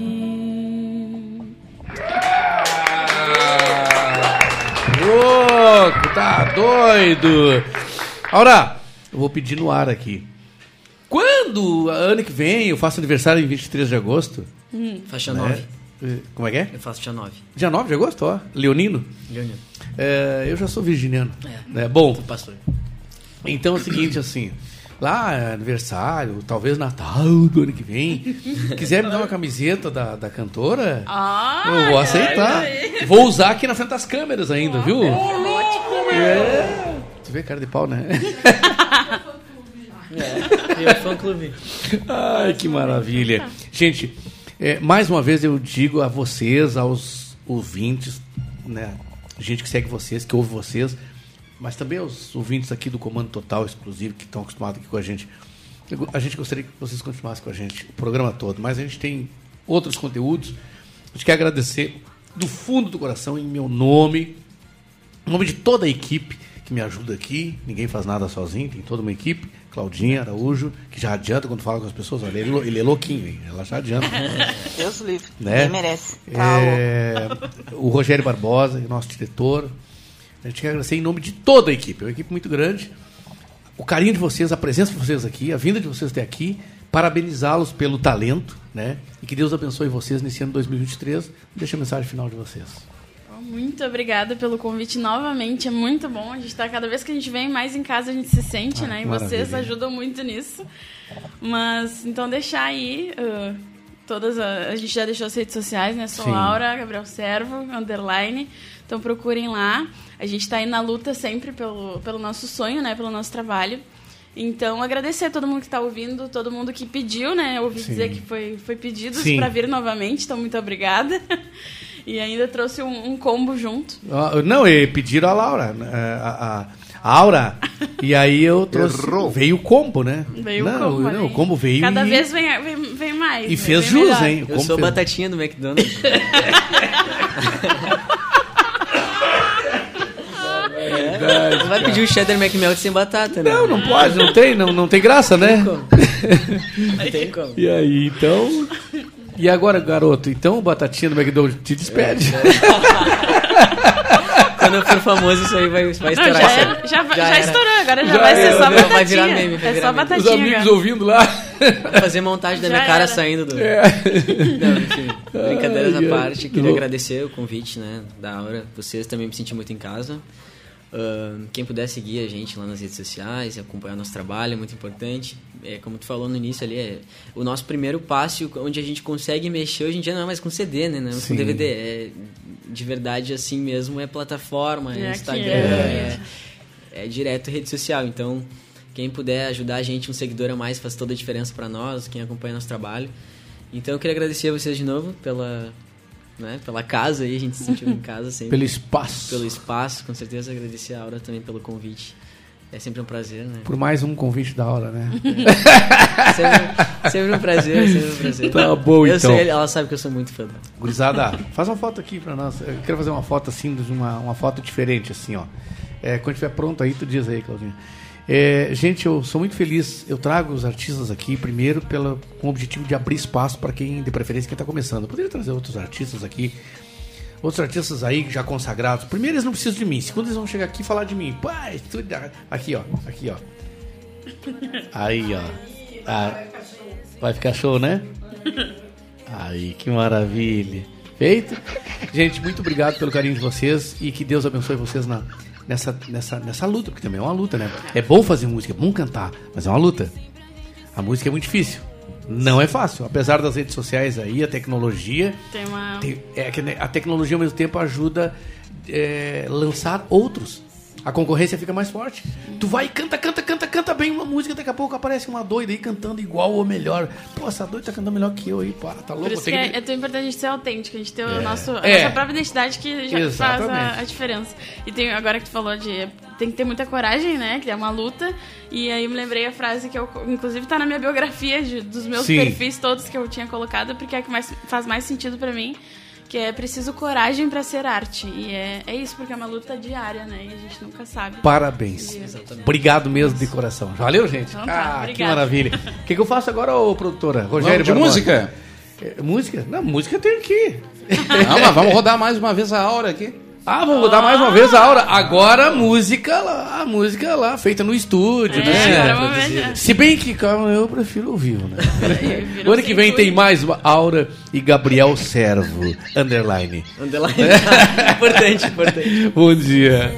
Louco, tá doido. Aura, eu vou pedir no ar aqui. Quando, ano que vem, eu faço aniversário em 23 de agosto. Hum. Faz dia né? 9. Como é que é? Eu faço dia 9. Dia 9 de agosto, ó. Leonino. Leonino. É, eu já sou virginiano. É. né? Bom, pastor. então é o seguinte, assim. Lá, é aniversário, talvez Natal do ano que vem. *laughs* Quiser me dar uma camiseta da, da cantora, Ah, eu vou aceitar. Vou usar aqui na frente das câmeras ainda, viu? É. Tu vê cara de pau, né? *laughs* É, o fã clube. Ai, que maravilha. Gente, é, mais uma vez eu digo a vocês, aos ouvintes, né? Gente que segue vocês, que ouve vocês, mas também aos ouvintes aqui do Comando Total Exclusivo, que estão acostumados aqui com a gente. Eu- A gente gostaria que vocês continuassem com a gente o programa todo, mas a gente tem outros conteúdos. A gente quer agradecer do fundo do coração, em meu nome, em nome de toda a equipe que me ajuda aqui. Ninguém faz nada sozinho, tem toda uma equipe. Claudinha Araújo, que já adianta quando fala com as pessoas. Olha, ele, é ele é louquinho, hein? ela já adianta. Deus livre. né? Merece. Tá É, o Rogério Barbosa, nosso diretor. A gente quer agradecer em nome de toda a equipe. É uma equipe muito grande. O carinho de vocês, a presença de vocês aqui, a vinda de vocês até aqui. Parabenizá-los pelo talento, né? E que Deus abençoe vocês nesse ano 2023. Deixa a mensagem final de vocês. Muito obrigada pelo convite novamente, é muito bom. A gente tá cada vez que a gente vem mais em casa a gente se sente, Ah, né? E vocês ajudam muito nisso. Mas então deixar aí uh, todas a, a gente já deixou as redes sociais, né? Sou Sim. Laura, Gabriel Servo, underline. Então procurem lá. A gente tá aí na luta sempre pelo, pelo nosso sonho, né? Pelo nosso trabalho. Então, agradecer a todo mundo que está ouvindo, todo mundo que pediu, né? Eu ouvi Sim. dizer que foi, foi pedido para vir novamente, então muito obrigada. *laughs* E ainda trouxe um, um combo junto. Não, e pediram a Laura, né, a, a, a Aura. E aí eu trouxe. Veio o combo, né? Veio não, o combo, não, né? o combo veio. Cada e- vez vem, vem, vem mais. E né? fez Vem jus, melhor. hein? Eu sou fez? batatinha do McDonald's. *laughs* É, tu vai pedir o cheddar McMelt sem batata, né? Não, não pode, não tem, não, não tem graça, né? *laughs* Não tem como. E aí, então. E agora, garoto, então o Batatinha do McDonald's te despede. *laughs* Quando eu for famoso, isso aí vai, vai Não, estourar. já, aí. já, Já já estourou, agora já, Já vai ser era, só né? batatinha. Vai virar meme, vai é virar só meme. Os batatinha. amigos agora. ouvindo lá. Vai fazer montagem da minha cara era. saindo do. É. Não, enfim. Brincadeiras à parte, queria Vou- agradecer o convite, né, da Aura. Vocês também me senti muito em casa. Quem puder seguir a gente lá nas redes sociais e acompanhar nosso trabalho é muito importante. É, como tu falou no início ali, é o nosso primeiro passo onde a gente consegue mexer hoje em dia não é mais com CD, né? Não é mais com. DVD. É, de verdade, assim mesmo, é plataforma, é, É Instagram, é. é, é direto rede social. Então, quem puder ajudar a gente, um seguidor a mais, faz toda a diferença para nós, quem acompanha nosso trabalho. Então, eu queria agradecer a vocês de novo pela, né, pela casa aí, a gente se sentiu em casa sempre. Pelo espaço. Pelo espaço, com certeza agradecer a Aura também pelo convite. É sempre um prazer, né? Por mais um convite da hora, né? sempre, sempre um prazer, sempre um prazer. Tá bom, eu então. Sei, ela sabe que eu sou muito fã dela. Gurizada, faz uma foto aqui pra nós. Eu quero fazer uma foto assim, uma, uma foto diferente, assim, ó. É, quando estiver pronto aí, tu diz aí, Claudinha. É, gente, eu sou muito feliz. Eu trago os artistas aqui, primeiro, pela, com o objetivo de abrir espaço para quem, de preferência, quem está começando. Eu poderia trazer outros artistas aqui, outros artistas aí já consagrados. Primeiro, eles não precisam de mim. Segundo, eles vão chegar aqui e falar de mim. Pai, tudo. Aqui, ó. Aqui, ó. Aí, ó. Ah, vai ficar show, né? Aí, que maravilha. Feito? Gente, muito obrigado pelo carinho de vocês e que Deus abençoe vocês na, nessa, nessa, nessa luta, porque também é uma luta, né? É bom fazer música, é bom cantar, mas é uma luta. A música é muito difícil. Não é fácil. Apesar das redes sociais aí, a tecnologia. Tem uma. tem- é que a tecnologia ao mesmo tempo ajuda é, lançar outros. A concorrência fica mais forte. Tu vai e canta, canta, canta, canta bem uma música, daqui a pouco aparece uma doida aí cantando igual ou melhor. Pô, essa doida tá cantando melhor que eu aí, pá, tá louco. Por isso que é, é tão importante a gente ser autêntico, a gente ter o É. nosso, a É. nossa própria identidade que já faz Exatamente. a, a diferença. E tem, agora que tu falou de. Tem que ter muita coragem, né? Que é uma luta. E aí me lembrei a frase que eu, inclusive, tá na minha biografia de- dos meus Sim. perfis todos que eu tinha colocado, porque é a que mais, faz mais sentido pra mim. Que é preciso coragem pra ser arte. E é, é isso, porque é uma luta diária, né? E a gente nunca sabe. Parabéns. E- Obrigado mesmo de coração. Valeu, gente? Então tá, ah, que obrigada. maravilha. O *laughs* que, que eu faço agora, ô produtora? Rogério Vamos de música? É, música? Não, música tem aqui. Não, mas vamos rodar mais uma vez a aura aqui. Ah, vamos rodar mais uma vez a aura. Agora a música lá, a música lá, feita no estúdio, É, né? agora vamos ver? Se bem que, calma, eu prefiro ao vivo, né? *laughs* O ano que vem tem mais uma Aura e Gabriel Servo, underline. Underline. *laughs* importante, importante. Bom dia.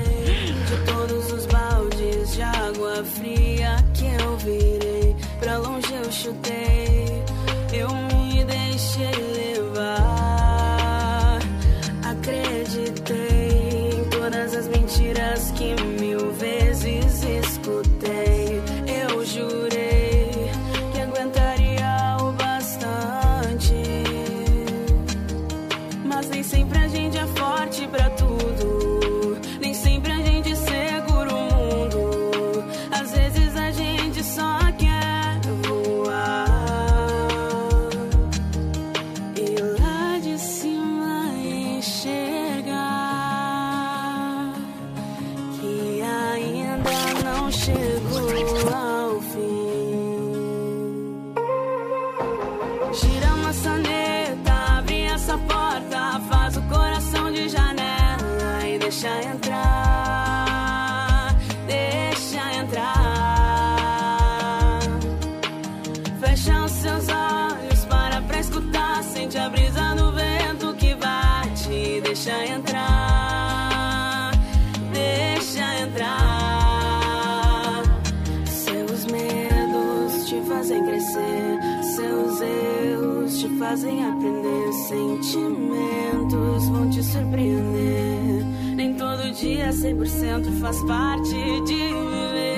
Sentimentos vão te surpreender. Nem todo dia 100% faz parte de viver.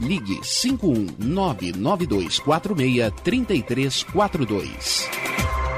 ligue 51992463342.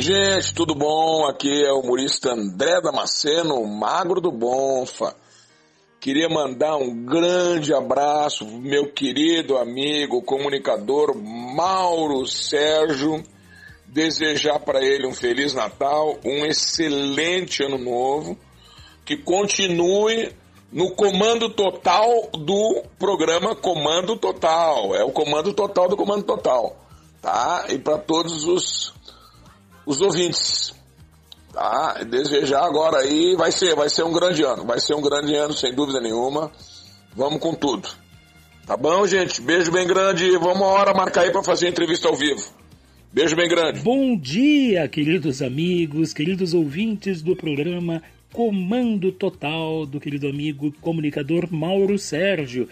Gente, tudo bom? Aqui é o humorista André Damasceno, magro do Bonfa. Queria mandar um grande abraço pro meu querido amigo, comunicador Mauro Sérgio. Desejar para ele um feliz Natal, um excelente ano novo, que continue no comando total do programa Comando Total. É o comando total do Comando Total, tá? E para todos os os ouvintes. Tá? Desejar agora aí vai ser, vai ser um grande ano, vai ser um grande ano sem dúvida nenhuma. Vamos com tudo. Tá bom, gente? Beijo bem grande. Vamos uma hora marcar aí para fazer entrevista ao vivo. Beijo bem grande. Bom dia, queridos amigos, queridos ouvintes do programa Comando Total do querido amigo comunicador Mauro Sérgio.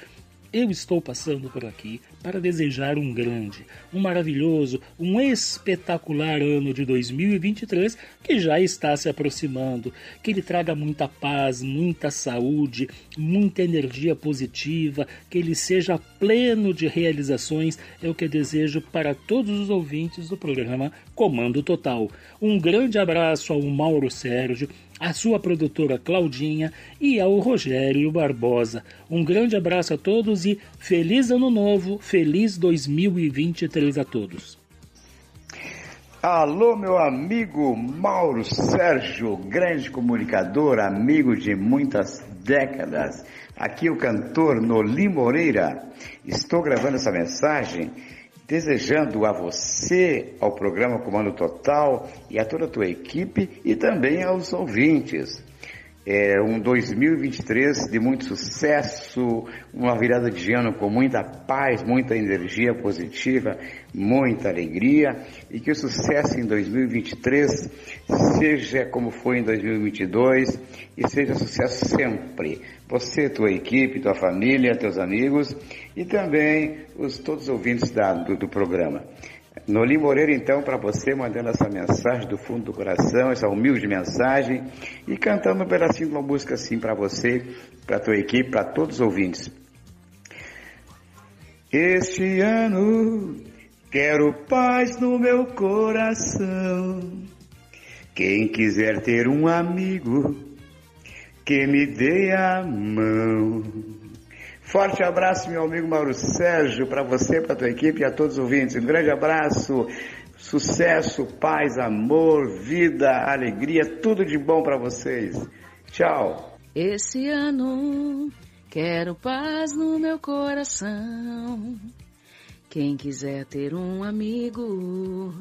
Eu estou passando por aqui para desejar um grande, um maravilhoso, um espetacular ano de 2023 que já está se aproximando. Que ele traga muita paz, muita saúde, muita energia positiva, que ele seja pleno de realizações. É o que eu desejo para todos os ouvintes do programa Comando Total. Um grande abraço ao Mauro Sérgio à sua produtora Claudinha e ao Rogério Barbosa. Um grande abraço a todos e feliz ano novo, feliz 2023 a todos. Alô, meu amigo Mauro Sérgio, grande comunicador, amigo de muitas décadas. Aqui o cantor Noli Moreira. Estou gravando essa mensagem desejando a você, ao programa Comando Total e a toda a tua equipe e também aos ouvintes. É um 2023 de muito sucesso, uma virada de ano com muita paz, muita energia positiva, muita alegria e que o sucesso em 2023 seja como foi em 2022 e seja sucesso sempre. Você, tua equipe, tua família, teus amigos e também os todos os ouvintes da, do, do programa. Noli Moreira, então, para você, mandando essa mensagem do fundo do coração, essa humilde mensagem, e cantando um pedacinho de uma música assim para você, para tua equipe, para todos os ouvintes. Este ano quero paz no meu coração. Quem quiser ter um amigo que me dê a mão. Forte abraço, meu amigo Mauro Sérgio, para você, para tua equipe e a todos os ouvintes. Um grande abraço, sucesso, paz, amor, vida, alegria, tudo de bom para vocês. Tchau. Esse ano quero paz no meu coração. Quem quiser ter um amigo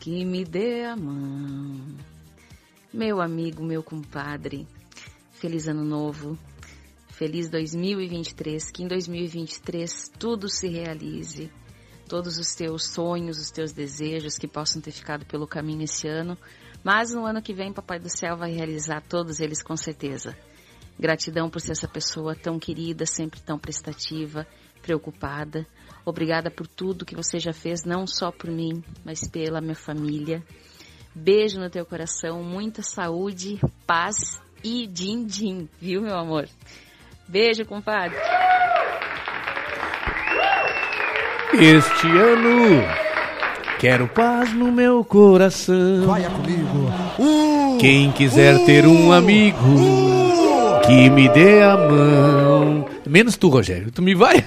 que me dê a mão. Meu amigo, meu compadre, feliz ano novo. Feliz 2023, que em 2023 tudo se realize, todos os teus sonhos, os teus desejos que possam ter ficado pelo caminho esse ano, mas no ano que vem Papai do Céu vai realizar todos eles com certeza. Gratidão por ser essa pessoa tão querida, sempre tão prestativa, preocupada. Obrigada por tudo que você já fez, não só por mim, mas pela minha família. Beijo no teu coração, muita saúde, paz e din-din, viu, meu amor? Beijo, compadre. Este ano quero paz no meu coração. Vai comigo. Quem quiser ter um amigo que me dê a mão. Menos tu, Rogério. Tu me vai? *laughs*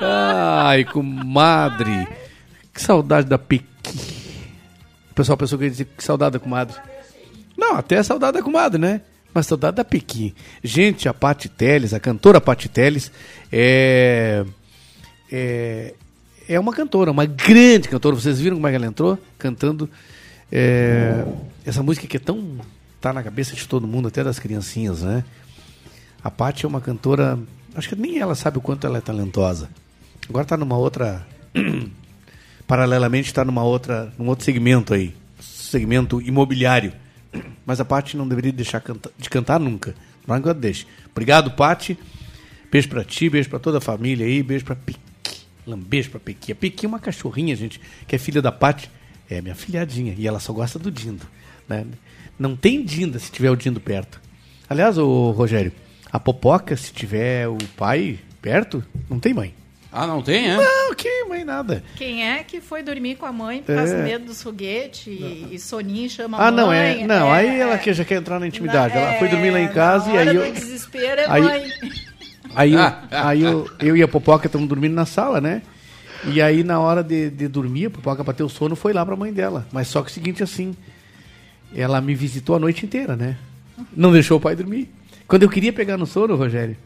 Ai, comadre. Que saudade da Pequi. O pessoal pensou que ia dizer que saudade da comadre. Não, até saudade da comadre, né? Mas saudade da Pequi. Gente, a Pati Teles, a cantora Pati Teles, é, é, é uma cantora, uma grande cantora. Vocês viram como é que ela entrou? Cantando é, essa música que é tão. tá na cabeça de todo mundo, até das criancinhas, né? A Pati é uma cantora. Acho que nem ela sabe o quanto ela é talentosa. Agora está numa outra. *clears throat* paralelamente está numa outra, num outro segmento aí. Segmento imobiliário. Mas a Paty não deveria deixar canta de cantar nunca. Não enquanto deixe. Obrigado, Paty. Beijo pra ti, beijo pra toda a família aí, beijo pra Piqui. Beijo pra Piqui. A Piqui é uma cachorrinha, gente, que é filha da Paty. É minha filhadinha. E ela só gosta do Dindo. Né? Não tem Dinda se tiver o Dindo perto. Aliás, o Rogério, a Popoca, se tiver o pai perto, não tem mãe. Ah, não tem, é? Não, que mãe nada. Quem é que foi dormir com a mãe por causa É. do medo dos foguetes e, e soninho chama Ah, a não, mãe? é. Não, aí ela que já quer entrar na intimidade. Na- ela foi dormir lá em é, casa na e aí eu. desespero é aí- mãe. Aí, eu, *laughs* aí eu, eu e a Popoca estamos dormindo na sala, né? E aí, na hora de, de dormir, a Popoca bateu o sono foi lá pra mãe dela. Mas só que o seguinte, assim, ela me visitou a noite inteira, né? Não deixou o pai dormir. Quando eu queria pegar no sono, Rogério,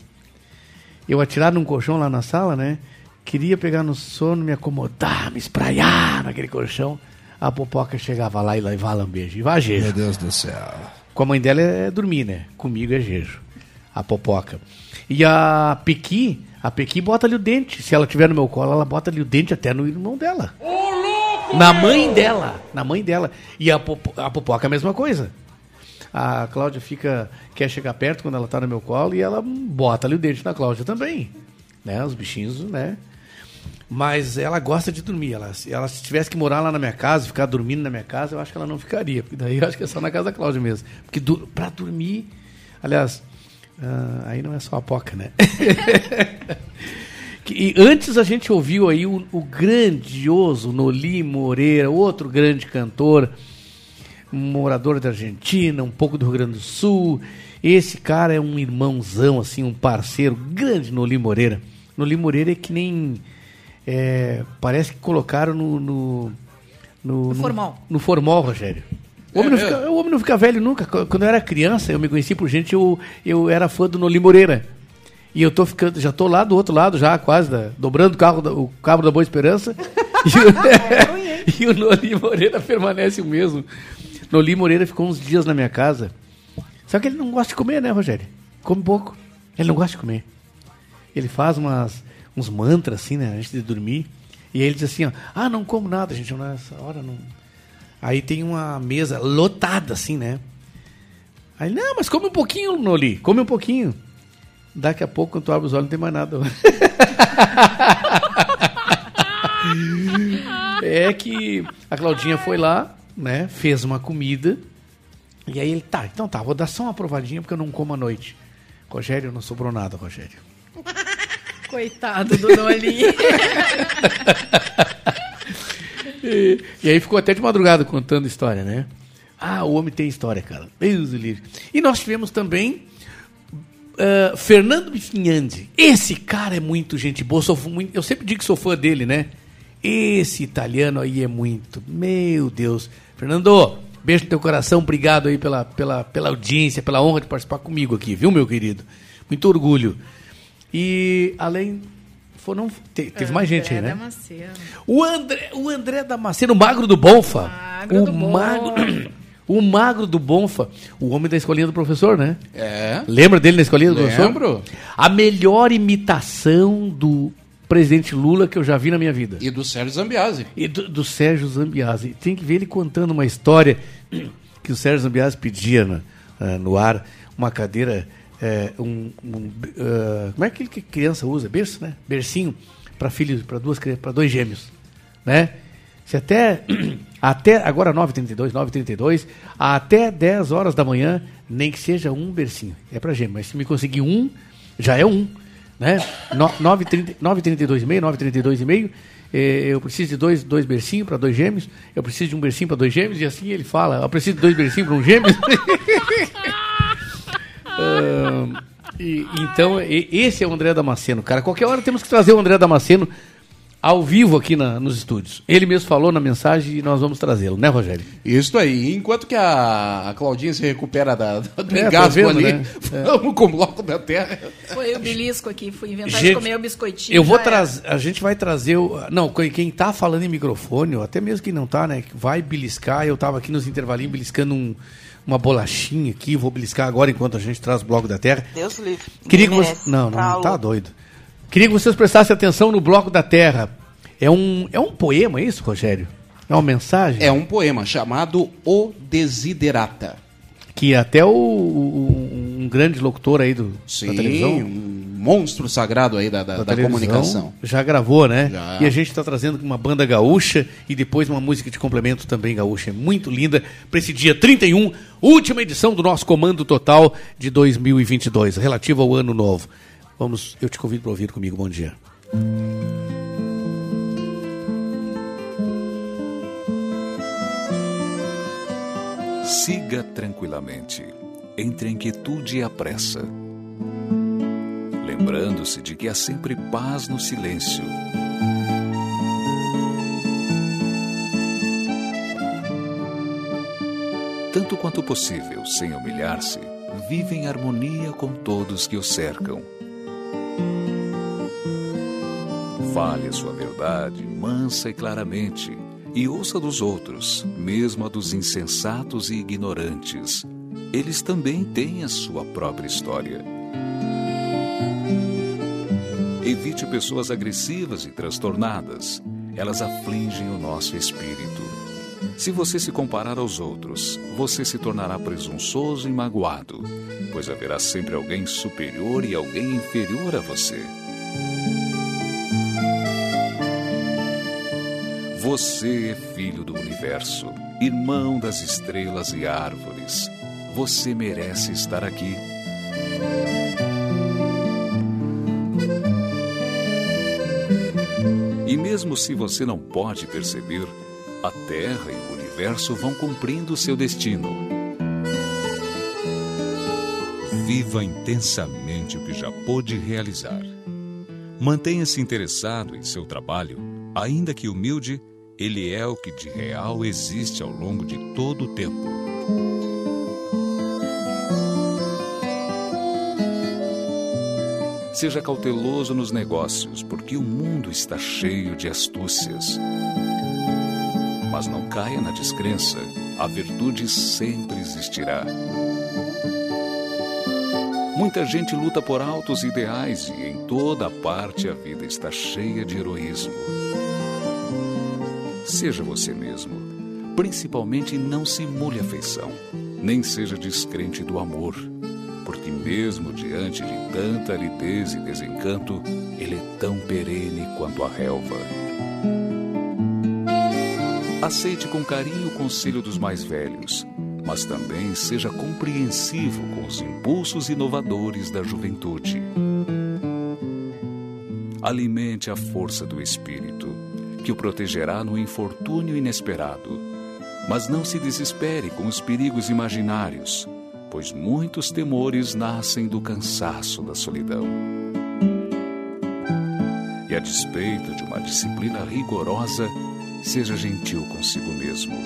eu atirar num colchão lá na sala, né? Queria pegar no sono, me acomodar, me espraiar naquele colchão. A Popoca chegava lá e levava lambejo. E vai jejo. Meu Deus do céu. Com a mãe dela é dormir, né? Comigo é jejo. A popoca. E a Pequi, a Pequi bota ali o dente. Se ela tiver no meu colo, ela bota ali o dente até no irmão dela. Na mãe dela. Na mãe dela. E a, popo, a popoca é a mesma coisa. A Cláudia fica. quer chegar perto quando ela tá no meu colo e ela bota ali o dente na Cláudia também. Né? Os bichinhos, né? Mas ela gosta de dormir. Ela, se ela se tivesse que morar lá na minha casa, ficar dormindo na minha casa, eu acho que ela não ficaria. Porque daí eu acho que é só na casa da Cláudia mesmo. Porque du pra dormir. Aliás, ah, aí não é só a poca, né? *laughs* E antes a gente ouviu aí o, o grandioso Noli Moreira, outro grande cantor, morador da Argentina, um pouco do Rio Grande do Sul. Esse cara é um irmãozão, assim, um parceiro, grande Noli Moreira. Noli Moreira é que nem. É, parece que colocaram no. No, no, No formol. No, formol, Rogério. O homem, É não fica, o homem não fica velho nunca. Qu- Quando eu era criança, eu me conheci por gente, eu, eu era fã do Noli Moreira. E eu tô ficando, já tô lá do outro lado, já quase, da- dobrando o, carro da- o cabo da Boa Esperança. *laughs* e, o, *laughs* e o Noli Moreira permanece o mesmo. Noli Moreira ficou uns dias na minha casa. Só que ele não gosta de comer, né, Rogério? Come pouco. Ele não gosta de comer. Ele faz umas, uns mantras assim, né, antes de dormir. E aí ele diz assim, ó, ah, não como nada, gente, nessa hora não... Aí tem uma mesa lotada assim, né? Aí, não, mas come um pouquinho, Noli, come um pouquinho. Daqui a pouco, quando tu abre os olhos, não tem mais nada. *laughs* é que a Claudinha foi lá, né? Fez uma comida. E aí ele, tá, então tá, vou dar só uma provadinha porque eu não como à noite. Rogério, não sobrou nada, Rogério. Coitado do Noli. *laughs* E, e aí ficou até de madrugada contando história, né? Ah, o homem tem história, cara. Deus do livre. E nós tivemos também ah, Fernando Bifinhandi. Esse cara é muito gente boa. Sou muito- eu sempre digo que sou fã dele, né? Esse italiano aí é muito. Meu Deus. Fernando, beijo no teu coração. Obrigado aí pela, pela, pela audiência, pela honra de participar comigo aqui, viu, meu querido? Muito orgulho. E além. Foram, te- teve mais gente aí, né? Damasceno. O André, o André Damasceno, o magro do Bonfa. Magro o, do magro, *clears throat* o magro do Bonfa. O homem da escolinha do professor, né? É. Lembra dele na escolinha do professor? Lembro. A melhor imitação do presidente Lula que eu já vi na minha vida. E do Sérgio Zambiase. E do, do Sérgio Zambiase. Tem que ver ele contando uma história *clears throat* que o Sérgio Zambiase pedia na- ah, no ar, uma cadeira, eh, um, um, ah, como é que criança usa? Berço, né? Bercinho para filhos, para duas para dois gêmeos, né? Se até *clears throat* até agora 9h32, 9h32, até 10 horas da manhã, nem que seja um bercinho. É para gêmeo, mas se me conseguir um, já é um, né? No- 9h30 9h32 e meio, 9h32 e meio, eh, eu preciso de dois, dois bercinhos para dois gêmeos, eu preciso de um bercinho para dois gêmeos, e assim ele fala, eu preciso de dois bercinhos para um gêmeo. *laughs* Ahn, e- então, e- esse é o André Damasceno, cara. Qualquer hora temos que trazer o André Damasceno ao vivo aqui na- nos estúdios. Ele mesmo falou na mensagem e nós vamos trazê-lo, né, Rogério? Isso aí. Enquanto que a, a Claudinha se recupera da, do É, engasgo tô vendo, ali, né? *laughs* vamos com o bloco da terra. Foi o belisco aqui, fui inventar de Gente, comer o biscoitinho. Eu vou trazer, a gente vai trazer o, não, quem- quem tá falando em microfone, ou até mesmo quem não tá, né, vai beliscar. Eu tava aqui nos intervalinhos beliscando um- uma bolachinha aqui, vou beliscar agora enquanto a gente traz o bloco da terra. Deus livre. Queria que você, não, não, Tá tá doido. Queria que vocês prestassem atenção no bloco da terra. É um, é um poema, é isso, Rogério? É uma mensagem? É um poema chamado O Desiderata. Que até o, o- um grande locutor aí do, da Sim, televisão. um monstro sagrado aí da, da, da televisão, comunicação. Já gravou, né? Já. E a gente está trazendo uma banda gaúcha e depois uma música de complemento também gaúcha. É muito linda para esse dia 31, última edição do nosso Comando Total de 2022, relativa ao ano novo. Vamos, eu te convido para ouvir comigo. Bom dia. Siga tranquilamente, entre a inquietude e a pressa. Lembrando-se de que há sempre paz no silêncio. Tanto quanto possível, sem humilhar-se, vive em harmonia com todos que o cercam. Fale a sua verdade mansa e claramente, e ouça dos outros, mesmo a dos insensatos e ignorantes. Eles também têm a sua própria história. Evite pessoas agressivas e transtornadas. Elas afligem o nosso espírito. Se você se comparar aos outros, você se tornará presunçoso e magoado, pois haverá sempre alguém superior e alguém inferior a você. Você é filho do universo, irmão das estrelas e árvores. Você merece estar aqui. Mesmo se você não pode perceber, a Terra e o universo vão cumprindo seu destino. Viva intensamente o que já pôde realizar. Mantenha-se interessado em seu trabalho, ainda que humilde, Ele é o que de real existe ao longo de todo o tempo. Seja cauteloso nos negócios, porque o mundo está cheio de astúcias. Mas não caia na descrença, a virtude sempre existirá. Muita gente luta por altos ideais e em toda parte a vida está cheia de heroísmo. Seja você mesmo. Principalmente não simule afeição, nem seja descrente do amor, mesmo diante de tanta aridez e desencanto, ele é tão perene quanto a relva. Aceite com carinho o conselho dos mais velhos, mas também seja compreensivo com os impulsos inovadores da juventude. Alimente a força do espírito, que o protegerá no infortúnio inesperado. Mas não se desespere com os perigos imaginários, pois muitos temores nascem do cansaço da solidão. E a despeito de uma disciplina rigorosa, seja gentil consigo mesmo.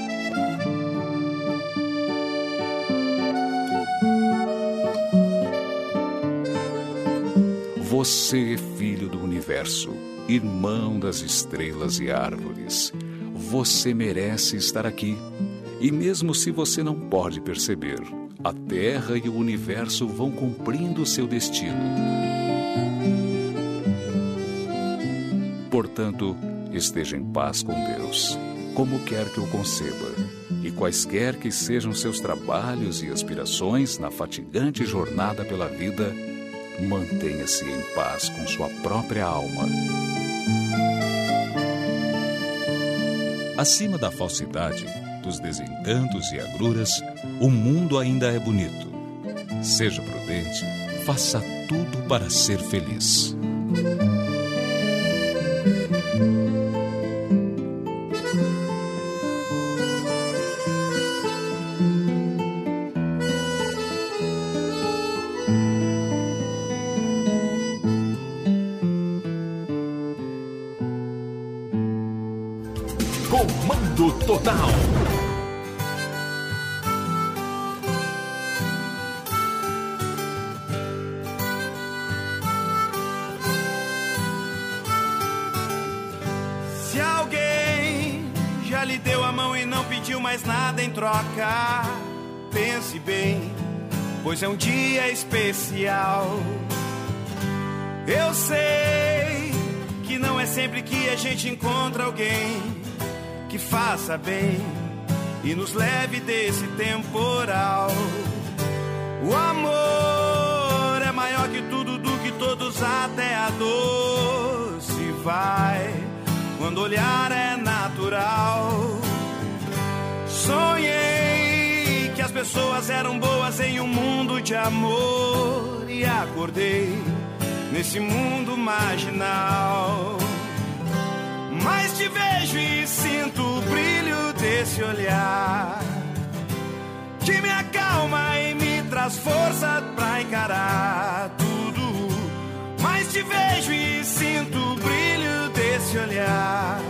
Você é filho do universo, irmão das estrelas e árvores. Você merece estar aqui. E mesmo se você não pode perceber, a Terra e o universo vão cumprindo seu destino. Portanto, esteja em paz com Deus, como quer que o conceba, e quaisquer que sejam seus trabalhos e aspirações na fatigante jornada pela vida, mantenha-se em paz com sua própria alma. Acima da falsidade, dos desencantos e agruras, o mundo ainda é bonito. Seja prudente, faça tudo para ser feliz. Pois é um dia especial. Eu sei que não é sempre que a gente encontra alguém que faça bem e nos leve desse temporal. O amor é maior que tudo, do que todos, até a dor se vai quando olhar é natural. Pessoas eram boas em um mundo de amor e acordei nesse mundo marginal. Mas te vejo e sinto o brilho desse olhar que me acalma e me traz força pra encarar tudo. Mas te vejo e sinto o brilho desse olhar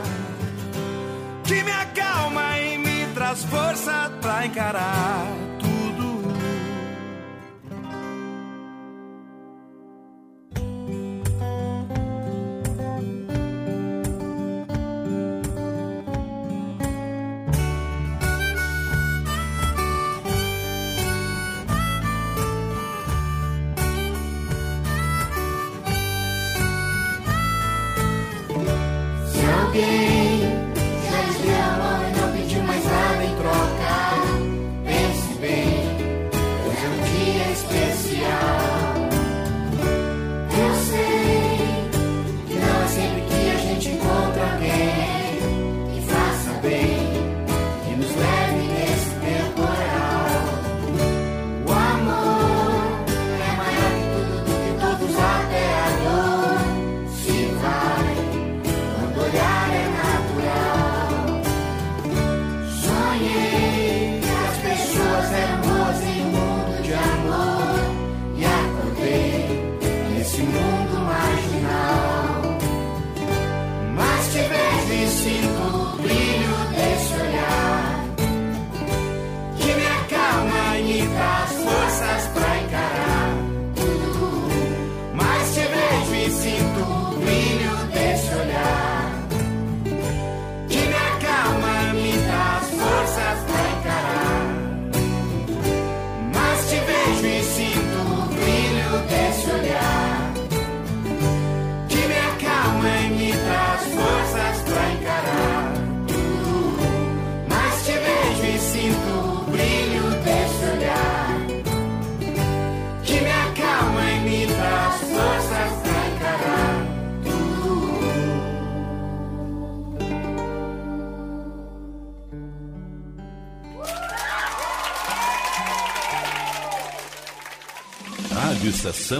que me acalma e me traz força pra encarar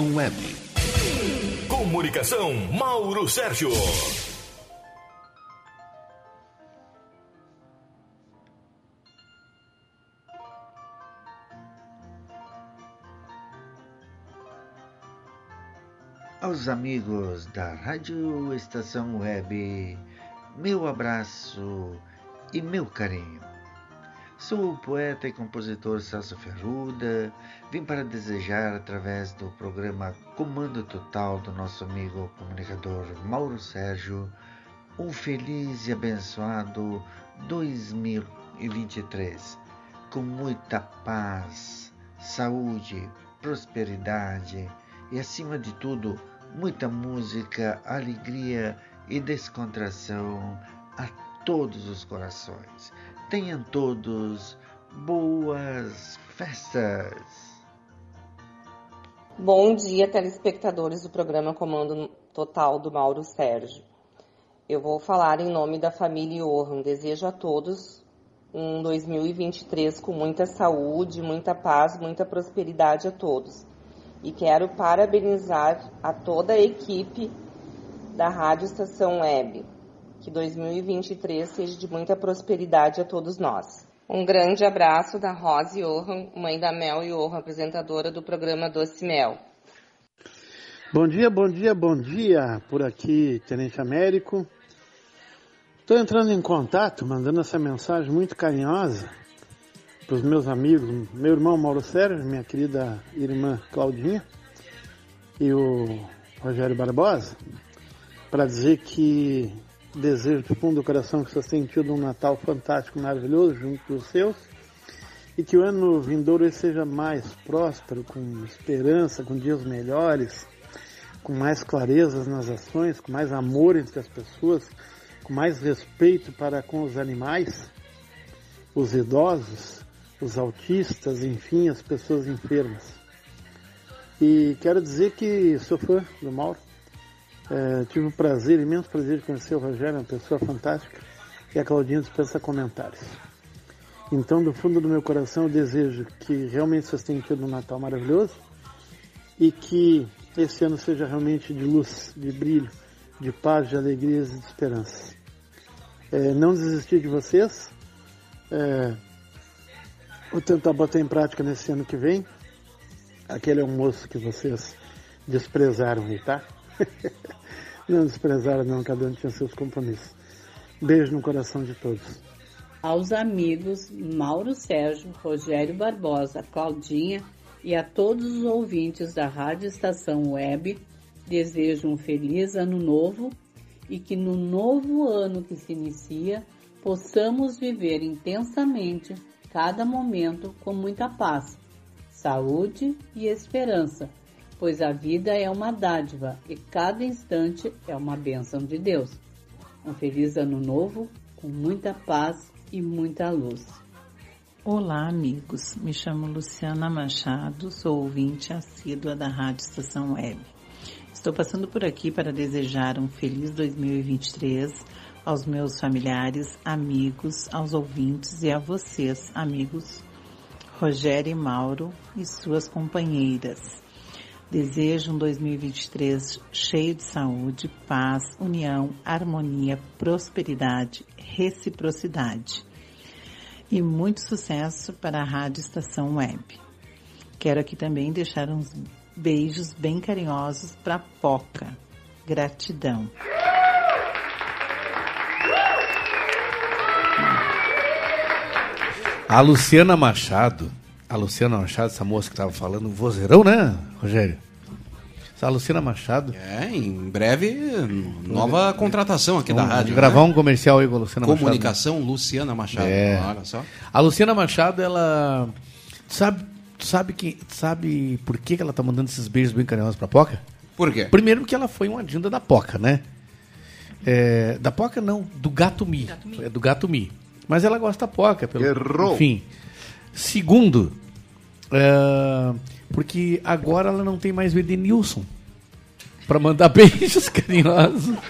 Web. Comunicação Mauro Sérgio. Aos amigos da Rádio Estação Web, meu abraço e meu carinho. Sou o poeta e compositor Celso Ferruda. Vim para desejar, através do programa Comando Total do nosso amigo comunicador Mauro Sérgio, um feliz e abençoado 2023, com muita paz, saúde, prosperidade e, acima de tudo, muita música, alegria e descontração a todos os corações. Tenham todos boas festas. Bom dia, telespectadores do programa Comando Total do Mauro Sérgio. Eu vou falar em nome da família Johan. Desejo a todos um 2023 com muita saúde, muita paz, muita prosperidade a todos. E quero parabenizar a toda a equipe da Rádio Estação Web. Que 2023 seja de muita prosperidade a todos nós. Um grande abraço da Rose Johan, mãe da Mel Johan, apresentadora do programa Doce Mel. Bom dia, bom dia, bom dia. Por aqui, Tenente Américo. Estou entrando em contato, mandando essa mensagem muito carinhosa para os meus amigos, meu irmão Mauro Sérgio, minha querida irmã Claudinha e o Rogério Barbosa, para dizer que desejo do fundo do coração que vocês tenham tido um Natal fantástico, maravilhoso junto dos seus e que o ano vindouro seja mais próspero, com esperança, com dias melhores, com mais clarezas nas ações, com mais amor entre as pessoas, com mais respeito para com os animais, os idosos, os autistas, enfim, as pessoas enfermas. E quero dizer que sou fã do Mauro. É, tive o prazer, imenso prazer de conhecer o Rogério, uma pessoa fantástica, e a Claudinha dispensa comentários. Então, do fundo do meu coração, eu desejo que realmente vocês tenham tido um Natal maravilhoso e que esse ano seja realmente de luz, de brilho, de paz, de alegrias e de esperança. É, não desistir de vocês. É, vou tentar botar em prática nesse ano que vem aquele almoço que vocês desprezaram aí, tá? *laughs* não desprezaram não, cada um tinha seus compromissos. Beijo no coração de todos. Aos amigos Mauro Sérgio, Rogério Barbosa, Claudinha e a todos os ouvintes da Rádio Estação Web, desejo um feliz ano novo e que no novo ano que se inicia possamos viver intensamente cada momento com muita paz, saúde e esperança, pois a vida é uma dádiva e cada instante é uma bênção de Deus. Um feliz ano novo com muita paz e muita luz. Olá, amigos. Me chamo Luciana Machado, sou ouvinte assídua da Rádio Estação Web. Estou passando por aqui para desejar um feliz 2023 aos meus familiares, amigos, aos ouvintes e a vocês, amigos Rogério e Mauro e suas companheiras. Desejo um 2023 cheio de saúde, paz, união, harmonia, prosperidade, reciprocidade e muito sucesso para a Rádio Estação Web. Quero aqui também deixar uns beijos bem carinhosos para Poca. Gratidão. A Luciana Machado, a Luciana Machado, essa moça que estava falando, vozeirão, né, Rogério? Essa Luciana Machado. É, em breve, nova contratação aqui da rádio. gravar né? um comercial aí com a Luciana Machado. Comunicação Luciana Machado. É. Olha só. A Luciana Machado, ela. Sabe, sabe, que, sabe por que que ela tá mandando esses beijos bem carinhosos pra Poca? Por quê? Primeiro porque ela foi uma agenda da Poca, né? É, da Poca não, do Gato Mi. É do Gato Mi. Mas ela gosta da Poca. Pelo, Errou. Enfim. Segundo, é, porque agora ela não tem mais o Edenilson pra mandar *laughs* beijos carinhosos. *laughs*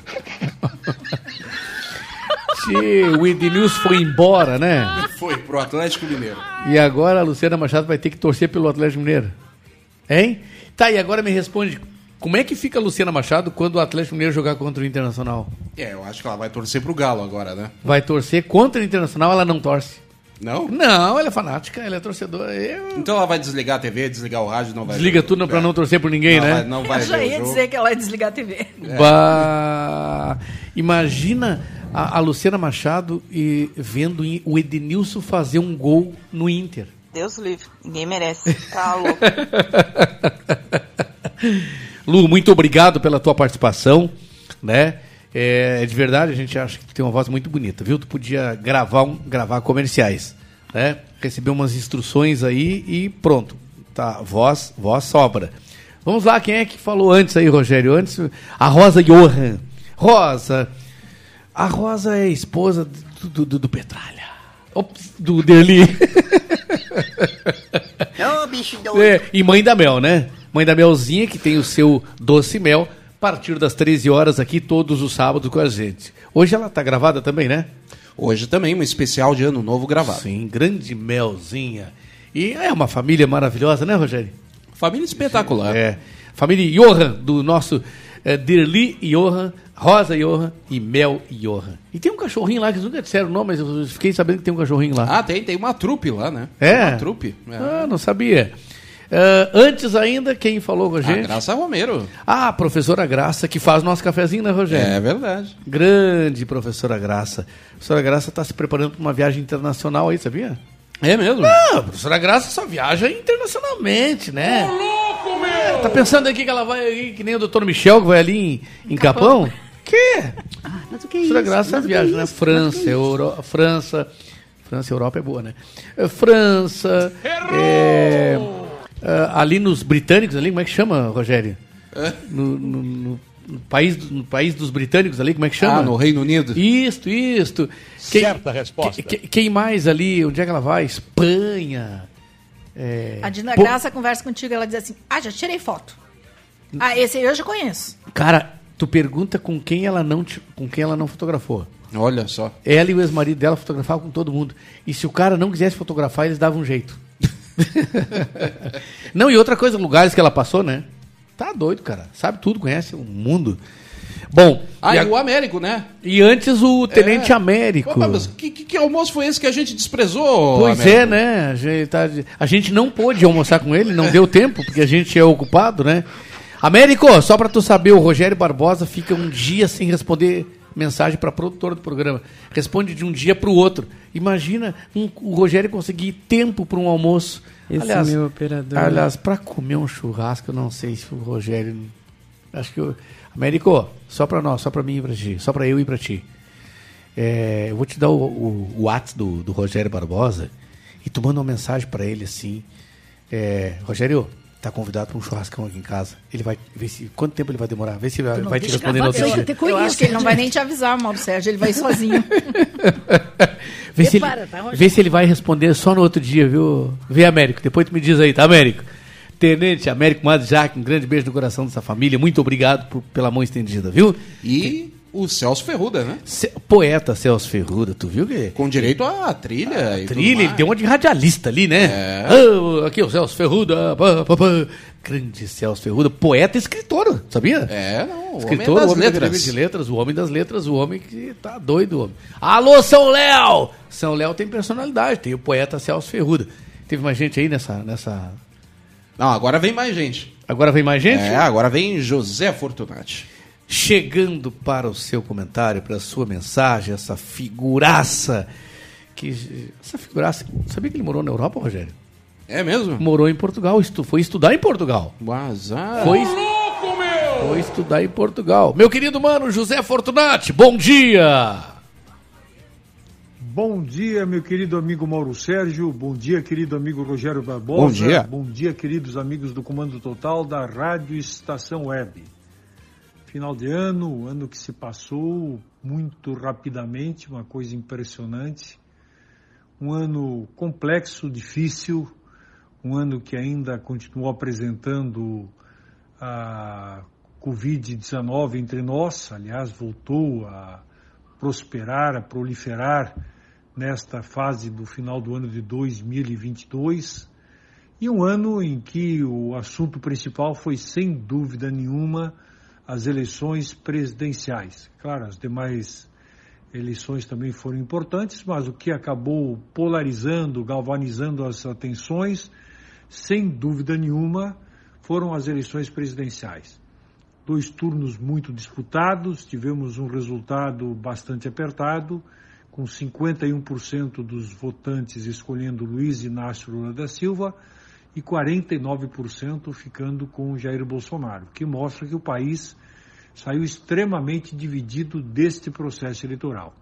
Tchê, o Edenilson foi embora, né? Foi pro Atlético Mineiro. E agora a Luciana Machado vai ter que torcer pelo Atlético Mineiro. Hein? Tá, e agora me responde, como é que fica a Luciana Machado quando o Atlético Mineiro jogar contra o Internacional? É, eu acho que ela vai torcer pro Galo agora, né? Vai torcer contra o Internacional, ela não torce. Não? Não, ela é fanática, ela é torcedora. Eu... Então ela vai desligar a TV, desligar o rádio, não vai Desliga tudo pra não torcer por ninguém, Não né? vai- não vai Eu já ver ia dizer que ela ia desligar a TV. Bah, imagina a, a Luciana Machado e vendo o Edenilson fazer um gol no Inter. Deus livre. Ninguém merece. Tá *laughs* louco. Lu, muito obrigado pela tua participação, né? É, de verdade, a gente acha que tu tem uma voz muito bonita, viu? Tu podia gravar, um, gravar comerciais, né? Receber umas instruções aí e pronto. Tá, voz, voz sobra. Vamos lá, quem é que falou antes aí, Rogério? Antes, a Rosa Johan. Rosa, a Rosa é esposa do, do, do Petralha. Ops, do Derli. Ô, bicho doido. É, e mãe da Mel, né? Mãe da Melzinha, que tem o seu doce mel, a partir das 13 horas aqui, todos os sábados com a gente. Hoje ela tá gravada também, né? Hoje também, um especial de ano novo gravado. Sim, grande Melzinha. E é uma família maravilhosa, né, Rogério? Família espetacular. É. Família Johan, do nosso é, Dirli Johan, Rosa Johan e Mel Johan. E tem um cachorrinho lá, que eles nunca disseram o nome, mas eu fiquei sabendo que tem um cachorrinho lá. Ah, tem, tem uma trupe lá, né? É? Tem Uma trupe. É. Ah, não sabia. Ah, antes ainda, quem falou com a A gente? Graça Romero. Ah, a professora Graça, que faz nosso cafezinho, né, Rogério? É verdade. Grande professora Graça. A professora Graça está se preparando para uma viagem internacional aí, sabia? É mesmo? Ah, a professora Graça só viaja internacionalmente, né? louco, meu! Tá pensando aqui que ela vai aí, que nem o doutor Michel, que vai ali em, em Capão? Que? Mas o que é A isso? professora Graça Mas é viaja, isso? né? França, é Euro... França. França e Europa é boa, né? É, França. é, ah, ali nos britânicos, ali, como é que chama, Rogério? No, no- no- no país, no país dos britânicos ali, como é que chama? Ah, no Reino Unido. Isto, isto. Certa resposta. que- que- quem mais ali? Onde é que ela vai? Espanha. É, A Dina Pô, Graça conversa contigo, ela diz assim: Ah, já tirei foto. Ah, esse aí eu já conheço. Cara, tu pergunta com quem ela não com quem ela não fotografou. Olha só. Ela e o ex-marido dela fotografavam com todo mundo. E se o cara não quisesse fotografar, eles davam um jeito. *laughs* não, e outra coisa, lugares que ela passou, né? Tá doido, cara. Sabe tudo, conhece o mundo. Bom, Ah, e, a- o Américo, né? e antes o Tenente É. Américo. Opa, mas que, que, que almoço foi esse que a gente desprezou? Pois Américo? é, né? A gente, tá- a gente não pôde almoçar com ele, não deu tempo, porque a gente é ocupado, né? Américo, só pra tu saber, o Rogério Barbosa fica um dia sem responder mensagem pra produtora do programa. Responde de um dia pro outro. Imagina um- o Rogério conseguir tempo para um almoço. Esse meu operador. Aliás, pra comer um churrasco, eu não sei se o Rogério. Acho que o. Américo, só pra nós, só pra mim e pra ti. Só pra eu e pra ti. É, eu vou te dar o, o, o WhatsApp do, do Rogério Barbosa e tu manda uma mensagem pra ele assim. é, Rogério, tá convidado pra um churrascão aqui em casa. Ele vai ver se. Quanto tempo ele vai demorar? Vê se vai, vai te responder no outro eu, dia. eu acho que ele não vai nem te avisar, Mauro Sérgio, ele vai sozinho. *laughs* Vê se, ele, Prepara, tá, vê se ele vai responder só no outro dia, viu? Vê, Américo. Depois tu me diz aí, tá, Américo? Tenente Américo Madre Jaque, um grande beijo no coração dessa família. Muito obrigado por- pela mão estendida, viu? E o Celso Ferruda, né? Ce- Poeta Celso Ferruda, tu viu que? Com direito à trilha. tudo Trilha, ele deu uma de radialista ali, né? É. Ah, aqui o Celso Ferruda. pá, pá, pá. Grande Celso Ferruda, poeta e escritor, sabia? É, não. o Escritor, homem o das homem da letras. De letras, o homem das letras, o homem que tá doido, homem. Alô, São Léo! São Léo tem personalidade, tem o poeta Celso Ferruda. Teve mais gente aí nessa. nessa... Não, agora vem mais gente. Agora vem mais gente? É, agora vem José Fortunati. Chegando para o seu comentário, para a sua mensagem, essa figuraça. Que, essa figuraça. Sabia que ele morou na Europa, Rogério? É mesmo? Morou em Portugal, estu, foi estudar em Portugal. Azar. Foi, foi estudar em Portugal. Meu querido mano José Fortunati, bom dia! Bom dia, meu querido amigo Mauro Sérgio. Bom dia, querido amigo Rogério Barbosa. Bom dia. Bom dia, queridos amigos do Comando Total da Rádio Estação Web. Final de ano, ano que se passou muito rapidamente, uma coisa impressionante. Um ano complexo, difícil, um ano que ainda continuou apresentando a Covid-19 entre nós, aliás, voltou a prosperar, a proliferar nesta fase do final do ano de 2022 E um ano em que o assunto principal foi, sem dúvida nenhuma, as eleições presidenciais. Claro, as demais eleições também foram importantes, mas o que acabou polarizando, galvanizando as atenções, sem dúvida nenhuma, foram as eleições presidenciais. Dois turnos muito disputados, tivemos um resultado bastante apertado, com 51% dos votantes escolhendo Luiz Inácio Lula da Silva e 49% ficando com Jair Bolsonaro, que mostra que o país saiu extremamente dividido deste processo eleitoral.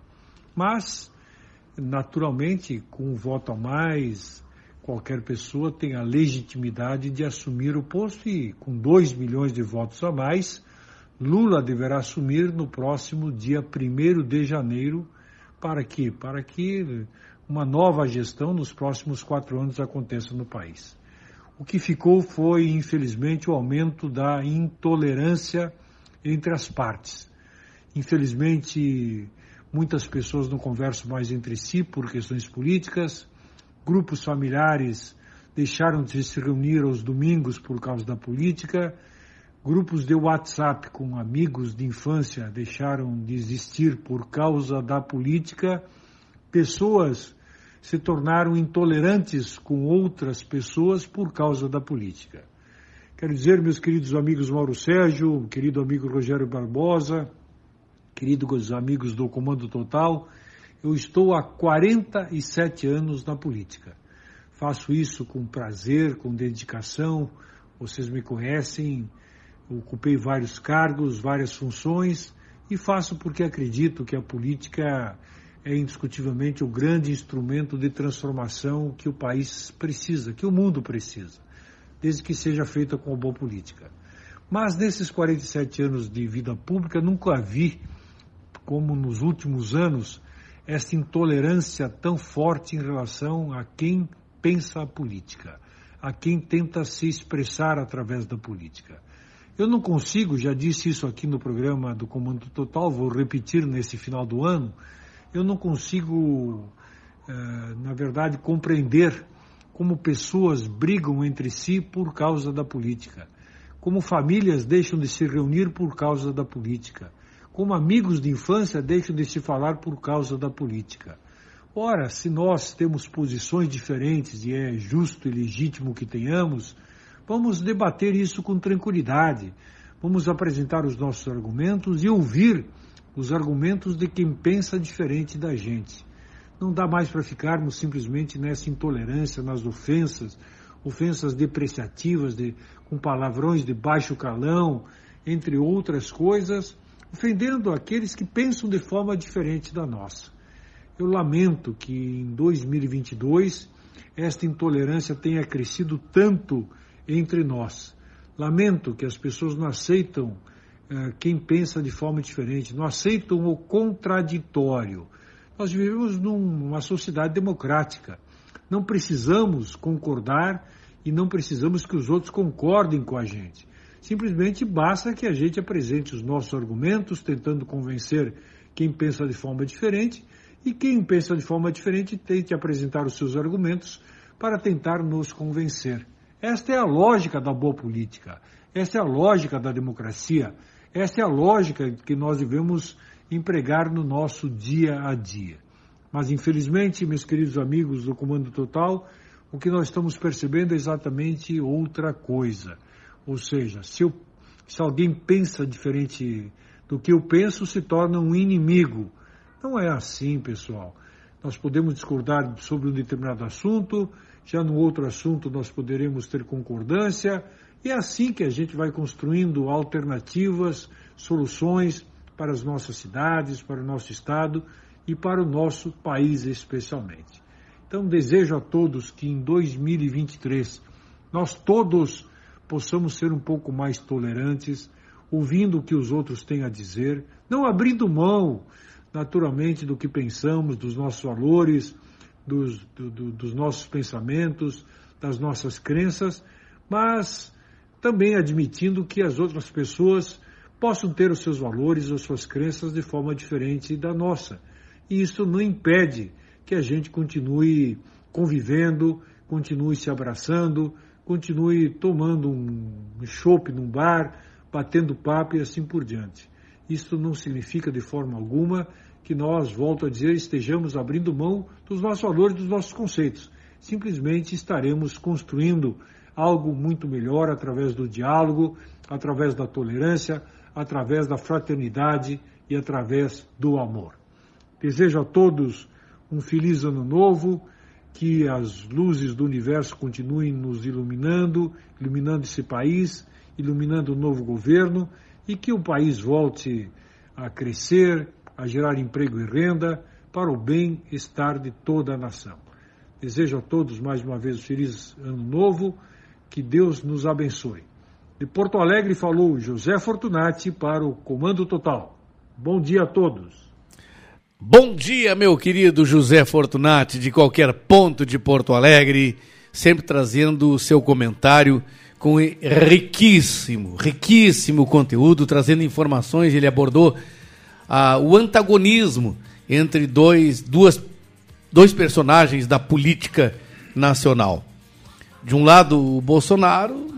Mas, naturalmente, com um voto a mais, qualquer pessoa tem a legitimidade de assumir o posto e, com 2 milhões de votos a mais, Lula deverá assumir no próximo dia 1 de janeiro para quê? Para que uma nova gestão nos próximos quatro anos aconteça no país. O que ficou foi, infelizmente, o aumento da intolerância entre as partes. Infelizmente, muitas pessoas não conversam mais entre si por questões políticas, grupos familiares deixaram de se reunir aos domingos por causa da política Grupos de WhatsApp com amigos de infância deixaram de existir por causa da política. Pessoas se tornaram intolerantes com outras pessoas por causa da política. Quero dizer, meus queridos amigos Mauro Sérgio, querido amigo Rogério Barbosa, queridos amigos do Comando Total, eu estou há 47 anos na política. Faço isso com prazer, com dedicação. Vocês me conhecem, ocupei vários cargos, várias funções e faço porque acredito que a política é indiscutivelmente o grande instrumento de transformação que o país precisa, que o mundo precisa, desde que seja feita com boa política. Mas nesses 47 anos de vida pública nunca vi, como nos últimos anos, essa intolerância tão forte em relação a quem pensa a política, a quem tenta se expressar através da política. Eu não consigo, já disse isso aqui no programa do Comando Total, vou repetir nesse final do ano, eu não consigo, eh, na verdade, compreender como pessoas brigam entre si por causa da política, como famílias deixam de se reunir por causa da política, como amigos de infância deixam de se falar por causa da política. Ora, se nós temos posições diferentes e é justo e legítimo que tenhamos, Vamos debater isso com tranquilidade. Vamos apresentar os nossos argumentos e ouvir os argumentos de quem pensa diferente da gente. Não dá mais para ficarmos simplesmente nessa intolerância, nas ofensas, ofensas depreciativas, de, com palavrões de baixo calão, entre outras coisas, ofendendo aqueles que pensam de forma diferente da nossa. Eu lamento que em 2022 esta intolerância tenha crescido tanto entre nós. Lamento que as pessoas não aceitam quem pensa de forma diferente, não aceitam o contraditório. Nós vivemos numa sociedade democrática. Não precisamos concordar e não precisamos que os outros concordem com a gente. Simplesmente basta que a gente apresente os nossos argumentos, tentando convencer quem pensa de forma diferente, e quem pensa de forma diferente tente apresentar os seus argumentos para tentar nos convencer. Esta é a lógica da boa política, esta é a lógica da democracia, esta é a lógica que nós devemos empregar no nosso dia a dia. Mas, infelizmente, meus queridos amigos do Comando Total, o que nós estamos percebendo é exatamente outra coisa. Ou seja, se, eu, se alguém pensa diferente do que eu penso, se torna um inimigo. Não é assim, pessoal. Nós podemos discordar sobre um determinado assunto, já no outro assunto nós poderemos ter concordância, é assim que a gente vai construindo alternativas, soluções para as nossas cidades, para o nosso estado e para o nosso país especialmente. Então desejo a todos que em 2023 nós todos possamos ser um pouco mais tolerantes, ouvindo o que os outros têm a dizer, não abrindo mão, naturalmente, do que pensamos, dos nossos valores, dos, do, do, dos nossos pensamentos, das nossas crenças, mas também admitindo que as outras pessoas possam ter os seus valores ou suas crenças de forma diferente da nossa. E isso não impede que a gente continue convivendo, continue se abraçando, continue tomando um chopp num bar, batendo papo e assim por diante. Isso não significa de forma alguma que nós, volto a dizer, estejamos abrindo mão dos nossos valores, dos nossos conceitos. Simplesmente estaremos construindo algo muito melhor através do diálogo, através da tolerância, através da fraternidade e através do amor. Desejo a todos um feliz ano novo, que as luzes do universo continuem nos iluminando, iluminando esse país, iluminando o novo governo e que o país volte a crescer, a gerar emprego e renda para o bem-estar de toda a nação. Desejo a todos mais uma vez um feliz ano novo, que Deus nos abençoe. De Porto Alegre falou José Fortunati para o Comando Total. Bom dia a todos. Bom dia, meu querido José Fortunati, de qualquer ponto de Porto Alegre, sempre trazendo o seu comentário com riquíssimo, riquíssimo conteúdo, trazendo informações. Ele abordou ah, o antagonismo entre dois, duas, dois personagens da política nacional. De um lado, o Bolsonaro,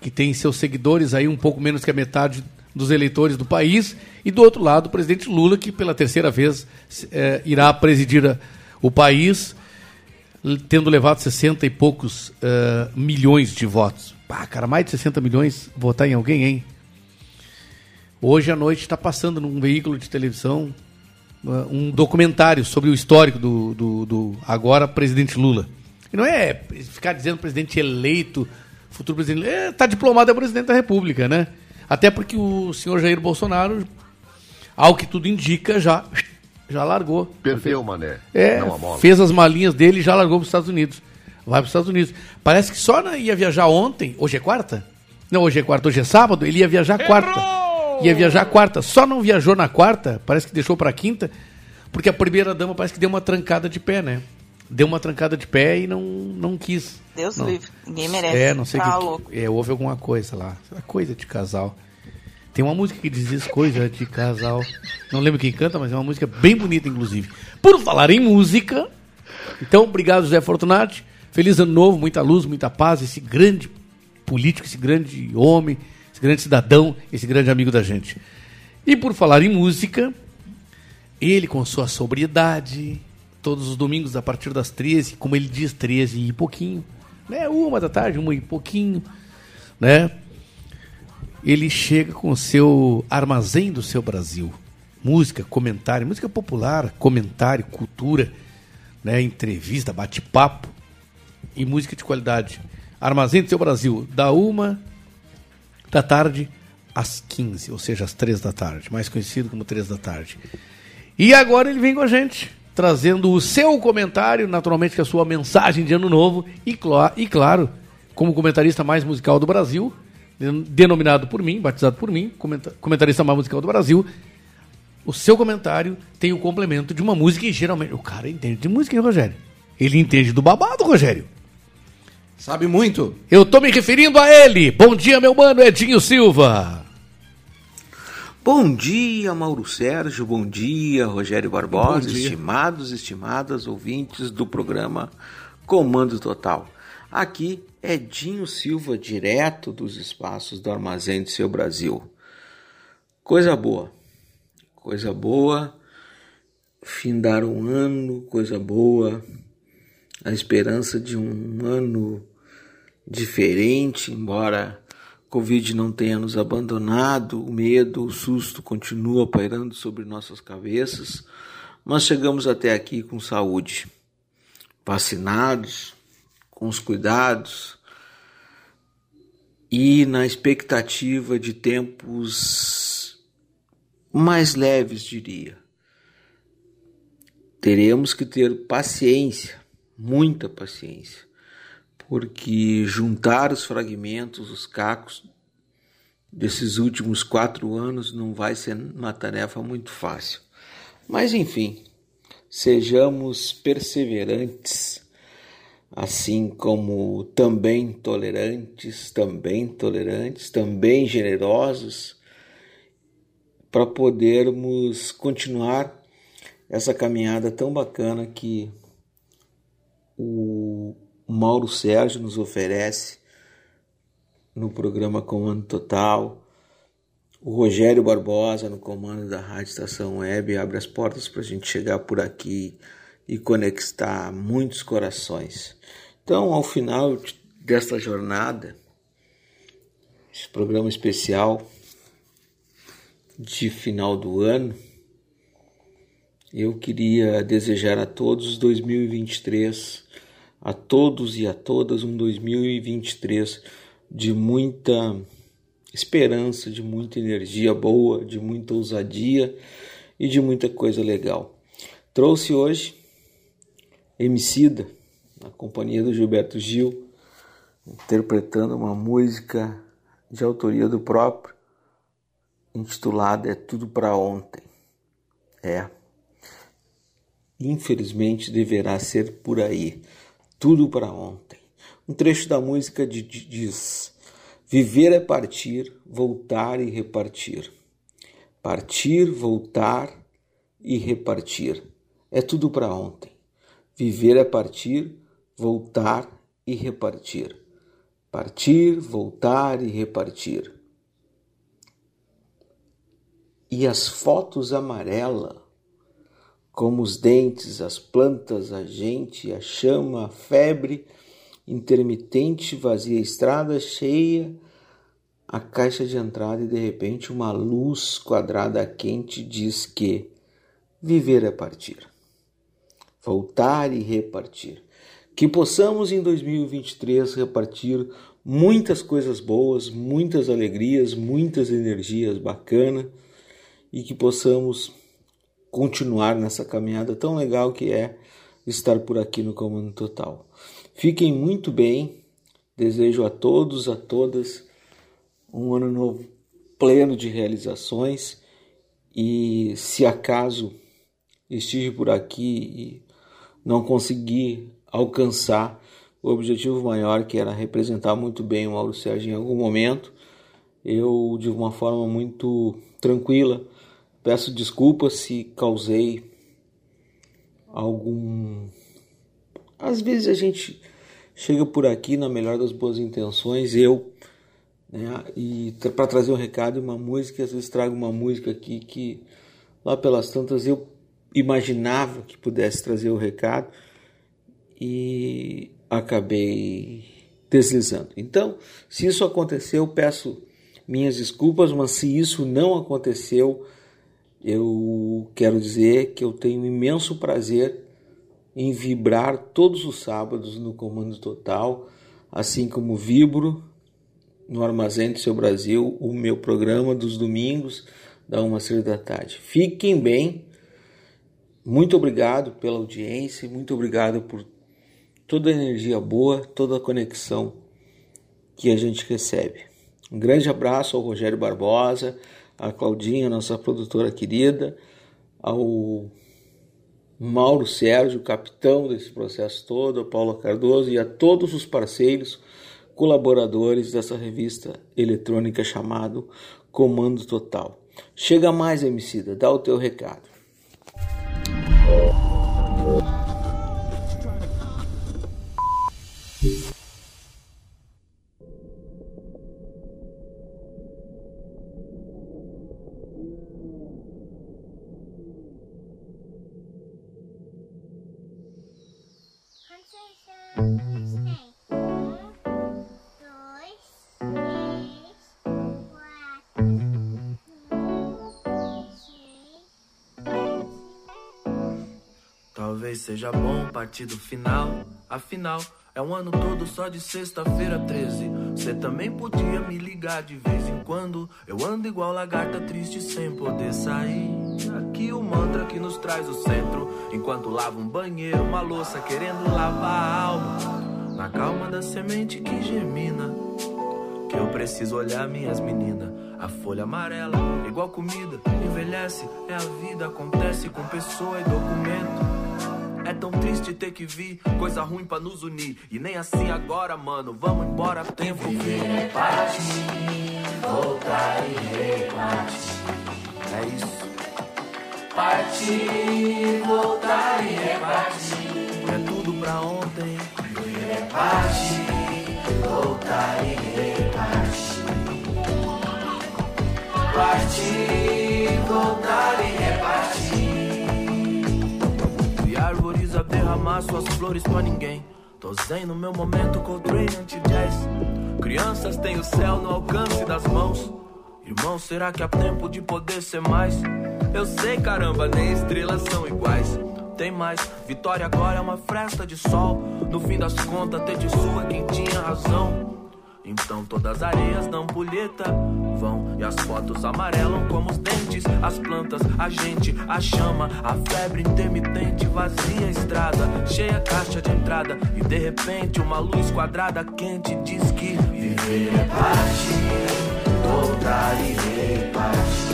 que tem seus seguidores aí um pouco menos que a metade dos eleitores do país, e do outro lado o presidente Lula, que pela terceira vez é, irá presidir a, o país, tendo levado 60 e poucos uh, milhões de votos. Pá, cara, mais de 60 milhões votar em alguém, hein? Hoje à noite está passando num veículo de televisão uh, um documentário sobre o histórico do, do, do agora presidente Lula. E não é ficar dizendo presidente eleito, futuro presidente. É, tá diplomado é presidente da República, né? Até porque o senhor Jair Bolsonaro, ao que tudo indica, já, já largou. Perdeu, mané. É, fez as malinhas dele e já largou para os Estados Unidos. Vai para os Estados Unidos. Parece que só ia viajar ontem. Hoje é quarta? Não, hoje é quarta, hoje é sábado. Ele ia viajar quarta. Ia viajar quarta. Só não viajou na quarta, parece que deixou para quinta, porque a primeira dama parece que deu uma trancada de pé, né? Deu uma trancada de pé e não, não quis. Deus não. livre. Ninguém merece. É, não sei tá que, louco. É, houve alguma coisa lá. Coisa de casal. Tem uma música que diz isso, coisa de casal. Não lembro quem canta, mas é uma música bem bonita, inclusive. Por falar em música, então, obrigado, José Fortunati. Feliz ano novo, muita luz, muita paz. Esse grande político, esse grande homem, esse grande cidadão, esse grande amigo da gente. E por falar em música, ele com sua sobriedade, todos os domingos a partir das 13, como ele diz, 13 e pouquinho, né? Uma da tarde, uma e pouquinho, né? Ele chega com o seu armazém do seu Brasil. Música, comentário, música popular, comentário, cultura, né? entrevista, bate-papo e música de qualidade. Armazém do seu Brasil, da uma da tarde às 15, ou seja, às três da tarde, mais conhecido como três da tarde. E agora ele vem com a gente, trazendo o seu comentário, naturalmente com a sua mensagem de ano novo, e, cl e claro, como comentarista mais musical do Brasil, denominado por mim, batizado por mim, comenta comentarista mais musical do Brasil, o seu comentário tem o complemento de uma música e geralmente. O cara entende de música, hein, Rogério? Ele entende do babado, Rogério. Sabe muito. Eu tô me referindo a ele. Bom dia, meu mano Edinho Silva. Bom dia, Mauro Sérgio. Bom dia, Rogério Barbosa. Dia. Estimados, estimadas ouvintes do programa Comando Total. Aqui é Dinho Silva, direto dos espaços do Armazém de Seu Brasil. Coisa boa, coisa boa. Findar um ano, coisa boa. A esperança de um ano diferente, embora Covid não tenha nos abandonado, o medo, o susto continua pairando sobre nossas cabeças, mas chegamos até aqui com saúde, vacinados, com os cuidados e na expectativa de tempos mais leves, diria. Teremos que ter paciência, muita paciência porque juntar os fragmentos, os cacos desses últimos quatro anos não vai ser uma tarefa muito fácil. Mas enfim, sejamos perseverantes, assim como também tolerantes, também tolerantes, também generosos, para podermos continuar essa caminhada tão bacana que o o Mauro Sérgio nos oferece no programa Comando Total. O Rogério Barbosa, no comando da Rádio Estação Web, abre as portas para a gente chegar por aqui e conectar muitos corações. Então, ao final desta jornada, esse programa especial de final do ano, eu queria desejar a todos 2023, a todos e a todas um 2023 de muita esperança, de muita energia boa, de muita ousadia e de muita coisa legal. Trouxe hoje Emicida, na companhia do Gilberto Gil, interpretando uma música de autoria do próprio, intitulada É Tudo para Ontem. É. Infelizmente deverá ser por aí. Tudo para ontem. Um trecho da música diz: Viver é partir, voltar e repartir. Partir, voltar e repartir. É tudo para ontem. Viver é partir, voltar e repartir. Partir, voltar e repartir. E as fotos amarelas, como os dentes, as plantas, a gente, a chama, a febre, intermitente, vazia estrada cheia, a caixa de entrada e de repente uma luz quadrada quente diz que viver é partir, voltar e repartir. Que possamos em 2023 repartir muitas coisas boas, muitas alegrias, muitas energias bacanas e que possamos continuar nessa caminhada tão legal que é estar por aqui no Comando Total. Fiquem muito bem. Desejo a todos, a todas, um ano novo pleno de realizações. E se acaso estive por aqui e não consegui alcançar o objetivo maior, que era representar muito bem o Mauro Sérgio em algum momento, eu, de uma forma muito tranquila, peço desculpas se causei algum. Às vezes a gente chega por aqui na melhor das boas intenções, eu, né, e para trazer um recado e uma música, às vezes trago uma música aqui que lá pelas tantas eu imaginava que pudesse trazer o recado e acabei deslizando. Então, se isso aconteceu, peço minhas desculpas, mas se isso não aconteceu, eu quero dizer que eu tenho imenso prazer em vibrar todos os sábados no Comando Total, assim como vibro no Armazém do Seu Brasil, o meu programa dos domingos, da uma cedo da tarde. Fiquem bem, muito obrigado pela audiência, muito obrigado por toda a energia boa, toda a conexão que a gente recebe. Um grande abraço ao Rogério Barbosa, à Claudinha, nossa produtora querida, ao Mauro Sérgio, capitão desse processo todo, a Paula Cardoso e a todos os parceiros, colaboradores dessa revista eletrônica chamado Comando Total. Chega mais, Emicida, dá o teu recado. Talvez seja bom partir do final, afinal. É um ano todo só de sexta-feira 13. Cê também podia me ligar de vez em quando. Eu ando igual lagarta triste sem poder sair. Aqui o mantra que nos traz o centro. Enquanto lavo um banheiro, uma louça querendo lavar a alma. Na calma da semente que germina. Que eu preciso olhar minhas meninas. A folha amarela, igual comida, envelhece. É a vida, acontece com pessoa e documento. É tão triste ter que vir coisa ruim pra nos unir. E nem assim agora, mano, vamos embora, tempo Viver é partir, voltar e repartir. É isso. Partir, voltar e repartir. É tudo pra ontem. Repartir, voltar e repartir. Partir, voltar e repartir. E árvores a derramar suas flores pra ninguém. Tô zen no meu momento, com Coltrane anti-jazz. Crianças têm o céu no alcance das mãos. Irmão, será que há tempo de poder ser mais? Eu sei, caramba, nem estrelas são iguais. Tem mais, vitória agora é uma fresta de sol. No fim das contas, ter de sua quem tinha razão. Então todas as areias dão bolheta vão. E as fotos amarelam como os dentes. As plantas, a gente, a chama. A febre intermitente vazia a estrada. Cheia a caixa de entrada. E de repente uma luz quadrada quente Diz que viver é partir. Voltar e repartir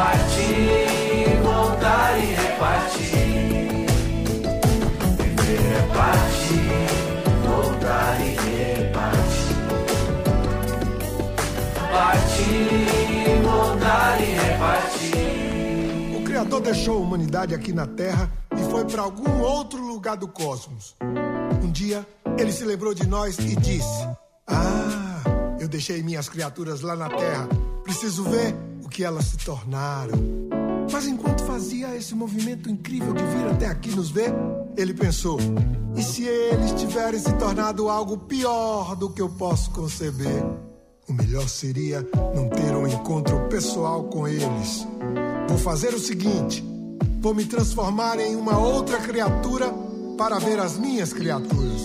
Partir, voltar e repartir Viver é partir voltar e repartir. Partir, voltar e repartir. O Criador deixou a humanidade aqui na Terra e foi para algum outro lugar do cosmos. Um dia, ele se lembrou de nós e disse: Ah, eu deixei minhas criaturas lá na Terra. Preciso ver que elas se tornaram. Mas enquanto fazia esse movimento incrível de vir até aqui nos ver, ele pensou: e se eles tiverem se tornado algo pior do que eu posso conceber? O melhor seria não ter um encontro pessoal com eles. Vou fazer o seguinte: vou me transformar em uma outra criatura para ver as minhas criaturas.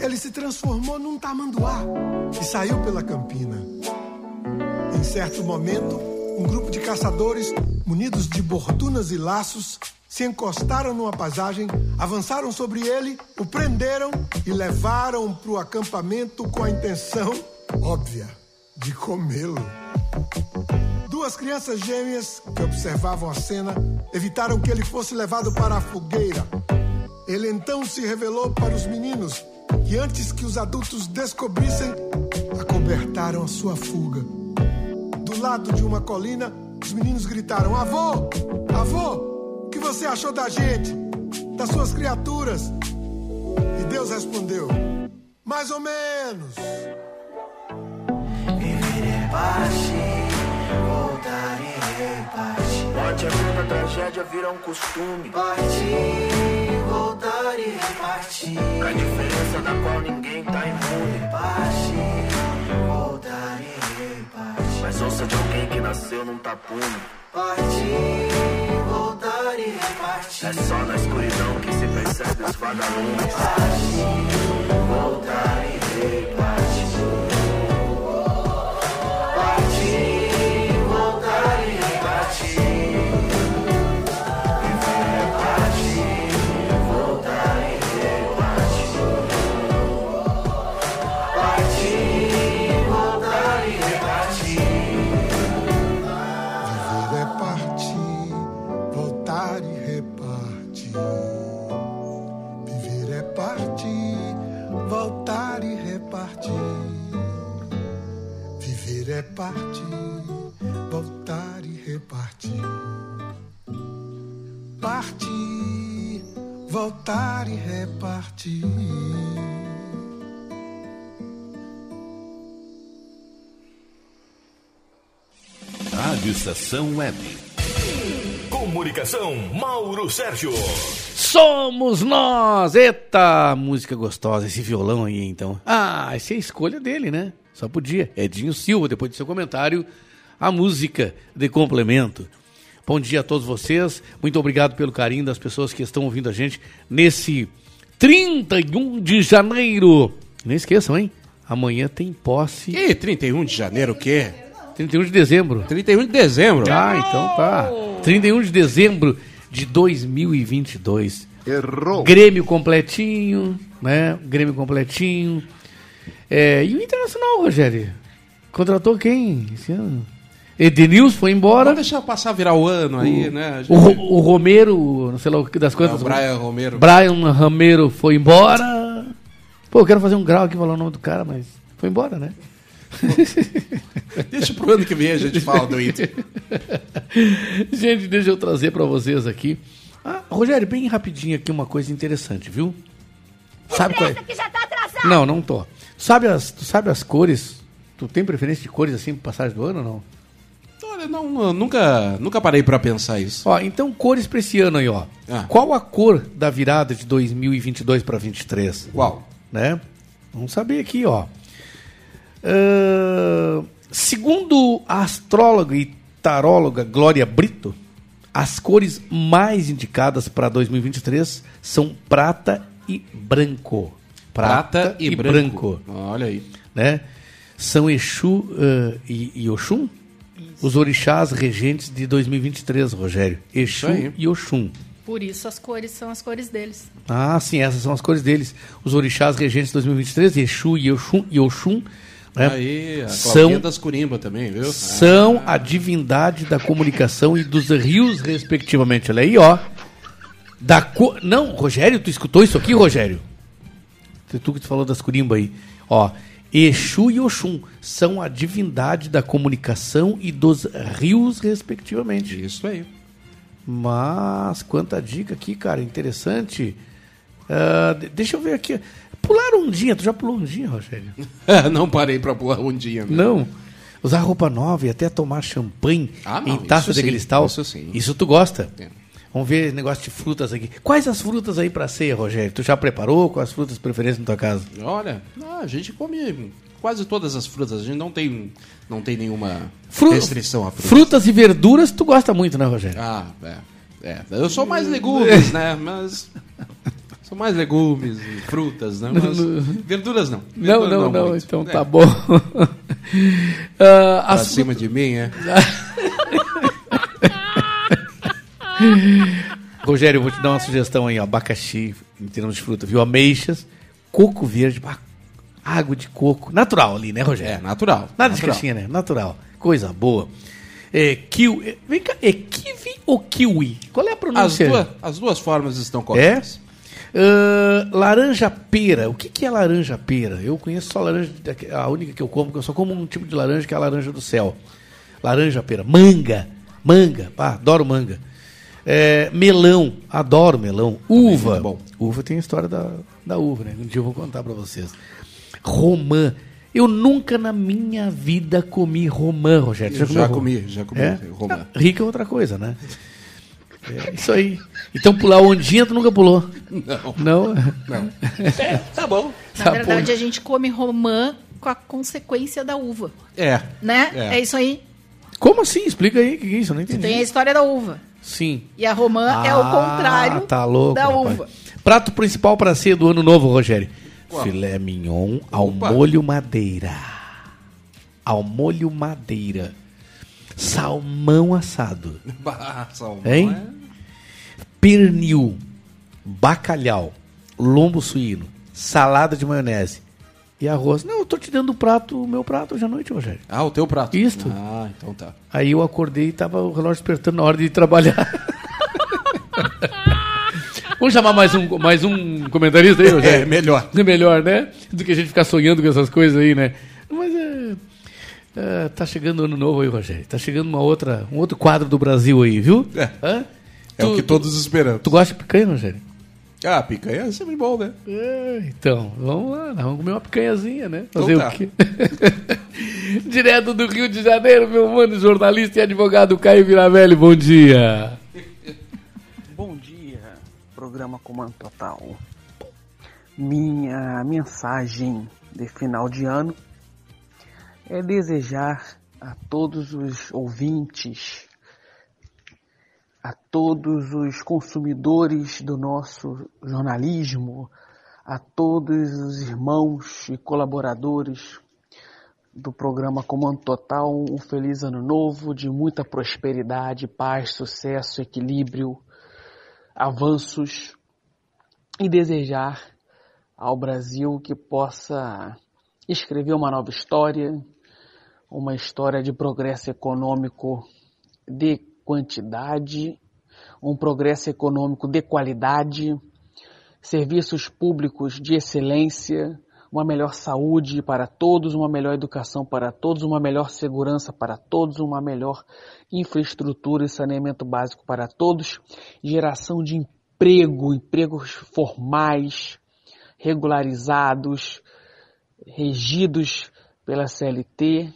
Ele se transformou num tamanduá e saiu pela campina. Em certo momento, um grupo de caçadores, munidos de bordunas e laços, se encostaram numa paisagem, avançaram sobre ele, o prenderam e levaram para o acampamento com a intenção óbvia de comê-lo. Duas crianças gêmeas que observavam a cena evitaram que ele fosse levado para a fogueira. Ele então se revelou para os meninos, que antes que os adultos descobrissem, acobertaram a sua fuga. Do lado de uma colina, os meninos gritaram: Avô! Avô! O que você achou da gente? Das suas criaturas? E Deus respondeu: Mais ou menos. Viver é partir, voltar e repartir. Morte é quando a tragédia vira um costume. Partir, voltar e repartir. Com a diferença da qual ninguém tá imune. Partir, voltar e repartir. Mas ouça de alguém que nasceu num tapume. Partir, voltar e repartir. É só na escuridão que se percebe os vagalumes. Partir, voltar e repartir. Partir, voltar e repartir. Partir, voltar e repartir. Rádio Estação Web. Comunicação, Mauro Sérgio. Somos nós! Eita, música gostosa, esse violão aí então. Ah, essa é a escolha dele, né? Só podia. Edinho Silva, depois do seu comentário, a música de complemento. Bom dia a todos vocês. Muito obrigado pelo carinho das pessoas que estão ouvindo a gente nesse 31 de janeiro. Não esqueçam, hein? Amanhã tem posse. Que 31 de janeiro o quê? 31 de dezembro. 31 de dezembro. Ah, então tá. 31 de dezembro de 2022. Errou. Grêmio completinho, né? Grêmio completinho. É, e o Internacional, Rogério? Contratou quem esse ano? Edenilson foi embora. Vamos deixar passar virar o ano aí, o, né? O, Ro- o Romero, não sei lá o que das. É, o Brian Romero. Brian Romero foi embora. Pô, eu quero fazer um grau aqui falar o nome do cara, mas foi embora, né? *laughs* Deixa pro ano que vem a gente fala do Inter. *laughs* Gente, deixa eu trazer pra vocês aqui. Ah, Rogério, bem rapidinho aqui uma coisa interessante, viu? Sabe qual é? que já tá atrasado. Não, não tô. Sabe as, tu sabe as cores Tu tem preferência de cores assim pra passagem do ano ou não? Olha, não, não, nunca, nunca parei pra pensar isso. Ó, então cores pra esse ano aí, ó. Ah. Qual a cor da virada de 2022 para 23? Qual? Né? Vamos saber aqui, ó. Ahn, segundo a astróloga e taróloga Glória Brito, as cores mais indicadas para 2023 são prata e branco. Prata e branco. Olha aí. Né? São Exu ah, e, e Oxum? Os orixás regentes de 2023, Rogério. Exu e Oxum. Por isso as cores são as cores deles. Ah, sim, essas são as cores deles. Os orixás regentes 2023, Exu e Oxum, e Oxum né, Aí, a são, das Curimba também, viu? são a divindade da comunicação e dos rios, respectivamente. Olha aí, ó. Da co... Não, Rogério, tu escutou isso aqui, Rogério? Tu, que tu falou das Curimba aí. Ó, Exu e Oxum são a divindade da comunicação e dos rios, respectivamente. Isso aí. Mas, quanta dica aqui, cara, interessante. De- deixa eu ver aqui. Pular ondinha, tu já pulou ondinha, Rogério? *laughs* não parei pra pular um dia. né? Não. Usar roupa nova e até tomar champanhe Ah, não, em taça de sim, cristal. isso sim. Isso tu gosta? É. Vamos ver negócio de frutas aqui. Quais as frutas aí pra ceia, Rogério? Tu já preparou? Quais as frutas preferências na tua casa? Olha, ah, a gente come quase todas as frutas. A gente não tem, não tem nenhuma Fru- restrição a frutas. Frutas e verduras tu gosta muito, né, Rogério? Ah, é. é. Eu sou mais legumes, né? Mas. *laughs* Sou mais legumes e frutas, né? Mas verduras não. Não, Verduras não, não. muito. Então É. tá bom. *laughs* Pra cima de mim, é. *laughs* *laughs* Rogério, eu vou te dar uma sugestão aí, ó. Abacaxi, em termos de fruta, viu? Ameixas, coco verde, água de coco. Natural ali, né, Rogério? É, natural. Nada de natural. caixinha, né? Natural. Coisa boa. É, kiwi. é, Vem cá, é kiwi ou kiwi? Qual é a As pronúncia? duas, as duas formas estão É? corretas. Ah, laranja pera. O que, que é laranja pera? Eu conheço só laranja, a única que eu como, porque eu só como um tipo de laranja que é a laranja do céu. Laranja pera. Manga. Manga. Pá, adoro manga. É, melão. Adoro melão. Uva. bom. Uva tem a história da, da uva, né? Um dia eu vou contar pra vocês. Romã. Eu nunca na minha vida comi romã, Rogério. Já, romã? comi, já comi É? romã. Rica é outra coisa, né? É isso aí. Então pular ondinha tu nunca pulou? Não. Não? Não. tá bom. Na Tá verdade, bom. a gente come romã com a consequência da uva. É. Né? É. É, isso aí. Como assim? Explica aí o que é isso, eu não entendi. Tem a história da uva. Sim. E a romã é o contrário tá louco, da rapaz. uva. Prato principal para ceia do ano novo, Rogério. Filé mignon ao Opa. molho madeira. Ao molho madeira. Salmão assado. *laughs* Bah, salmão Hein? é- Pernil. Bacalhau. Lombo suíno. Salada de maionese. E arroz. Não, eu tô te dando o prato, o meu prato hoje à noite, Rogério. Ah, o teu prato. Isto. Ah, então tá. Aí eu acordei e tava o relógio despertando na hora de trabalhar. *laughs* Vamos chamar mais um, mais um comentarista aí, Rogério? É, melhor. É melhor, né? Do que a gente ficar sonhando com essas coisas aí, né? Mas é. é, tá chegando o ano novo aí, Rogério. Tá chegando uma outra, um outro quadro do Brasil aí, viu? É. Hã? É o que todos esperamos. Tu gosta de picanha, Rogério? Ah, picanha é sempre bom, né? É, então, vamos lá, nós vamos comer uma picanhazinha, né? Então Fazer tá. o quê? *laughs* Direto do Rio de Janeiro, meu mano, jornalista e advogado Caio Viravelli, bom dia. Bom dia, programa Comando Total. Minha mensagem de final de ano é desejar a todos os ouvintes, a todos os consumidores do nosso jornalismo, a todos os irmãos e colaboradores do programa Comando Total um feliz ano novo de muita prosperidade, paz, sucesso, equilíbrio, avanços e desejar ao Brasil que possa escrever uma nova história, uma história de progresso econômico de quantidade, um progresso econômico de qualidade, serviços públicos de excelência, uma melhor saúde para todos, uma melhor educação para todos, uma melhor segurança para todos, uma melhor infraestrutura e saneamento básico para todos, geração de emprego, empregos formais, regularizados, regidos pela CLT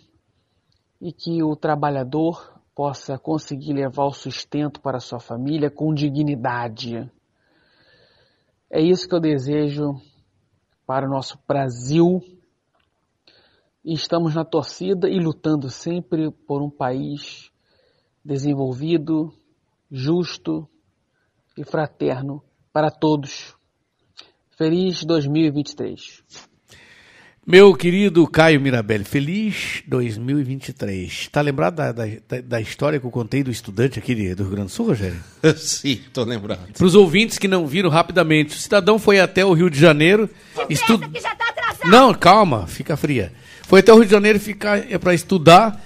e que o trabalhador possa conseguir levar o sustento para sua família com dignidade. É isso que eu desejo para o nosso Brasil. E estamos na torcida e lutando sempre por um país desenvolvido, justo e fraterno para todos. Feliz 2023. Meu querido Caio Mirabelli, feliz 2023. Tá lembrado da, da, da história que eu contei do estudante aqui de- do Rio Grande do Sul, Rogério? *laughs* Sim, tô lembrado. Para os ouvintes que não viram rapidamente, o cidadão foi até o Rio de Janeiro. Estu... Não, calma, fica fria. Foi até o Rio de Janeiro ficar para estudar.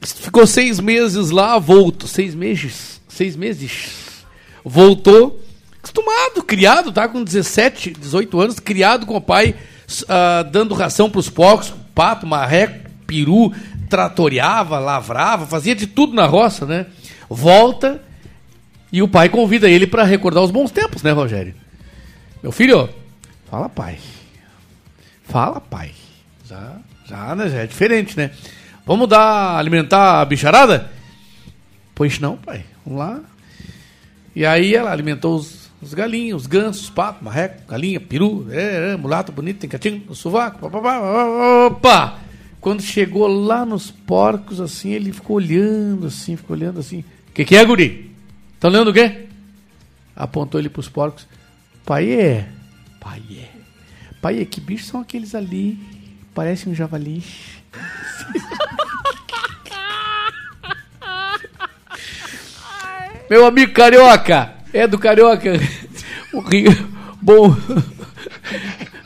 Ficou seis meses lá, voltou. Seis meses? Seis meses. Voltou. Acostumado, criado, tá com 17, 18 anos, criado com o pai, ah, dando ração para os porcos, pato, marreco, peru, tratoriava, lavrava, fazia de tudo na roça, né? Volta e o pai convida ele para recordar os bons tempos, né, Rogério? Meu filho, fala pai. Fala pai. Já, já, né? Já é diferente, né? Vamos dar, alimentar a bicharada? Pois não, pai. Vamos lá. E aí ela alimentou os, os galinhos, os gansos, pato, marreco, galinha, peru, é, é, mulato bonito, tem catinho, no sovaco, papapá, opa! Quando chegou lá nos porcos, assim, ele ficou olhando assim, ficou olhando assim. O que, que é, guri? Tá olhando o quê? Apontou ele pros porcos. Pai é. Pai é. Pai é, que bichos são aqueles ali? Parece um javali. *laughs* Meu amigo carioca, é do carioca. O Rio, bom,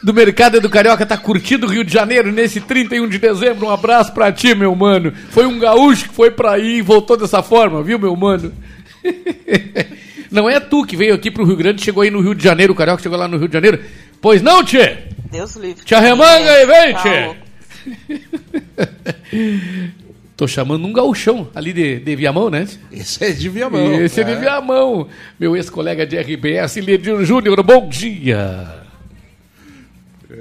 do mercado é do carioca tá curtindo o Rio de Janeiro nesse 31 de dezembro. Um abraço pra ti, meu mano. Foi um gaúcho que foi pra aí e voltou dessa forma, viu, meu mano? Não é tu que veio aqui pro Rio Grande, chegou aí no Rio de Janeiro, o carioca chegou lá no Rio de Janeiro. Pois não, tchê? Deus livre. Te arremanga aí, vem, Tá tchê. *laughs* Tô chamando um gauchão ali de, de Viamão, né? Esse é de Viamão. Esse é de Viamão. Meu ex-colega de RBS, Ledir Júnior, bom dia.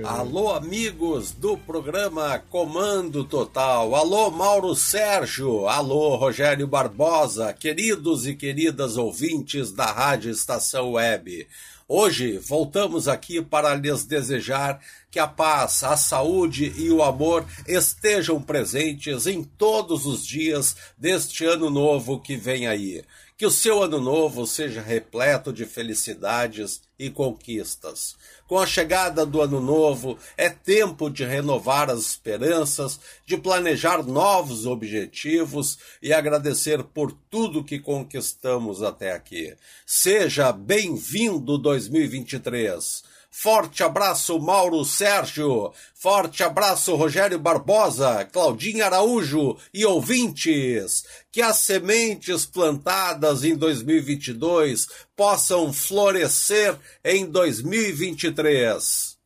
Alô, amigos do programa Comando Total. Alô, Mauro Sérgio. Alô, Rogério Barbosa. Queridos e queridas ouvintes da Rádio Estação Web. Hoje voltamos aqui para lhes desejar que a paz, a saúde e o amor estejam presentes em todos os dias deste ano novo que vem aí. Que o seu ano novo seja repleto de felicidades e conquistas. Com a chegada do ano novo, é tempo de renovar as esperanças, de planejar novos objetivos e agradecer por tudo que conquistamos até aqui. Seja bem-vindo 2023. Forte abraço, Mauro Sérgio. Forte abraço, Rogério Barbosa, Claudinha Araújo e ouvintes. Que as sementes plantadas em 2022 possam florescer em 2023.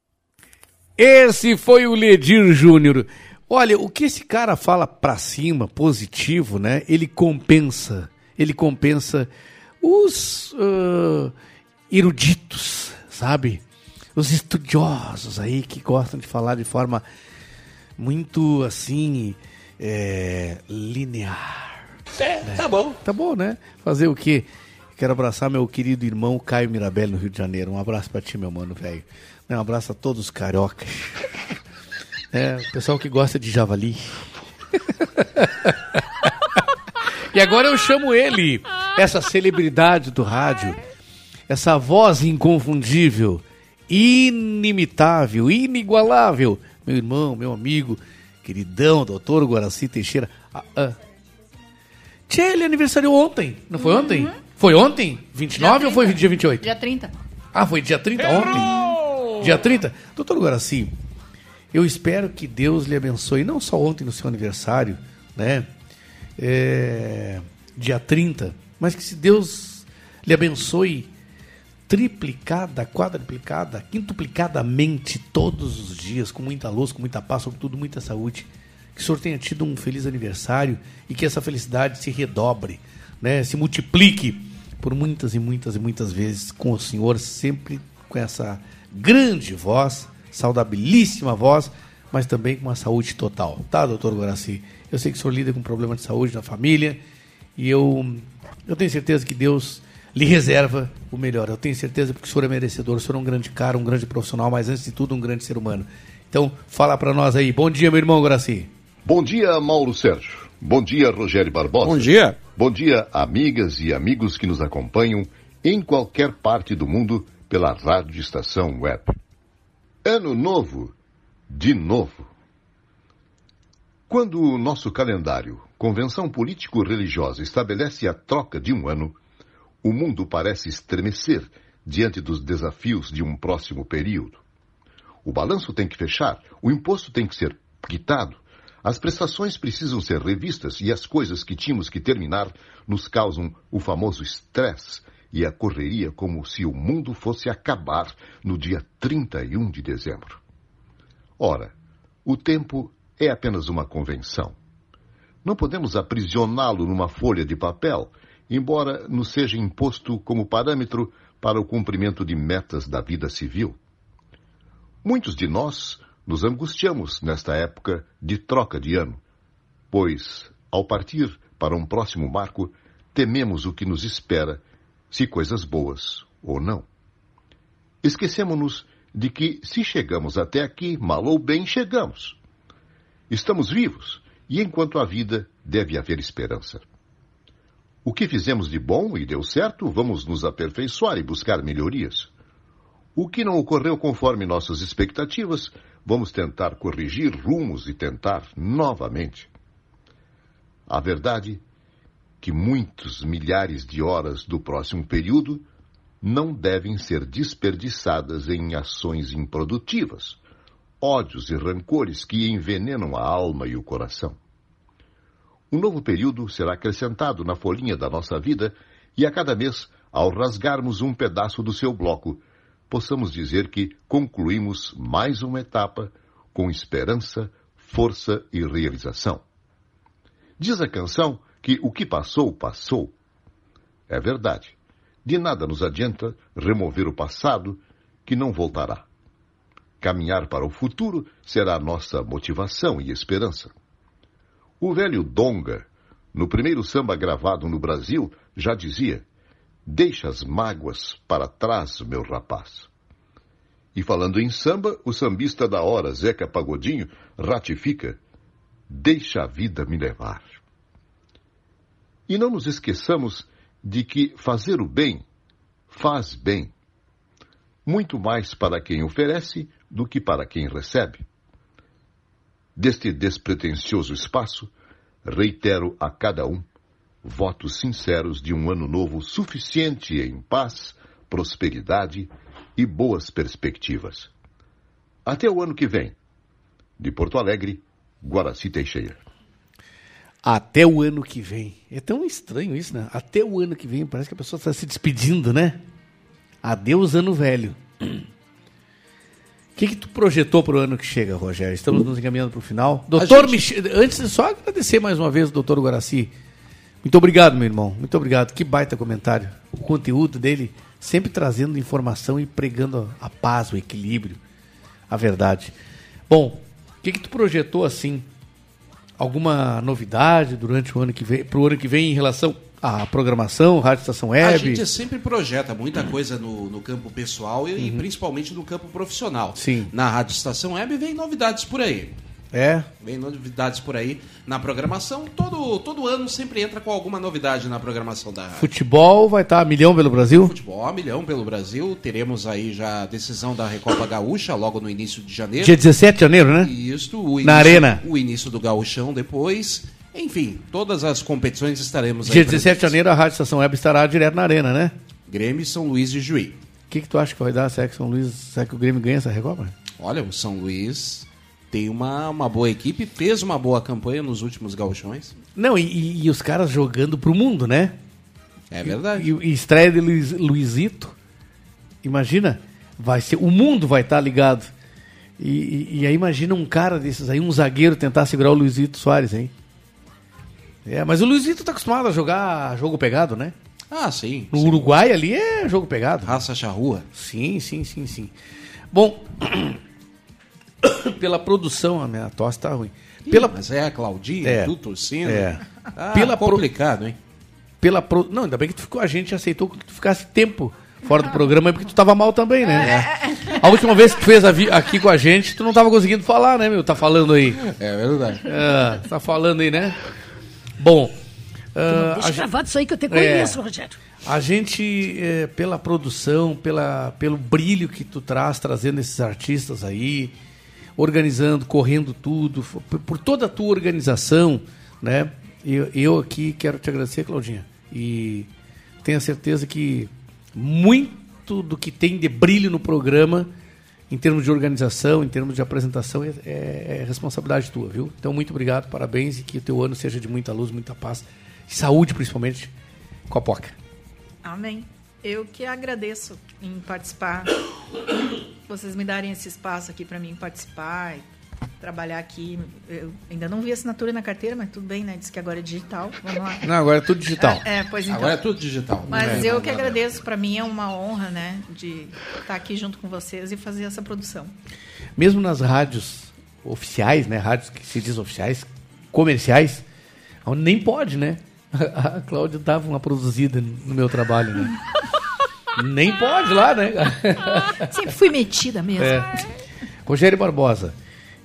Esse foi o Ledir Júnior. Olha, o que esse cara fala pra cima, positivo, né? Ele compensa. Ele compensa os ah, eruditos, sabe? Os estudiosos aí que gostam de falar de forma muito assim é, linear. É, tá bom. Tá bom, né? Fazer o quê? Quero abraçar meu querido irmão Caio Mirabelli no Rio de Janeiro. Um abraço pra ti, meu mano, velho. Né, Um abraço a todos os cariocas. *laughs* É, o pessoal que gosta de javali. *laughs* e agora eu chamo ele, essa celebridade do rádio, essa voz inconfundível, inimitável, inigualável. Meu irmão, meu amigo, queridão, doutor Guaraci Teixeira. Ah, ah. Tchê, ele aniversariou ontem, não foi ontem? Foi ontem? 29 ou foi dia 28? Dia 30. Ah, foi dia 30 ontem? Dia 30? Doutor Guaraci, eu espero que Deus lhe abençoe, não só ontem no seu aniversário, né? É, dia 30, mas que se Deus lhe abençoe triplicada, quadruplicada, quintuplicadamente todos os dias, com muita luz, com muita paz, sobretudo muita saúde. Que o senhor tenha tido um feliz aniversário e que essa felicidade se redobre, né? se multiplique por muitas e muitas e muitas vezes com o senhor, sempre com essa grande voz, saudabilíssima voz, mas também com uma saúde total. Tá, doutor Guaraci? Eu sei que o senhor lida com problema de saúde na família e eu, eu tenho certeza que Deus lhe reserva o melhor. Eu tenho certeza porque o senhor é merecedor, o senhor é um grande cara, um grande profissional, mas antes de tudo um grande ser humano. Então, fala para nós aí. Bom dia, meu irmão Guaraci. Bom dia, Mauro Sérgio. Bom dia, Rogério Barbosa. Bom dia. Bom dia, amigas e amigos que nos acompanham em qualquer parte do mundo pela Rádio Estação Web. Ano novo, de novo. Quando o nosso calendário, convenção político-religiosa, estabelece a troca de um ano, o mundo parece estremecer diante dos desafios de um próximo período. O balanço tem que fechar, o imposto tem que ser quitado, as prestações precisam ser revistas e as coisas que tínhamos que terminar nos causam o famoso estresse e a correria como se o mundo fosse acabar no dia 31 de dezembro. Ora, o tempo é apenas uma convenção. Não podemos aprisioná-lo numa folha de papel, embora nos seja imposto como parâmetro para o cumprimento de metas da vida civil. Muitos de nós nos angustiamos nesta época de troca de ano, pois, ao partir para um próximo marco, tememos o que nos espera, se coisas boas ou não. Esquecemos-nos de que, se chegamos até aqui, mal ou bem, chegamos. Estamos vivos e, enquanto há vida, deve haver esperança. O que fizemos de bom e deu certo, vamos nos aperfeiçoar e buscar melhorias. O que não ocorreu conforme nossas expectativas, vamos tentar corrigir rumos e tentar novamente. A verdade que muitos milhares de horas do próximo período não devem ser desperdiçadas em ações improdutivas, ódios e rancores que envenenam a alma e o coração. Um novo período será acrescentado na folhinha da nossa vida e a cada mês, ao rasgarmos um pedaço do seu bloco, possamos dizer que concluímos mais uma etapa com esperança, força e realização. Diz a canção que o que passou, passou. É verdade. De nada nos adianta remover o passado, que não voltará. Caminhar para o futuro será nossa motivação e esperança. O velho Donga, no primeiro samba gravado no Brasil, já dizia: Deixa as mágoas para trás, meu rapaz. E falando em samba, o sambista da hora, Zeca Pagodinho, ratifica: Deixa a vida me levar. E não nos esqueçamos de que fazer o bem faz bem, muito mais para quem oferece do que para quem recebe. Deste despretensioso espaço, reitero a cada um votos sinceros de um ano novo suficiente em paz, prosperidade e boas perspectivas. Até o ano que vem. De Porto Alegre, Guaraci Teixeira. Até o ano que vem. É tão estranho isso, né? Até o ano que vem. Parece que a pessoa está se despedindo, né? Adeus, ano velho. *clears throat* O que, que tu projetou para o ano que chega, Rogério? Estamos nos encaminhando para o final. Doutor gente- Michel, antes, só agradecer mais uma vez o doutor Guaraci. Muito obrigado, meu irmão. Muito obrigado. Que baita comentário. O conteúdo dele sempre trazendo informação e pregando a paz, o equilíbrio, a verdade. Bom, o que, que tu projetou assim? Alguma novidade durante o ano que vem, pro ano que vem em relação à programação, Rádio Estação A Web? gente sempre projeta muita coisa no, no campo pessoal e principalmente no campo profissional. Uhum. Sim. Na Rádio Estação Web vem novidades por aí. É. Vem novidades por aí na programação. Todo, todo ano sempre entra com alguma novidade na programação da rádio. Futebol vai estar a milhão pelo Brasil? Futebol a milhão pelo Brasil. Teremos aí já a decisão da Recopa Gaúcha logo no início de janeiro. Dia 17 de janeiro, né? Isto, o Na início- Arena. O início do Gauchão depois. Enfim, todas as competições estaremos Dia aí 17 de janeiro a Rádio Estação Web estará direto na Arena, né? Grêmio e São Luís de Juí. O que, que tu acha que vai dar? Será que São Luís, será que o Grêmio ganha essa Recopa? Olha, o São Luís tem uma, uma boa equipe, fez uma boa campanha nos últimos gauchões. Não, e, e- e os caras jogando pro mundo, né? É verdade. E, e estreia de Luiz, Luizito. Imagina, vai ser, o mundo vai estar ligado. E, e- e aí imagina um cara desses aí, um zagueiro tentar segurar o Luizito Soares, hein? É, mas o Luizito tá acostumado a jogar jogo pegado, né? Ah, sim. No Uruguai ali é jogo pegado. Raça charrua. Sim, sim, sim, sim. Bom, *coughs* pela produção, a minha tosse tá ruim. Pela, Mas é a Claudinha, É. tu torcendo. É. Ah, Pela pro- complicado, hein? pela pro... Não, ainda bem que tu ficou, a gente aceitou que tu ficasse tempo fora do programa, porque tu tava mal também, né? A última vez que tu fez aqui com a gente, tu não tava conseguindo falar, né, meu? Tá falando aí. É verdade. É, tá falando aí, né? Bom. ah, Deixa a gravado isso aí que eu te É. conheço, Rogério. A gente, é, pela produção, pela, pelo brilho que tu traz, trazendo esses artistas aí, organizando, correndo tudo, por, por toda a tua organização, né? Eu, eu aqui quero te agradecer, Claudinha. E tenho certeza que muito do que tem de brilho no programa, em termos de organização, em termos de apresentação, é, é- é responsabilidade tua, viu? Então, muito obrigado, parabéns e que o teu ano seja de muita luz, muita paz saúde, principalmente, com a Poca. Amém. Eu que agradeço em participar. Vocês me darem esse espaço aqui para mim participar trabalhar aqui. Eu ainda não vi assinatura na carteira, mas tudo bem, né? Diz que agora é digital. Vamos lá. Não, agora é tudo digital. É, é, pois então. Agora é tudo digital. Mas É, eu que agradeço. Para mim é uma honra, né? De estar aqui junto com vocês e fazer essa produção. Mesmo nas rádios oficiais, né? Rádios que se diz oficiais, comerciais, onde nem pode, né? *laughs* A Cláudia dava uma produzida no meu trabalho, né? *laughs* nem pode lá, né? Sempre fui metida mesmo. É. Rogério Barbosa,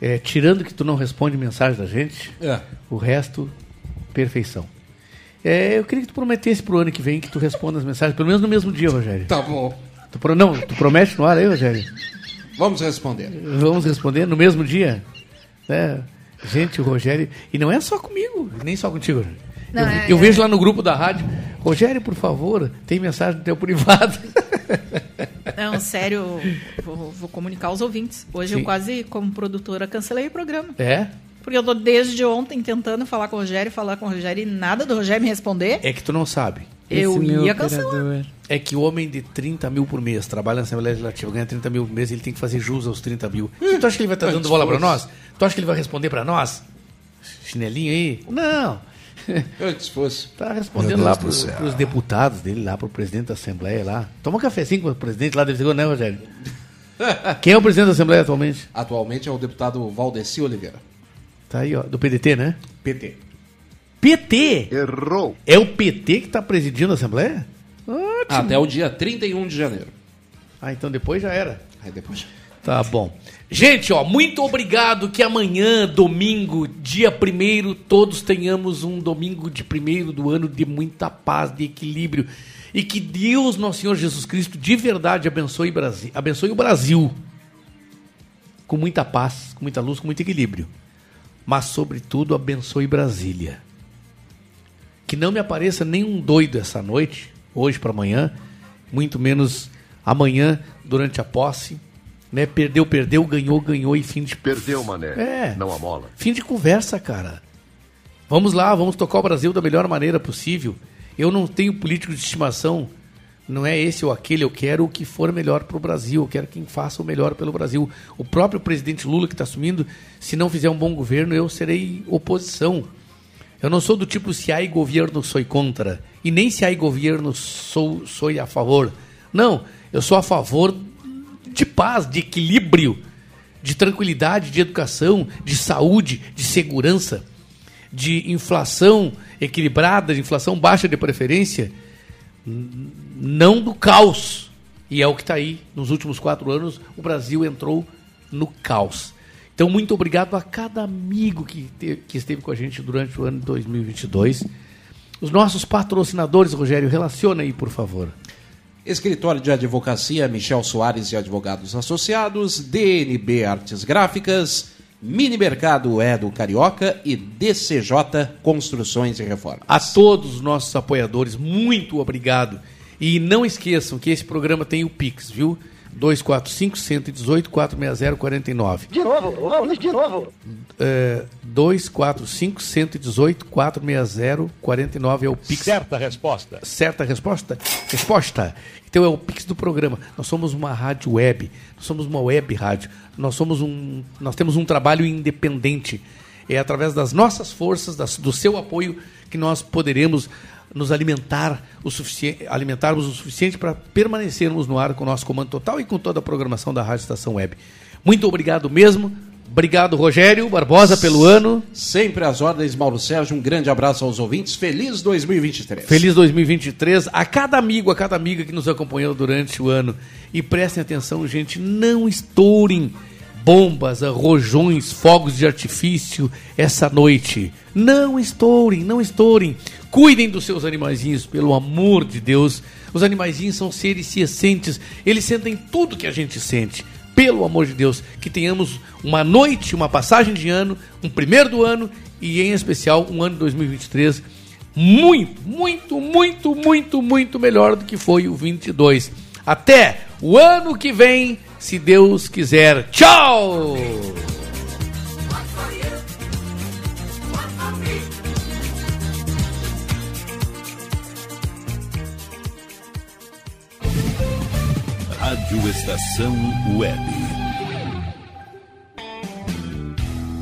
é, tirando que tu não responde mensagem da gente, É. o resto, perfeição. É, eu queria que tu prometesse pro ano que vem que tu responda as mensagens, pelo menos no mesmo dia, Rogério. Tá bom. Tu, pro- não, tu promete no ar aí, Rogério? Vamos responder. Vamos responder no mesmo dia? Né? Gente, o Rogério. E não é só comigo, nem só contigo. Não, eu, é- eu vejo lá no grupo da rádio, Rogério, por favor, tem mensagem do teu *laughs* privado. Não, sério, vou, vou comunicar aos ouvintes. Hoje Sim. eu quase, como produtora, cancelei o programa. É? Porque eu tô desde ontem tentando falar com o Rogério, falar com o Rogério e nada do Rogério me responder. É que tu não sabe. Eu ia cancelar. É que o homem de 30 mil por mês trabalha na Assembleia Legislativa, ganha 30 mil por mês, ele tem que fazer jus aos 30 mil. tu acha que ele vai estar dando Antes bola pra fosse. nós? Tu acha que ele vai responder pra nós? Chinelinho aí? Não. *laughs* Antes fosse. Tá respondendo lá céu. pros deputados dele, lá pro presidente da Assembleia lá. Toma um cafezinho com o presidente lá, deve ser, né, Rogério? *laughs* Quem é o presidente da Assembleia atualmente? Atualmente é o deputado Valdeci Oliveira. Tá aí, ó, do PDT, né? PT. PT? Errou. É o PT que tá presidindo a Assembleia? Ótimo. Até o dia 31 de janeiro. Ah, então depois já era. Aí depois. Tá bom. Gente, ó, muito obrigado que amanhã, domingo, dia primeiro, todos tenhamos um domingo de primeiro do ano de muita paz, de equilíbrio. E que Deus, nosso Senhor Jesus Cristo, de verdade abençoe, Brasil, abençoe o Brasil. Com muita paz, com muita luz, com muito equilíbrio. Mas, sobretudo, abençoe Brasília. Que não me apareça nenhum doido essa noite, hoje para amanhã, muito menos amanhã, durante a posse. Né? Perdeu, perdeu, ganhou, ganhou e fim de. Perdeu, mané. É. Não amola. Fim de conversa, cara. Vamos lá, vamos tocar o Brasil da melhor maneira possível. Eu não tenho político de estimação. Não é esse ou aquele, eu quero o que for melhor para o Brasil, eu quero quem faça o melhor pelo Brasil. O próprio presidente Lula que está assumindo, se não fizer um bom governo, eu serei oposição. Eu não sou do tipo se há governo sou contra e nem se há governo sou sou a favor. Não, eu sou a favor de paz, de equilíbrio, de tranquilidade, de educação, de saúde, de segurança, de inflação equilibrada, de inflação baixa de preferência, não do caos. E é o que está aí. Nos últimos quatro anos, o Brasil entrou no caos. Então, muito obrigado a cada amigo que, te- que esteve com a gente durante o ano de 2022. Os nossos patrocinadores, Rogério, relaciona aí, por favor. Escritório de Advocacia Michel Soares e Advogados Associados, DNB Artes Gráficas, Mini Mercado Edo Carioca e DCJ Construções e Reformas. A todos os nossos apoiadores, muito obrigado. E não esqueçam que esse programa tem o Pix, viu? 245 118 460 49. De novo, vamos de novo. É, 245 118 460 49 é o Pix. Certa resposta. Certa resposta? Resposta. Então é o Pix do programa. Nós somos uma rádio web, nós somos uma web rádio. Nós somos um nós temos um trabalho independente. É através das nossas forças, das- do seu apoio que nós poderemos nos alimentar o suficiente, alimentarmos o suficiente para permanecermos no ar com o nosso comando total e com toda a programação da Rádio Estação Web. Muito obrigado mesmo. Obrigado, Rogério Barbosa, pelo ano. Sempre às ordens, Mauro Sérgio. Um grande abraço aos ouvintes. Feliz 2023. Feliz 2023 a cada amigo, a cada amiga que nos acompanhou durante o ano. E prestem atenção, gente, não estourem bombas, rojões, fogos de artifício essa noite. Não estourem, não estourem. Cuidem dos seus animaizinhos, pelo amor de Deus. Os animaizinhos são seres cientes, eles sentem tudo que a gente sente. Pelo amor de Deus, que tenhamos uma noite, uma passagem de ano, um primeiro do ano e em especial um ano de 2023 muito, muito, muito, muito, muito melhor do que foi o 22. Até o ano que vem, se Deus quiser. Tchau! Rádio Estação Web.